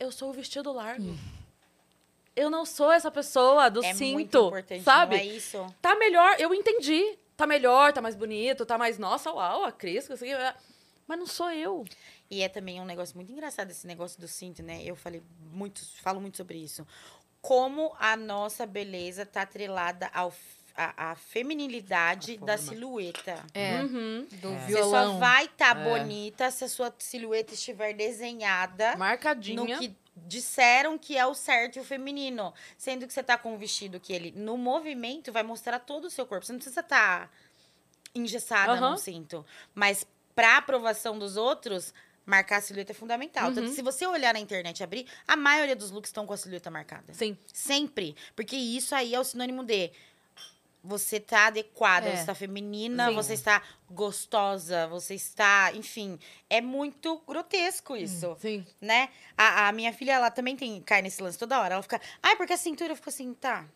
Eu sou o vestido largo. Eu não sou essa pessoa do é cinto, muito importante, sabe? não é isso? Tá melhor, eu entendi. Tá melhor, tá mais bonito, tá mais, nossa, uau, a Cris, aqui. é- Mas não sou eu. E é também um negócio muito engraçado esse negócio do cinto, né? Eu falei muito, falo muito sobre isso. Como a nossa beleza tá atrelada ao a, a feminilidade A da silhueta. É, Uhum. do É. Você só violão. vai estar É. bonita se a sua silhueta estiver desenhada no Marcadinha. que disseram que é o certo e o feminino. Sendo que você tá com um vestido que ele, no movimento, vai mostrar todo o seu corpo. Você não precisa estar engessada Aham. num cinto. Mas pra aprovação dos outros, marcar a silhueta é fundamental. Tanto Uhum. que se você olhar na internet e abrir, a maioria dos looks estão com a silhueta marcada. Sim. Sempre. Porque isso aí é o sinônimo de você tá adequada, É. você tá feminina, Sim. você está gostosa, você está, enfim, é muito grotesco isso, Sim. né? A, a minha filha, ela também tem cai nesse lance toda hora. Ela fica, ai, porque a cintura, eu fico assim, tá.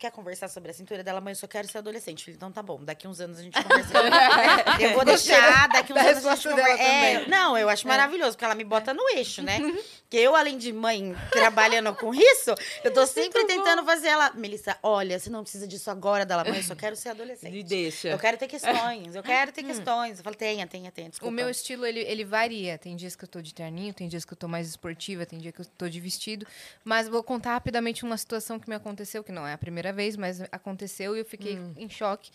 Quer conversar sobre a cintura dela, mãe? Eu só quero ser adolescente. Filho, então tá bom. Daqui uns anos a gente conversa. [laughs] eu vou deixar, daqui uns da anos a gente conversa. É, também. não, eu acho maravilhoso, porque ela me bota no eixo, né? Porque eu, além de mãe, trabalhando com isso, eu tô sempre tentando fazer ela. Melissa, olha, você não precisa disso agora dela, mãe, eu só quero ser adolescente. Me deixa. Eu quero ter questões, eu quero ter questões. Eu falo, tenha, tenha, tenha, desculpa. O meu estilo, ele, ele varia. Tem dias que eu tô de terninho, tem dias que eu tô mais esportiva, tem dia que eu tô de vestido. Mas vou contar rapidamente uma situação que me aconteceu, que não é a primeira vez, mas aconteceu e eu fiquei em choque.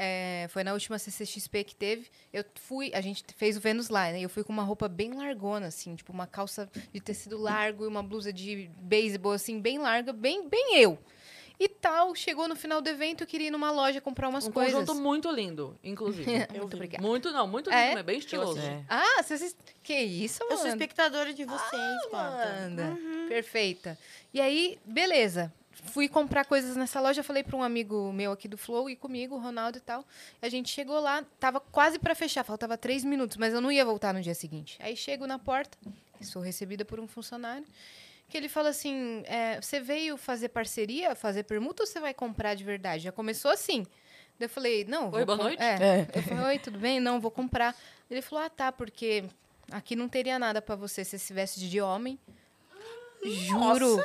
É, foi na última CCXP que teve. Eu fui, a gente fez o Vênus lá, né? Eu fui com uma roupa bem largona, assim, tipo uma calça de tecido largo e uma blusa de beisebol, assim, bem larga, bem, bem eu. E tal, chegou no final do evento, eu queria ir numa loja comprar umas Um coisas. conjunto muito lindo, inclusive. [laughs] Muito obrigada. muito, não, muito lindo, é bem estiloso. É. Ah, vocês... Que isso, Eu mano? sou espectadora de vocês, Panta. Amanda. Perfeita. E aí, beleza. Fui comprar coisas nessa loja, falei para um amigo meu aqui do Flow e comigo, o Ronaldo e tal. A gente chegou lá, tava quase para fechar, faltava três minutos, mas eu não ia voltar no dia seguinte. Aí chego na porta, sou recebida por um funcionário, que ele fala assim: é, você veio fazer parceria, fazer permuta ou você vai comprar de verdade? Já começou assim. Daí eu falei, não. Oi, boa noite. É. Eu falei, oi, tudo bem? Não, vou comprar. Ele falou, ah, tá, porque Aqui não teria nada pra você se você se veste de homem. Juro.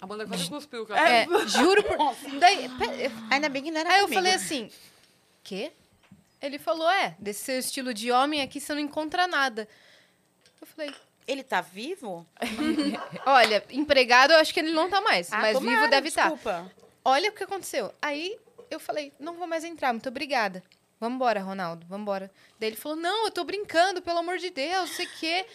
A banda quase cuspiu, cara. É, juro por. Daí, pe- Ainda bem que não era Aí eu comigo. falei assim, quê? Ele falou, é, desse seu estilo de homem aqui você não encontra nada. Eu falei, Ele tá vivo? [laughs] olha, empregado eu acho que ele não tá mais, Ah, mas tomara, vivo deve estar. Desculpa. Olha o que aconteceu. Aí eu falei, não vou mais entrar, muito obrigada. Vambora, Ronaldo, vambora. Daí ele falou, não, eu tô brincando, pelo amor de Deus, não sei o quê.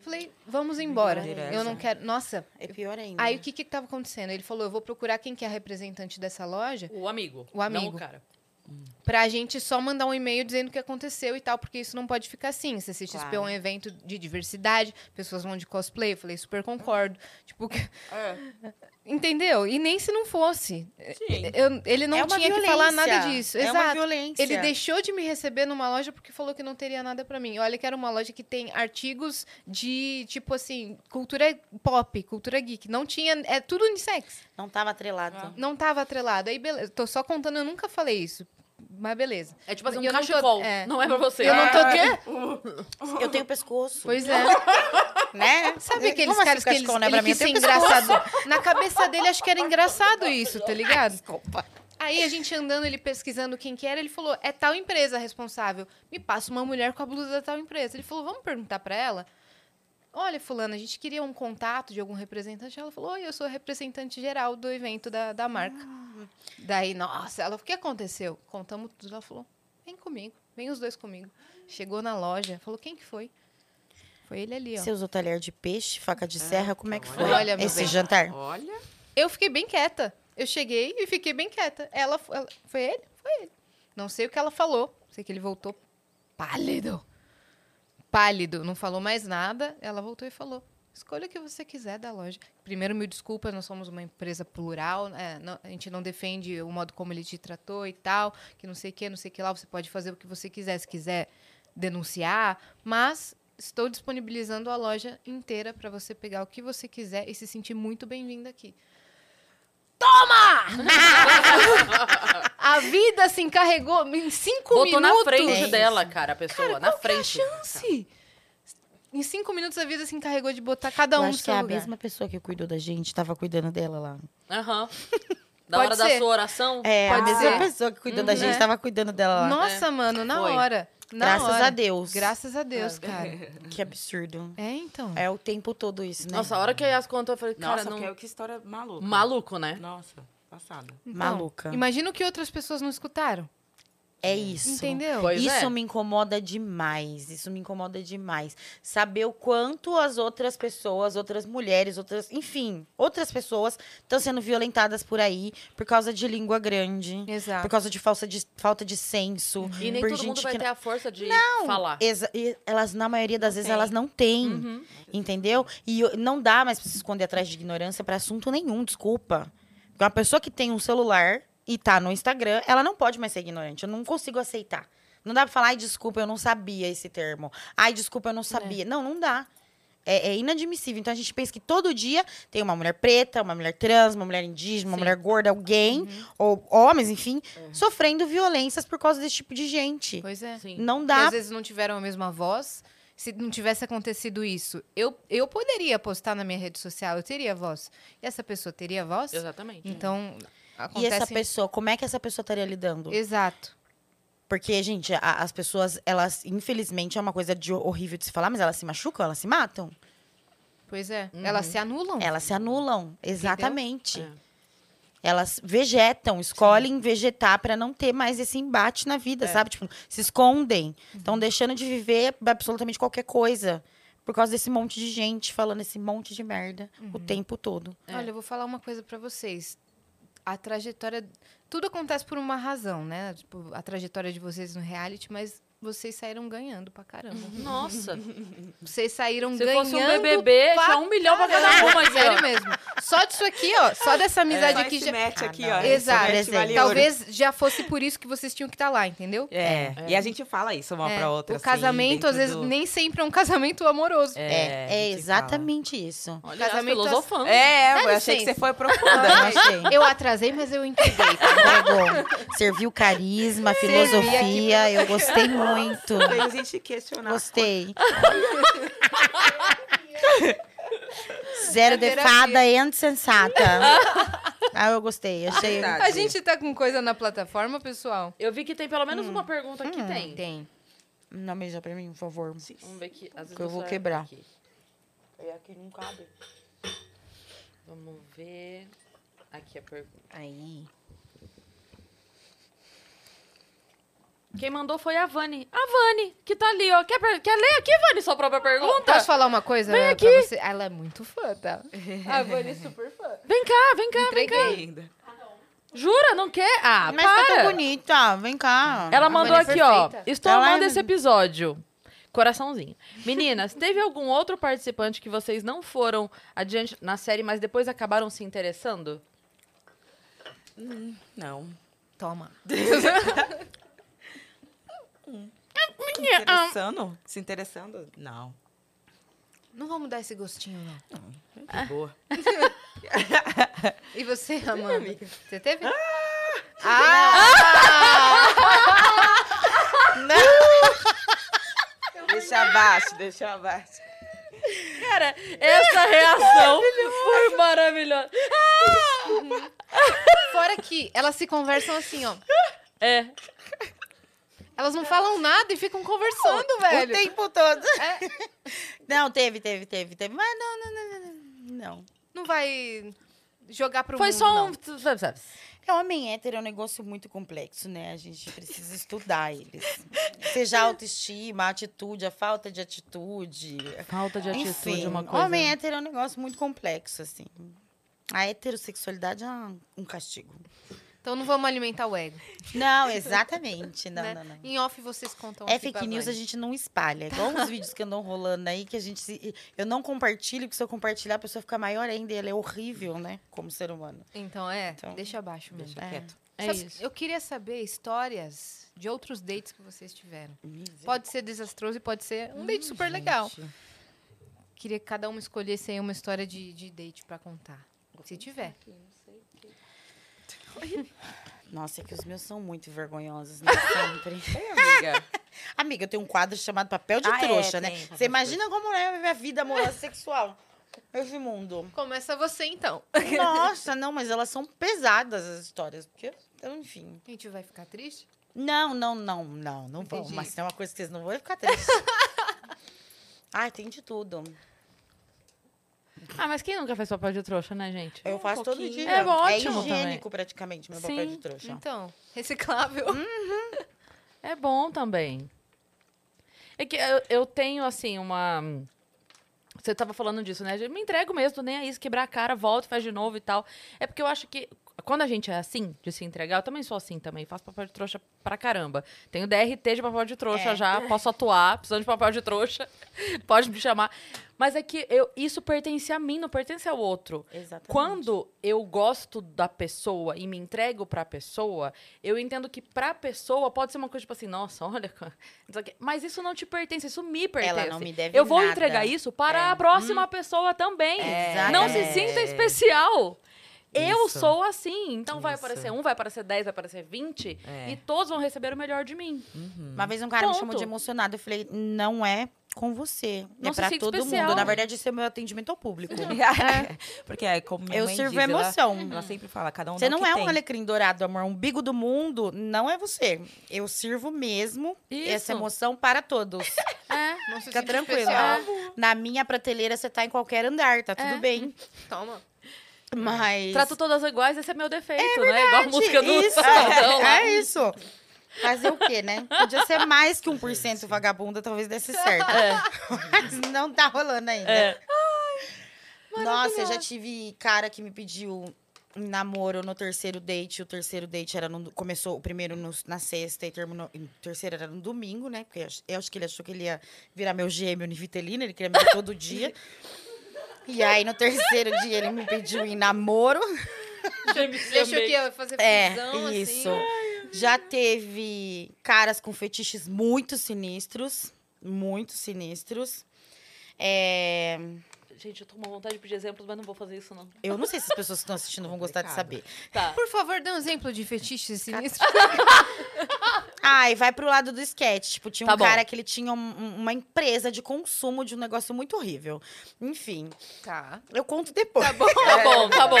Falei, vamos embora. Direta. Eu não quero. Nossa. É pior ainda. Aí o que que tava acontecendo? Ele falou, eu vou procurar quem que é a representante dessa loja O amigo. O amigo. Não o cara. pra gente só mandar um e-mail dizendo o que aconteceu e tal, porque isso não pode ficar assim. Se CXP é Claro. um evento de diversidade, pessoas vão de cosplay, eu falei, super concordo. Tipo, que- [laughs] entendeu? E nem se não fosse. Eu- ele não é uma tinha que falar nada violência. disso. É uma Exato. violência. Ele deixou de me receber numa loja porque falou que não teria nada pra mim. Olha que era uma loja que tem artigos de, tipo assim, cultura pop, cultura geek. Não tinha, é tudo unissex. Não tava atrelado. Ah. Não tava atrelado. Aí, beleza. Tô só contando, eu nunca falei isso. Mas beleza. É tipo assim, um Eu não tô- cachecol. é. Não é pra você. Eu não tô... Ah, [laughs] Eu tenho pescoço. Pois é. [laughs] Né? Sabe aqueles Como assim caras que eles, cachecol não é pra ele mim? engraçado? Na cabeça dele, acho que era engraçado isso, tá ligado? Desculpa. Aí a gente andando, ele pesquisando quem que era, ele falou, é tal empresa responsável. Me passa uma mulher com a blusa da tal empresa. Ele falou, vamos perguntar pra ela? Olha, fulana, a gente queria um contato de algum representante. Ela falou, oi, eu sou a representante geral do evento da, da marca. Daí, nossa, ela, o que aconteceu? Contamos tudo. Ela falou, vem comigo, vem os dois comigo. Chegou na loja, falou, quem que foi? Foi ele ali, ó. Você usou talher de peixe, faca de serra, como é que foi Olha, esse bem. jantar? Olha. Eu fiquei bem quieta. Eu cheguei e fiquei bem quieta. Ela, ela- foi ele? Foi ele. Não sei o que ela falou. Sei que ele voltou pálido. Pálido. Não falou mais nada. Ela voltou e falou: escolha o que você quiser da loja. Primeiro, mil desculpas, nós somos uma empresa plural. é, não- a gente não defende o modo como ele te tratou e tal. Que não sei o que, não sei o que lá. Você pode fazer o que você quiser, se quiser denunciar. Mas estou disponibilizando a loja inteira para você pegar o que você quiser e se sentir muito bem-vindo aqui. Toma! [laughs] a vida se encarregou em cinco Botou minutos. na frente É dela, cara, a pessoa. na Qual que é a frente. chance? Em cinco minutos a vida se encarregou de botar cada Eu um no acho que é a lugar. mesma pessoa que cuidou da gente, tava cuidando dela lá. Aham. [laughs] Da Pode hora da ser. sua oração. É, a Pode mesma ser. pessoa que cuidou da Uhum. gente É. tava cuidando dela lá. Nossa, mano, na Foi. hora. Na Graças hora. a Deus. Graças a Deus, cara. [laughs] Que absurdo. É, então. É o tempo todo isso, né? Nossa, a hora que a Yas contou, eu falei, cara, Nossa, não... que, que história maluca. Maluco, né? Nossa, passada. Então, Maluca. Imagina o que outras pessoas não escutaram. É isso. Entendeu? Pois isso é. me incomoda demais. Isso me incomoda demais. Saber o quanto as outras pessoas, outras mulheres, outras, enfim, outras pessoas estão sendo violentadas por aí por causa de língua grande, Exato. por causa de falta de, falta de senso. E nem por todo mundo vai que ter a força de falar. Exa- e elas, na maioria das vezes, tem. elas não têm. Uhum. Entendeu? E não dá mais pra se esconder atrás de ignorância pra assunto nenhum, desculpa. Porque Uma pessoa que tem um celular e tá no Instagram, ela não pode mais ser ignorante. Eu não consigo aceitar. Não dá pra falar, ai, desculpa, eu não sabia esse termo. Ai, desculpa, eu não sabia. Não, não dá. É, é inadmissível. Então a gente pensa que todo dia tem uma mulher preta, uma mulher trans, uma mulher indígena, uma Sim. mulher gorda, alguém, ou homens, enfim, sofrendo violências por causa desse tipo de gente. Pois é. Sim. Não Porque dá às vezes não tiveram a mesma voz. Se não tivesse acontecido isso, eu, eu poderia postar na minha rede social, eu teria voz. E essa pessoa teria voz? Exatamente. Então, E acontece... essa pessoa, como é que essa pessoa estaria lidando? Exato. Porque, gente, a- as pessoas, elas, infelizmente, é uma coisa de horrível de se falar, mas elas se machucam, elas se matam. Pois é. Uhum. Elas se anulam. Elas se anulam, exatamente. É. Elas vegetam, escolhem vegetar pra não ter mais esse embate na vida, É. sabe? Tipo, se escondem. Uhum. Estão deixando de viver absolutamente qualquer coisa. Por causa desse monte de gente falando esse monte de merda Uhum. o tempo todo. É. Olha, eu vou falar uma coisa pra vocês. A trajetória. Tudo acontece por uma razão, né? Tipo, a trajetória de vocês no reality, mas vocês saíram ganhando pra caramba. Nossa, Vocês saíram se ganhando. fosse um BBB, pra tinha um milhão pra cada uma. aqui, ó. Sério mesmo. Só disso aqui, ó. Só dessa amizade Só aqui já. match aqui, Ah, ó. não. Exato. match vale ouro. Talvez já fosse por isso que vocês tinham que estar lá, entendeu? É. É. E a gente fala isso uma É, pra outra. o assim, casamento, às vezes, do- nem sempre é um casamento amoroso. É, é exatamente isso. Olha, Casamento filosofando. fala. É, Dá eu achei que você foi profunda. Eu [laughs] achei. Eu atrasei, mas eu entreguei. Tá bom. Serviu carisma, filosofia. Eu gostei muito. Muito. [laughs] Fez a gente questionar. Gostei. [laughs] Zero É de fada e insensata. [laughs] Ah, eu gostei. Achei. Verdade. A gente tá com coisa na plataforma, pessoal? Eu vi que tem pelo menos uma pergunta aqui, tem. Tem. Não beija pra mim, por favor. Vamos ver aqui. Às vezes Que eu vou quebrar. aqui. É aqui não cabe. Vamos ver. Aqui a pergunta. Aí. Quem mandou foi a Vani. A Vani, que tá ali, ó. Quer, quer ler aqui, Vani, sua própria pergunta? Posso falar uma coisa Vem pra aqui. você? Ela é muito fã, tá? A Vani é super fã. Vem cá, vem cá, vem cá. Ainda. Jura? Não quer? Ah, Mas tá tão para. bonita. Vem cá. Ela A mandou é aqui, ó. perfeita. Estou Ela amando é- esse episódio. Coraçãozinho. Meninas, teve algum outro participante que vocês não foram adiante na série, mas depois acabaram se interessando? Não. Toma. [laughs] Se interessando? Se interessando? Não. Não vamos dar esse gostinho, não. Ah. De boa. E você, Amanda? Você teve? Ah! Deixa abaixo, deixa abaixo. Cara, essa reação foi maravilhosa. Fora que elas se conversam assim, ó. É. Elas não falam nada e ficam conversando, O velho. tempo todo. É. [laughs] Não, teve, teve, teve, teve. Mas não, não, não, não, não. Não. Não vai jogar pro Foi mundo, só não. um. sabe? É, homem hétero é um negócio muito complexo, né? A gente precisa estudar eles. Seja a autoestima, a atitude, a falta de atitude. Falta de atitude, Enfim, uma coisa. homem hétero é um negócio muito complexo, assim. A heterossexualidade é um castigo. Então não vamos alimentar o ego. Não, exatamente. Não, [laughs] né? não, não. Em off vocês contam É aqui fake news, a gente não espalha. Igual uns vídeos que andam rolando aí, que a gente se... Eu não compartilho, porque se eu compartilhar, a pessoa fica maior ainda. E ela é horrível, né? Como ser humano. Então, é, Então, deixa abaixo mesmo. Deixa É. quieto. É Sabe, isso. Eu queria saber histórias de outros dates que vocês tiveram. Pode ser desastroso e pode ser um date super legal. Queria que cada uma escolhesse aí uma história de, de date pra contar. Se tiver. Nossa, é que os meus são muito vergonhosos, né? Sempre. [laughs] Amiga. [laughs] Amiga, eu tenho um quadro chamado Papel de Ah, é, Trouxa, né? tem, Você imagina como é a minha vida amorosa sexual. Esse mundo. Começa você, então. Nossa, não, mas elas são pesadas as histórias. Porque, então, enfim. A gente vai ficar triste? Não, não, não, não, não vão. Mas tem uma coisa que vocês não vão ficar tristes. [laughs] Ai, tem de tudo. Ah, mas quem nunca fez papel de trouxa, né, gente? Eu Um faço todo pouquinho. dia. É ótimo higiênico, praticamente, meu papel Sim. de trouxa. Então, reciclável. É bom também. É que eu, eu tenho, assim, uma. Você tava falando disso, né? Eu me entrego mesmo, tô nem aí, se quebrar a cara, volto, faz de novo e tal. É porque eu acho que quando a gente é assim, de se entregar, eu também sou assim também, faço papel de trouxa pra caramba. Tenho DRT de papel de trouxa É. já, posso atuar, precisando de papel de trouxa, [laughs] pode me chamar. Mas é que eu, isso pertence a mim, não pertence ao outro. Exatamente. Quando eu gosto da pessoa e me entrego pra pessoa, eu entendo que pra pessoa pode ser uma coisa tipo assim, nossa, olha. [laughs] Mas isso não te pertence, isso me pertence. não me deve Eu vou nada. entregar isso para É. a próxima pessoa também. É. Não se sinta especial. Eu Isso. sou assim. Então vai Isso. aparecer um, vai aparecer 10, vai aparecer 20. É. E todos vão receber o melhor de mim. Uma vez um cara me chamou Ponto. de emocionado. Eu falei, não é com você. Não é se pra todo especial. mundo. Na verdade, esse é o meu atendimento ao público. [laughs] Porque é como minha Eu mãe sirvo diz, ela- emoção. Ela, sempre fala, cada um Você não que é tem. um alecrim dourado, amor. Um bigo do mundo não é você. Eu sirvo mesmo Isso. essa emoção para todos. [laughs] É. Não se Fica tranquilo. especial. Na minha prateleira, você tá em qualquer andar, tá tudo É. bem. Toma. Mas. Trato todas iguais, esse é meu defeito, né? Igual a música do isso, lá. é, é isso. Fazer o quê, né? Podia ser mais que 1% vagabunda, talvez desse certo. Mas não tá rolando ainda. É. Nossa, eu já tive cara que me pediu um namoro no terceiro date. O terceiro date era no, começou o primeiro no- na sexta e terminou. e O terceiro era no domingo, né? Porque eu eu acho que ele achou que ele ia virar meu gêmeo nivitelino, ele queria me ver todo dia. [laughs] E aí, no terceiro dia, ele me pediu em namoro. Deixa aqui, ó, fazer É, fusão, isso. assim. Já teve caras com fetiches muito sinistros. Muito sinistros. É, Gente, eu tô com uma vontade de pedir exemplos, mas não vou fazer isso, não. Eu não sei se as pessoas que estão assistindo vão gostar de saber. Tá. Por favor, dê um exemplo de fetiche sinistro. [laughs] Ai, vai pro lado do sketch. Tipo, tinha um Tá bom. cara que ele tinha um- um- uma empresa de consumo de um negócio muito horrível. Enfim, Tá. eu conto depois. Tá bom. Tá bom, tá bom.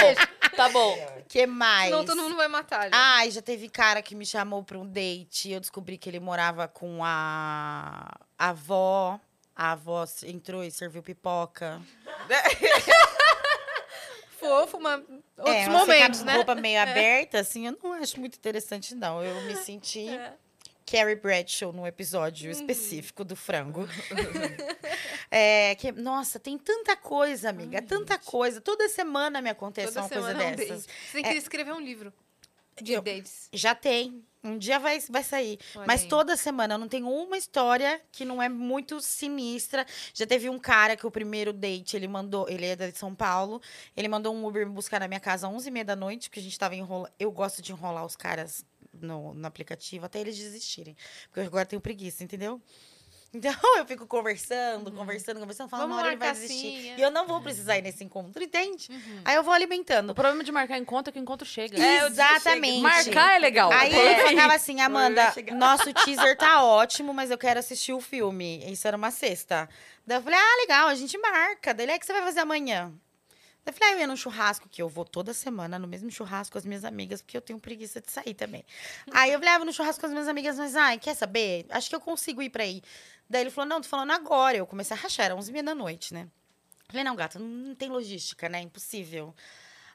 Tá bom. que mais? Senão todo mundo vai matar. né? Ai, já teve cara que me chamou pra um date. Eu descobri que ele morava com a a avó. A avó entrou e serviu pipoca. [laughs] Fofo, mas outros é, momentos, né? roupa meio aberta, assim, eu não acho muito interessante, não. Eu me [laughs] senti É. Carrie Bradshaw num episódio específico do frango. [laughs] É, que, nossa, tem tanta coisa, amiga. tanta coisa. Toda semana me acontece Toda uma coisa é um dessas. date. Você tem que escrever um livro de Eu- dates. Já tem. Um dia vai, vai sair. Olha Mas aí. toda semana eu não tenho uma história que não é muito sinistra. Já teve um cara que o primeiro date, ele mandou, ele é de São Paulo, ele mandou um Uber me buscar na minha casa às 11h30 da noite, porque a gente tava enrolando. Eu gosto de enrolar os caras no, no aplicativo até eles desistirem. Porque eu agora tenho preguiça, entendeu? Então eu fico conversando, conversando, conversando, falando, Vamos uma hora ele vai desistir. sim, é. E eu não vou precisar ir nesse encontro, entende? Uhum. Aí eu vou alimentando. O problema de marcar encontro é que o encontro chega. É, eu Exatamente. Marcar é legal. Aí é ir. falava assim, Amanda, chegar. nosso teaser tá ótimo, mas eu quero assistir o filme. Isso era uma sexta. Daí eu falei, ah, legal, a gente marca. Daí ele, é que você vai fazer amanhã? Daí eu falei, ah, eu ia num churrasco, que eu vou toda semana no mesmo churrasco com as minhas amigas, porque eu tenho preguiça de sair também. Aí eu falei, ah, vou no churrasco com as minhas amigas, mas, ai, quer saber? Acho que eu consigo ir pra aí. Daí ele falou, não, tô falando agora. Eu comecei a rachar, era 11 h da noite, né? Falei, não, gata, não, tem logística, né? Impossível.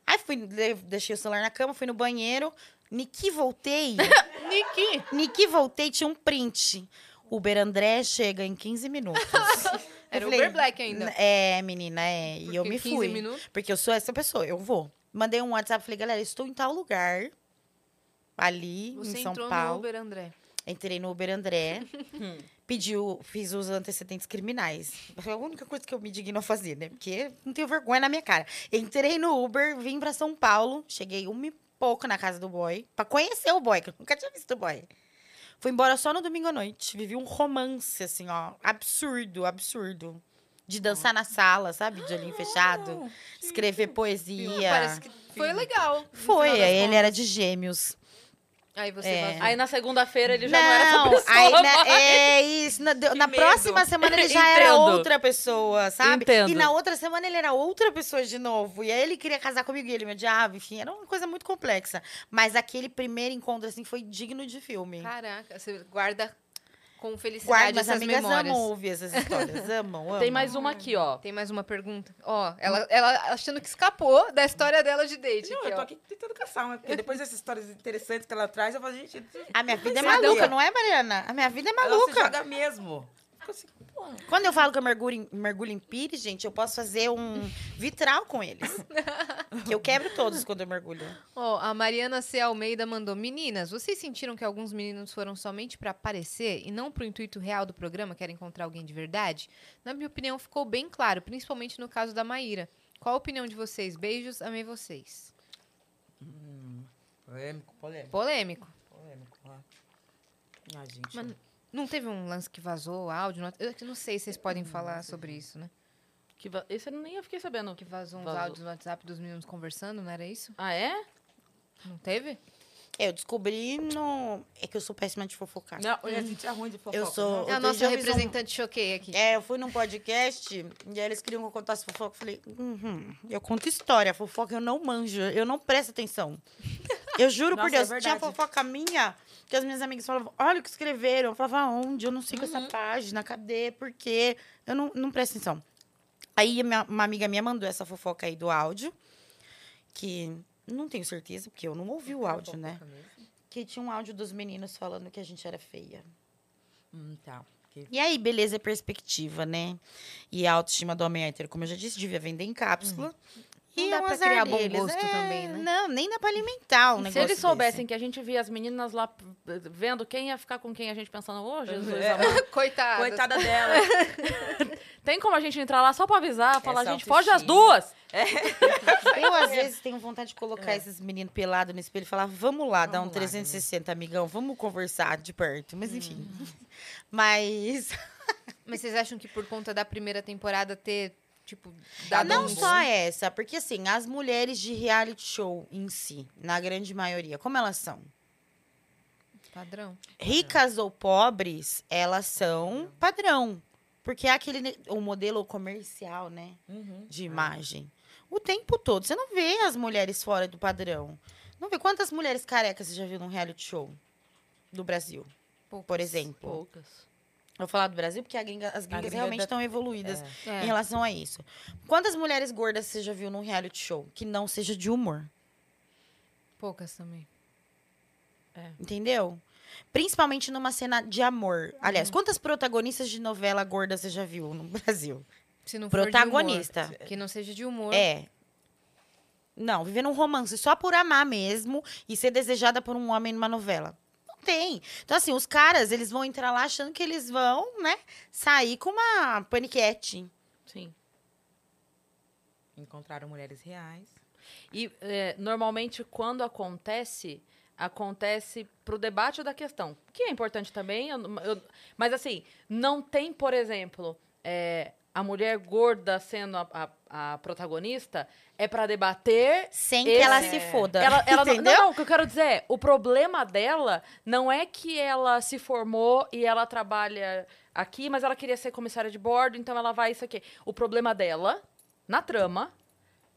Aí fui, de- deixei o celular na cama, fui no banheiro. Niki, voltei. [laughs] Niki! Niki, voltei, tinha um print. Uber André chega em 15 minutos. [laughs] Era falei, Uber Black ainda. É, menina, é. e eu Porque me 15 fui. minutos. Porque eu sou essa pessoa, eu vou. Mandei um WhatsApp, falei, galera, estou em tal lugar. Ali, Você em São entrou Paulo. no Uber André. Entrei no Uber André. [laughs] pediu, fiz os antecedentes criminais. Foi a única coisa que eu me digno a fazer, né? Porque não tenho vergonha na minha cara. Entrei no Uber, vim pra São Paulo. Cheguei uma e pouco na casa do boy. Pra conhecer o boy, que eu nunca tinha visto o boy. Fui embora só no domingo à noite. Vivi um romance, assim, ó. Absurdo, absurdo. De dançar na sala, sabe? De olhinho fechado. Escrever poesia. Parece que foi legal. Foi, ele era de gêmeos. Aí você É. vazou. Aí na segunda-feira ele já não, era essa pessoa aí, né, mais. é isso. Na, na próxima semana ele já era outra pessoa, sabe? Entendo. E na outra semana ele era outra pessoa de novo. E aí ele queria casar comigo e ele me odiava. Enfim, era uma coisa muito complexa. Mas aquele primeiro encontro, assim, foi digno de filme. Caraca, você guarda com felicidade Guarda, minhas essas amigas memórias. amam ouvir essas histórias. Amam, [laughs] amam. Tem mais uma aqui, ó. Tem mais uma pergunta? Ó, ela, ela achando que escapou da história dela de date. Não, aqui, eu tô ó. aqui tentando caçar uma, porque depois dessas histórias interessantes que ela traz, eu falo, gente, A minha vida é maluca, não é, Mariana? A minha vida é ela se maluca. joga mesmo. Assim. Quando eu falo que eu mergulho em, mergulho em pires, gente, eu posso fazer um vitral com eles. [laughs] que eu quebro todos quando eu mergulho. Ó, a Mariana C. Almeida mandou: Meninas, vocês sentiram que alguns meninos foram somente pra aparecer e não pro intuito real do programa, querem encontrar alguém de verdade? Na minha opinião, ficou bem claro, principalmente no caso da Maíra. Qual a opinião de vocês? Beijos, amei vocês. Polêmico, polêmico, Polêmico. polêmico. Ah, Ai, gente. Mas não teve um lance que vazou áudio? no- Eu não sei se vocês podem falar sobre isso, né? Que va- Esse eu nem fiquei sabendo. Que vazou uns Vazou. áudios no WhatsApp dos meninos conversando, não era isso? Ah, é? Não teve? Eu descobri no. É que eu sou péssima de fofocar. Não, a gente é ruim de fofoca. Eu sou- não. É a Outro nossa dia eu fiz um- representante choquei aqui. É, eu fui num podcast e aí eles queriam que eu contasse fofoca. Eu falei, uhum, eu conto história, fofoca eu não manjo, eu não presto atenção. [laughs] Eu juro por Nossa, é Deus, tinha verdade. fofoca minha que as minhas amigas falavam, olha o que escreveram. Eu falava, onde? Eu não sigo essa página, cadê? Por quê? Eu não, não presto atenção. Aí minha- uma amiga minha mandou essa fofoca aí do áudio, que não tenho certeza, porque eu não ouvi o áudio, né? Que tinha um áudio dos meninos falando que a gente era feia. Hum, tá. Que- E aí, beleza é perspectiva, né? E a autoestima do homem hétero, como eu já disse, devia vender em cápsula. Não E dá é pra criar bom deles. gosto É, também, né? Não, nem dá pra alimentar um Se negócio eles soubessem desse. que a gente via as meninas lá eh, vendo quem ia ficar com quem, a gente pensando, ô, Jesus, É. [laughs] Coitada. Coitada dela. [laughs] Tem como a gente entrar lá só pra avisar, falar, Essa gente, foge as duas. [laughs] Eu, às vezes, tenho vontade de colocar esses meninos pelados no espelho e falar, vamos lá, dar um Vamos lá, 360, amigão, vamos conversar de perto. Mas, enfim. Mas... Mas vocês acham que por conta da primeira temporada ter, tipo, dado não um só essa, porque, assim, as mulheres de reality show em si, na grande maioria, como elas são? Padrão. Ricas ou pobres, elas são padrão. Porque é aquele o modelo comercial, né? Uhum. De imagem. O tempo todo. Você não vê as mulheres fora do padrão. Não vê quantas mulheres carecas você já viu num reality show do Brasil, por exemplo. Poucas. Vou falar do Brasil porque gringa- as gringas gringa realmente da- estão evoluídas É. em relação a isso. Quantas mulheres gordas você já viu num reality show que não seja de humor? Poucas também. Entendeu? Principalmente numa cena de amor. Aliás, quantas protagonistas de novela gorda você já viu no [laughs] Brasil? Se não for Protagonista. humor, que não seja de humor. É. Não, viver num romance só por amar mesmo e ser desejada por um homem numa novela. Tem. Então, assim, os caras, eles vão entrar lá achando que eles vão, né, sair com uma paniquete. Sim. Encontraram mulheres reais. E é, normalmente quando acontece, acontece pro debate da questão, que é importante também, eu- eu- mas assim, não tem, por exemplo, é, a mulher gorda sendo a, a- a protagonista, é para debater Sem que Esse- ela se foda. Ela, ela não, entendeu? não, não, o que eu quero dizer é, o problema dela não é que ela se formou e ela trabalha aqui, mas ela queria ser comissária de bordo, então ela vai isso aqui. O problema dela, na trama,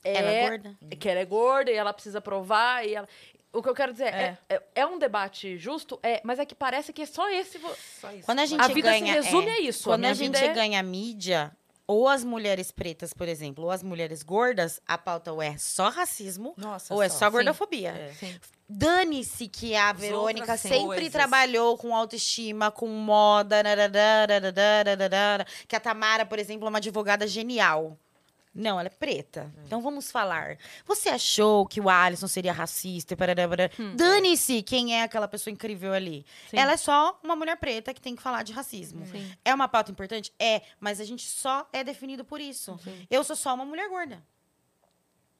é, Ela é gorda. que ela é gorda e ela precisa provar e ela... O que eu quero dizer é. É, é um debate justo, é, mas é que parece que é só esse... Só isso. Quando a gente A vida ganha, se resume é, a isso. Quando minha a gente vida é- ganha mídia, ou as mulheres pretas, por exemplo, ou as mulheres gordas, a pauta ou é só racismo, Nossa, ou é só gordofobia. É. Dane-se que a As Verônica outras sempre coisas. trabalhou com autoestima, com moda, que a Tamara, por exemplo, é uma advogada genial. Não, ela é preta. Então vamos falar. Você achou que o Alisson seria racista? parará, parará. Dane-se quem é aquela pessoa incrível ali. Sim. Ela é só uma mulher preta que tem que falar de racismo. Sim. É uma pauta importante? É, mas a gente só é definido por isso. Eu sou só uma mulher gorda.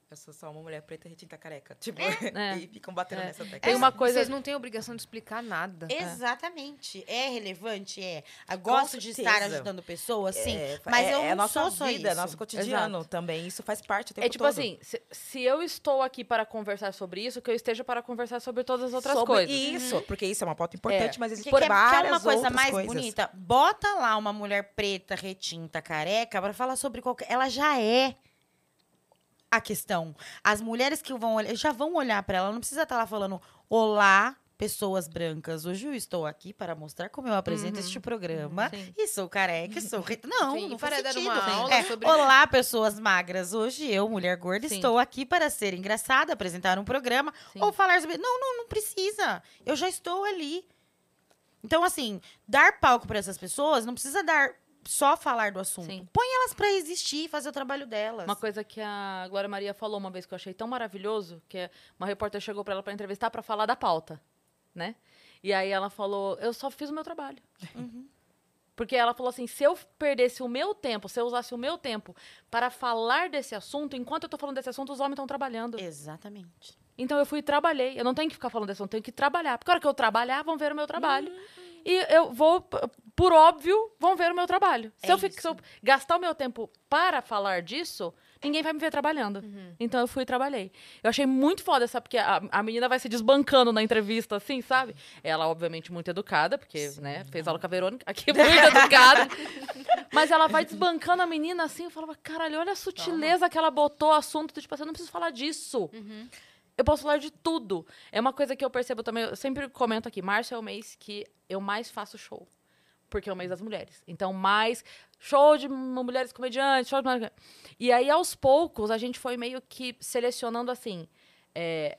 Eu sou só uma mulher preta retinta careca. [laughs] Tipo, [laughs] É. e ficam batendo É. nessa tecla. Tem uma coisa... Vocês não têm obrigação de explicar nada. Exatamente. É relevante? É. Eu gosto de estar ajudando pessoas, sim. É, mas é, eu é não nossa sou só vida, isso. nosso cotidiano Exato. também. Isso faz parte É tipo todo. assim, se, se eu estou aqui para conversar sobre isso, que eu esteja para conversar sobre todas as outras Sobre coisas. Isso, porque isso é uma pauta importante, mas existe Quer, quer várias uma coisa outras mais coisas. bonita? Bota lá uma mulher preta, retinta, careca, para falar sobre qualquer. Ela já é a questão. As mulheres que vão olhar, já vão olhar para ela, não precisa estar lá falando: Olá, pessoas brancas. Hoje eu estou aqui para mostrar como eu apresento este programa. Sim. E sou careca, sou reta. Não, Sim, não para dar sentido. uma aula É, sobre- Olá, pessoas magras. Hoje eu, mulher gorda, Sim. estou aqui para ser engraçada, apresentar um programa ou falar sobre. Não, não, não precisa. Eu já estou ali. Então, assim, dar palco para essas pessoas não precisa dar só falar do assunto. Sim. Põe elas para existir e fazer o trabalho delas. Uma coisa que a Glória Maria falou uma vez que eu achei tão maravilhoso, que uma repórter chegou para ela para entrevistar para falar da pauta, né? E aí ela falou: "Eu só fiz o meu trabalho". [laughs] Porque ela falou assim: "Se eu perdesse o meu tempo, se eu usasse o meu tempo para falar desse assunto, enquanto eu tô falando desse assunto, os homens estão trabalhando". Exatamente. Então eu fui e trabalhei. Eu não tenho que ficar falando desse assunto, eu tenho que trabalhar. Porque a hora que eu trabalhar, vão ver o meu trabalho. E eu vou, por óbvio, vão ver o meu trabalho. Se, É eu, fico- se eu gastar o meu tempo para falar disso, ninguém vai me ver trabalhando. Então eu fui e trabalhei. Eu achei muito foda, sabe? Porque a, a menina vai se desbancando na entrevista, assim, sabe? Ela, obviamente, muito educada, porque, né, fez aula com a Verônica, aqui [laughs] muito educada. Mas ela vai desbancando a menina assim, eu falava, caralho, olha a sutileza que ela botou o assunto, tipo assim, eu não preciso falar disso. Eu posso falar de tudo. É uma coisa que eu percebo também, eu sempre comento aqui, março é o mês que eu mais faço show. Porque é o mês das mulheres. Então, mais show de mulheres comediantes, show de... mulher- E aí, aos poucos, a gente foi meio que selecionando assim. é,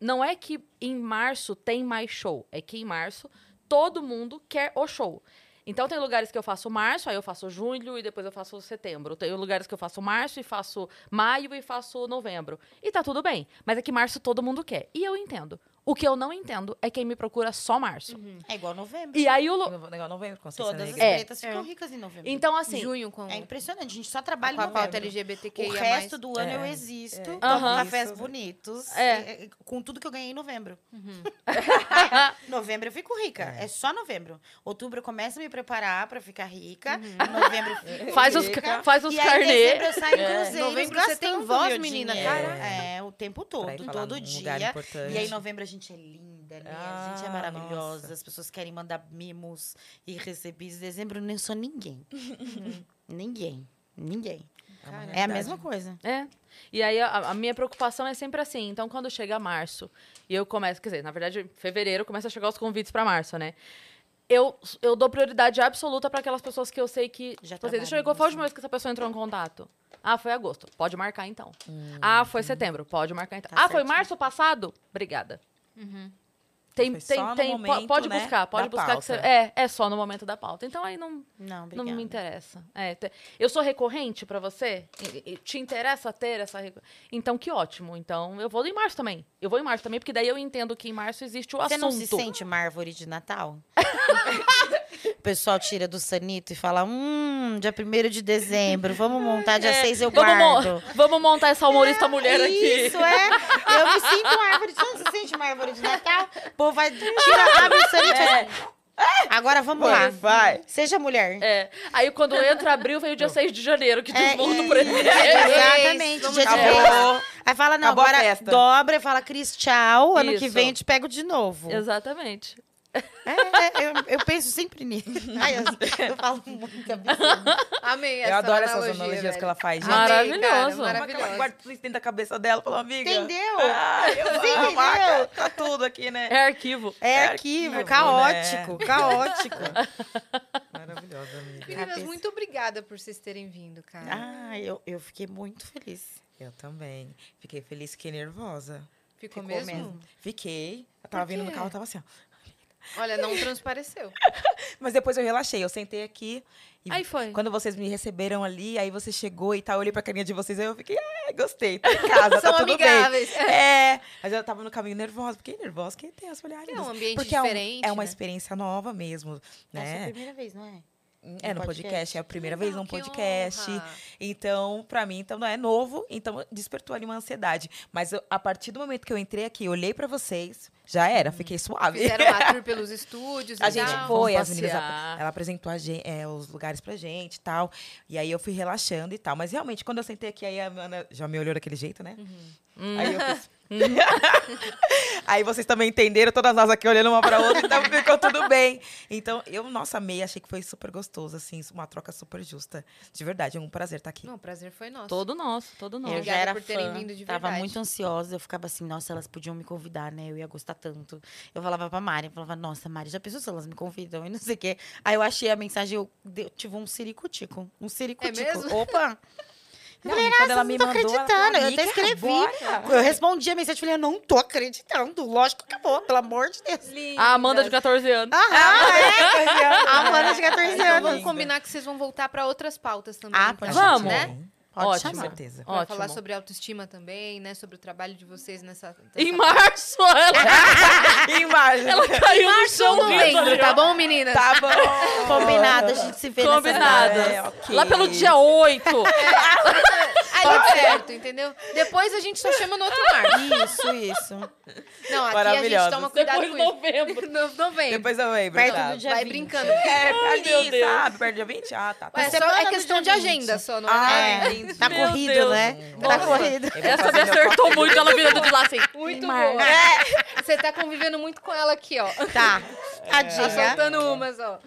não é que em março tem mais show, é que em março todo mundo quer o show. Então tem lugares que eu faço março, aí eu faço julho e depois eu faço setembro. Tem lugares que eu faço março e faço maio e faço novembro. E tá tudo bem. Mas é que março todo mundo quer. E eu entendo. O que eu não entendo é quem me procura só março. É igual novembro. E aí o. lu- No- Legal, novembro, Consciência Todas as Negra. É. pretas ficam ricas em novembro. Então, assim. Junho com, É impressionante, a gente só trabalha com a em novembro. pauta LGBTQIA+. O resto do ano É, eu existo, é. Aham. cafés Isso. bonitos, É. é, é, com tudo que eu ganhei em novembro. [laughs] novembro eu fico rica, é. só novembro. Outubro eu começo a me preparar pra ficar rica, novembro eu [laughs] fico Faz os, rica. ca- faz os em dezembro carnê. eu saio em É. cruzeiros Novembro você tem voz, menina, cara. É, o tempo todo, todo dia. E aí, em novembro a gente gente é linda, né? a Ah, gente é maravilhosa. nossa. As pessoas querem mandar mimos e recebidos. Dezembro eu nem sou ninguém. [laughs] ninguém. Ninguém. uma É a mesma coisa. É. E aí a, a minha preocupação é sempre assim. Então, quando chega março e eu começo, quer dizer, na verdade, fevereiro começa a chegar os convites pra março, né? Eu, eu dou prioridade absoluta pra aquelas pessoas que eu sei que. Já assim, deixa eu ver qual foi a última vez que essa pessoa entrou em contato. Ah, foi agosto. Pode marcar então. Hum, ah, foi setembro. Pode marcar então. Tá ah, foi certinho. março passado? Obrigada. Tem, Foi tem, tem. po- momento, pode né, buscar, pode da buscar que você. pauta. É, é só no momento da pauta. Então aí não, Não, não me interessa. É, te- eu sou recorrente pra você? Te interessa ter essa. Então, que ótimo. Então, eu vou em março também. Eu vou em março também, porque daí eu entendo que em março existe o Você assunto. não se sente uma árvore de Natal? [laughs] o pessoal tira do sanito e fala: hum, dia 1 de dezembro, vamos montar, dia 6 eu vamos, mo- vamos montar essa humorista mulher aqui. Isso, é. Eu me sinto uma árvore. Você não se sente uma árvore de Natal? O povo vai, tira, abre o sanito. e faz, Agora vamos lá. Vai. Seja mulher. É. Aí, quando entra abril, vem o dia 6 de janeiro, que É, desmonta o e- presente. Exatamente. Dia de. Acabou. Aí fala, não, Acabou agora festa. dobra e fala, Cris, tchau. Ano que Isso. vem eu te pego de novo. Exatamente. É, é, eu, eu penso sempre nisso. [laughs] Ai, eu, eu falo muito absurdo. Amei essa Eu adoro essas analogia, analogias velho. que ela faz, gente. Amei, Maravilhoso. cara, é maravilhoso. guarda tudo isso dentro da cabeça dela, falou, amiga. Entendeu? Ah, eu amo, entendeu? tá tudo aqui, né? É arquivo. É É arquivo, arquivo, caótico, caótico. [laughs] Maravilhosa, amiga. Meninas, Cabeça. muito obrigada por vocês terem vindo, cara. Ah, eu, eu fiquei muito feliz. Eu também. Fiquei feliz, fiquei nervosa. Ficou, ficou mesmo? mesmo. Fiquei. Eu tava vindo no carro, eu tava assim, ó. Olha, não transpareceu. [laughs] Mas depois eu relaxei, eu sentei aqui. E Aí foi. Quando vocês me receberam ali, aí você chegou e tal, eu olhei pra carinha de vocês, aí eu fiquei, ah, gostei, tô em casa, [laughs] São tá tudo amigáveis. bem. É, mas eu tava no caminho nervosa, fiquei nervosa, que tem as mulheres. É um ambiente Porque é, um- diferente, é uma né? experiência nova mesmo, Essa é a né? primeira vez, não é? É, no podcast. podcast, é a primeira vez num podcast. honra. Então, pra mim, então não é novo, então despertou ali uma ansiedade. Mas eu- a partir do momento que eu entrei aqui, olhei pra vocês, já era, fiquei suave. Fizeram uma tour [laughs] pelos estúdios A gente tal. foi, as meninas, ela apresentou a gen- é, os lugares pra gente e tal. E aí eu fui relaxando e tal. Mas realmente, quando eu sentei aqui, aí a Ana já me olhou daquele jeito, né? Hum. Aí eu fiz. [laughs] aí vocês também entenderam, todas nós aqui olhando uma pra outra, então ficou tudo bem. Então, eu, nossa, amei, achei que foi super gostoso, assim, uma troca super justa. De verdade, é um prazer estar aqui. Não, o prazer foi nosso. Todo nosso, todo nosso. Eu Obrigada já era por terem fã, vindo de Tava verdade. muito ansiosa. Eu ficava assim, nossa, elas podiam me convidar, né? Eu ia gostar tanto. Eu falava pra Mari, eu falava, nossa, Mari, já pensou se elas me convidam? E não sei o quê. Aí eu achei a mensagem, eu, deu- tive um ciricutico. Um ciricutico. É mesmo? Opa! [laughs] Eu Não, falei, nossa, ela não me tô mandou, ela falou, acreditando. Eu até "Amiga, escrevi. bora." Eu respondi a mensagem e falei, eu não tô acreditando. Lógico que acabou, pelo amor de Deus. A Amanda de 14 anos. Aham, é. A Amanda de 14 Então anos. vamos combinar que vocês vão voltar pra outras pautas também. Ah, gente, Vamos. né? Pode Ótimo. Com certeza. Pra Ótimo. falar sobre autoestima também, né? Sobre o trabalho de vocês nessa... [laughs] [laughs] Em março, ela, em março. ela caiu no chão Não rindo. lembro, tá bom, meninas? Tá bom. Combinado, a gente se vê nessa Combinado. É, ok. Lá pelo dia 8. Aí certo, entendeu? Depois a gente só chama no outro mar. Isso, isso. Não, aqui a gente Maravilhosa. toma cuidado Depois com novembro. [laughs] No- Novembro. Depois eu lembro. Perto tá? do dia Vai 20. brincando. É, Ai, meu ali, Deus. sabe? Perto do dia 20? Ah, tá. tá. Ué, só semana é questão de dia 20. agenda, só, não Ah, é? é. É, tá Meu corrido, Deus. né? Tá corrido. Essa me acertou muito, ela virando de lá assim. Muito boa. É. Você tá convivendo muito com ela aqui, ó. Tá. Tá Tadinha. soltando umas, ó.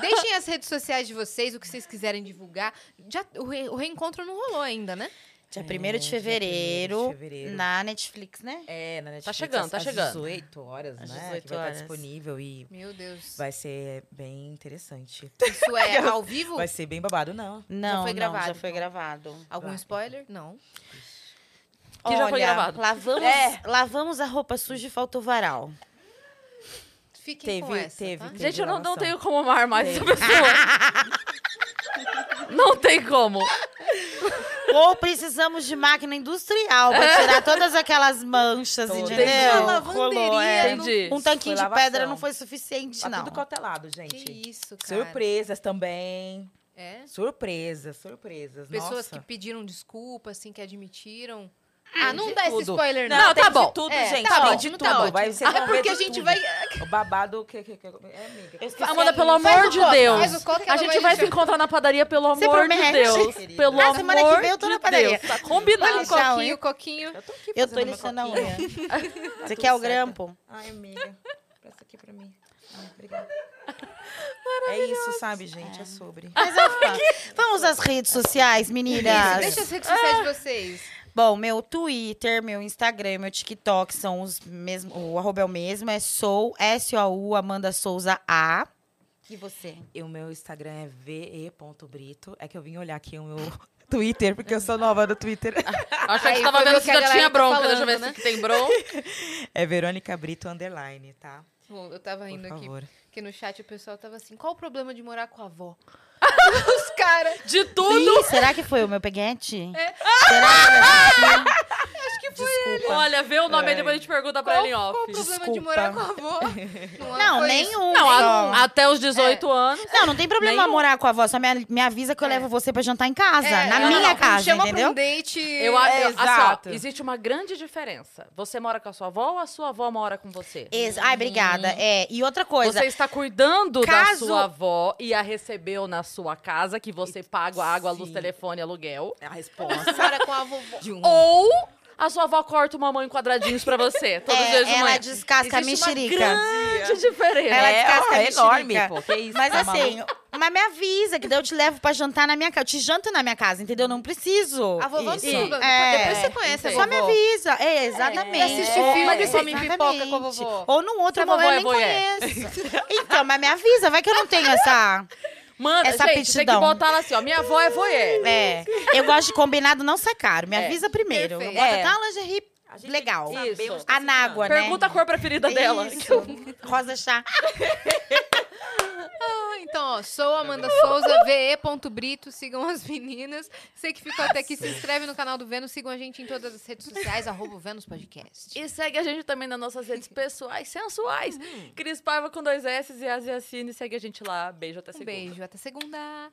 Deixem as redes sociais de vocês, o que vocês quiserem divulgar. Já, o, re- o reencontro não rolou ainda, né? Dia 1 É, de dia 1º de fevereiro, fevereiro. na Netflix, né? É, na Netflix. chegando, às- tá às chegando. 18 horas, Às né? 18 que vai horas. estar disponível e Meu Deus. vai ser bem interessante. Isso é [laughs] ao vivo? Vai ser bem babado, não. Não, foi não, gravado, já foi então. gravado. Algum Vai. spoiler? Não. Que já foi gravado. Lavamos, É. lavamos a roupa suja e faltou varal. Fiquem com Teve- essa, teve, tá? teve. Gente, eu não, não tenho como amar mais essa pessoa. não tem como. Ou precisamos de máquina industrial pra tirar todas aquelas manchas, Todas. entendeu? Uma lavanderia Rolou, é. Entendi. Um tanquinho de pedra não foi suficiente, Tá não. tudo cautelado, gente. Que isso, cara. Surpresas também. É? Surpresas, surpresas. Pessoas Nossa. que pediram desculpa, assim, que admitiram. Ah, não dá esse tudo. spoiler, não. Não, tem tá de bom. tudo, É, gente. tá tem ótimo, de tá tudo. ótimo. Vai, você É porque a de gente vai... O babado que, que, que- é amiga. Amanda, pelo amor de Deus. A gente vai se encontrar na padaria, pelo Você amor de promete? Deus. Pelo Ah, amor semana que vem eu tô de na padaria. Deus. Tá combinado. o coquinho. o coquinho. Eu tô aqui Eu tô lixando a unha. [laughs] Você Tudo quer o grampo? Ai, amiga. Presta aqui pra mim. Ai, obrigada. É isso, sabe, gente? É sobre. Mas. Vamos às redes sociais, meninas. Deixa as redes sociais de vocês. Bom, meu Twitter, meu Instagram, meu TikTok são os mesmos. O arroba é o mesmo, é sou S-O-U Amanda Souza A. E você? E o meu Instagram é ve.brito. É que eu vim olhar aqui o meu [laughs] Twitter, porque eu sou nova no Twitter. [laughs] Aí que tava vendo se que a já tinha tá bronca. Deixa eu ver né? se tem bronca. [laughs] É Verônica Brito Underline, tá? Bom, eu tava Por aqui, favor. porque no chat o pessoal tava assim, qual o problema de morar com a avó? Os caras. De tudo. Ih, será que foi o meu peguete? É. Será que ele assistiu? Acho que foi Desculpa. Olha, vê o nome aí, Ai. depois a gente pergunta pra Qual, ele em qual o off. problema de Desculpa. morar com a avó? [laughs] Não, foi nenhum. Não, a- até os 18 anos. Não, não tem problema Nenhum. morar com a avó. Só me, me avisa que eu É. levo você pra jantar em casa. É, na não, minha não, me casa, chama entendeu? pra um date. Eu, a- É, eu- assim, ó, exato. existe uma grande diferença. Você mora com a sua avó ou a sua avó mora com você? Ex- Ai, obrigada. É, e outra coisa. Você está cuidando da Caso- sua avó e a recebeu na sua casa, que você paga a água, a luz, Sim. telefone, aluguel. É a resposta [laughs] Mora com a vovó. de um. Ou a sua avó corta uma mão em quadradinhos pra você, [laughs] todos os é, dias de ela manhã. descasca a Existe uma mexerica. grande diferença. Ela É, descasca ó, a é enorme, mexerica. pô. Que isso, Mas tá assim, mas me avisa que daí eu te levo pra jantar na minha casa. Eu te janto na minha casa, entendeu? Não preciso. A vovó não Isso. problema. É. Depois você conhece a Entendi. Só me vovó. avisa. É, exatamente. assiste É, filme, é, come pipoca com a vovó. Ou num outro vovó momento é eu nem voyeur. conheço. Então, mas me avisa. Vai que eu não tenho essa... Manda, Essa gente, tem que aptidão. botar ela assim, ó. Minha avó é voyeur. É. Eu gosto de combinado não ser caro. Me É. avisa primeiro. Perfeito. Bota É. até uma lingerie A gente legal. Isso. tá A nágua, né? Pergunta a cor preferida dela. Isso. Rosa chá. [laughs] Ah, então, ó, sou Amanda Souza, ve.brito, sigam as meninas. Você que ficou até aqui, se inscreve no canal do Vênus, sigam a gente em todas as redes sociais, arroba Vênus Podcast. E segue a gente também nas nossas redes pessoais, sensuais. Uhum. Cris Paiva com dois S e Asiacine. Segue a gente lá. Beijo até Um segunda. beijo, até segunda.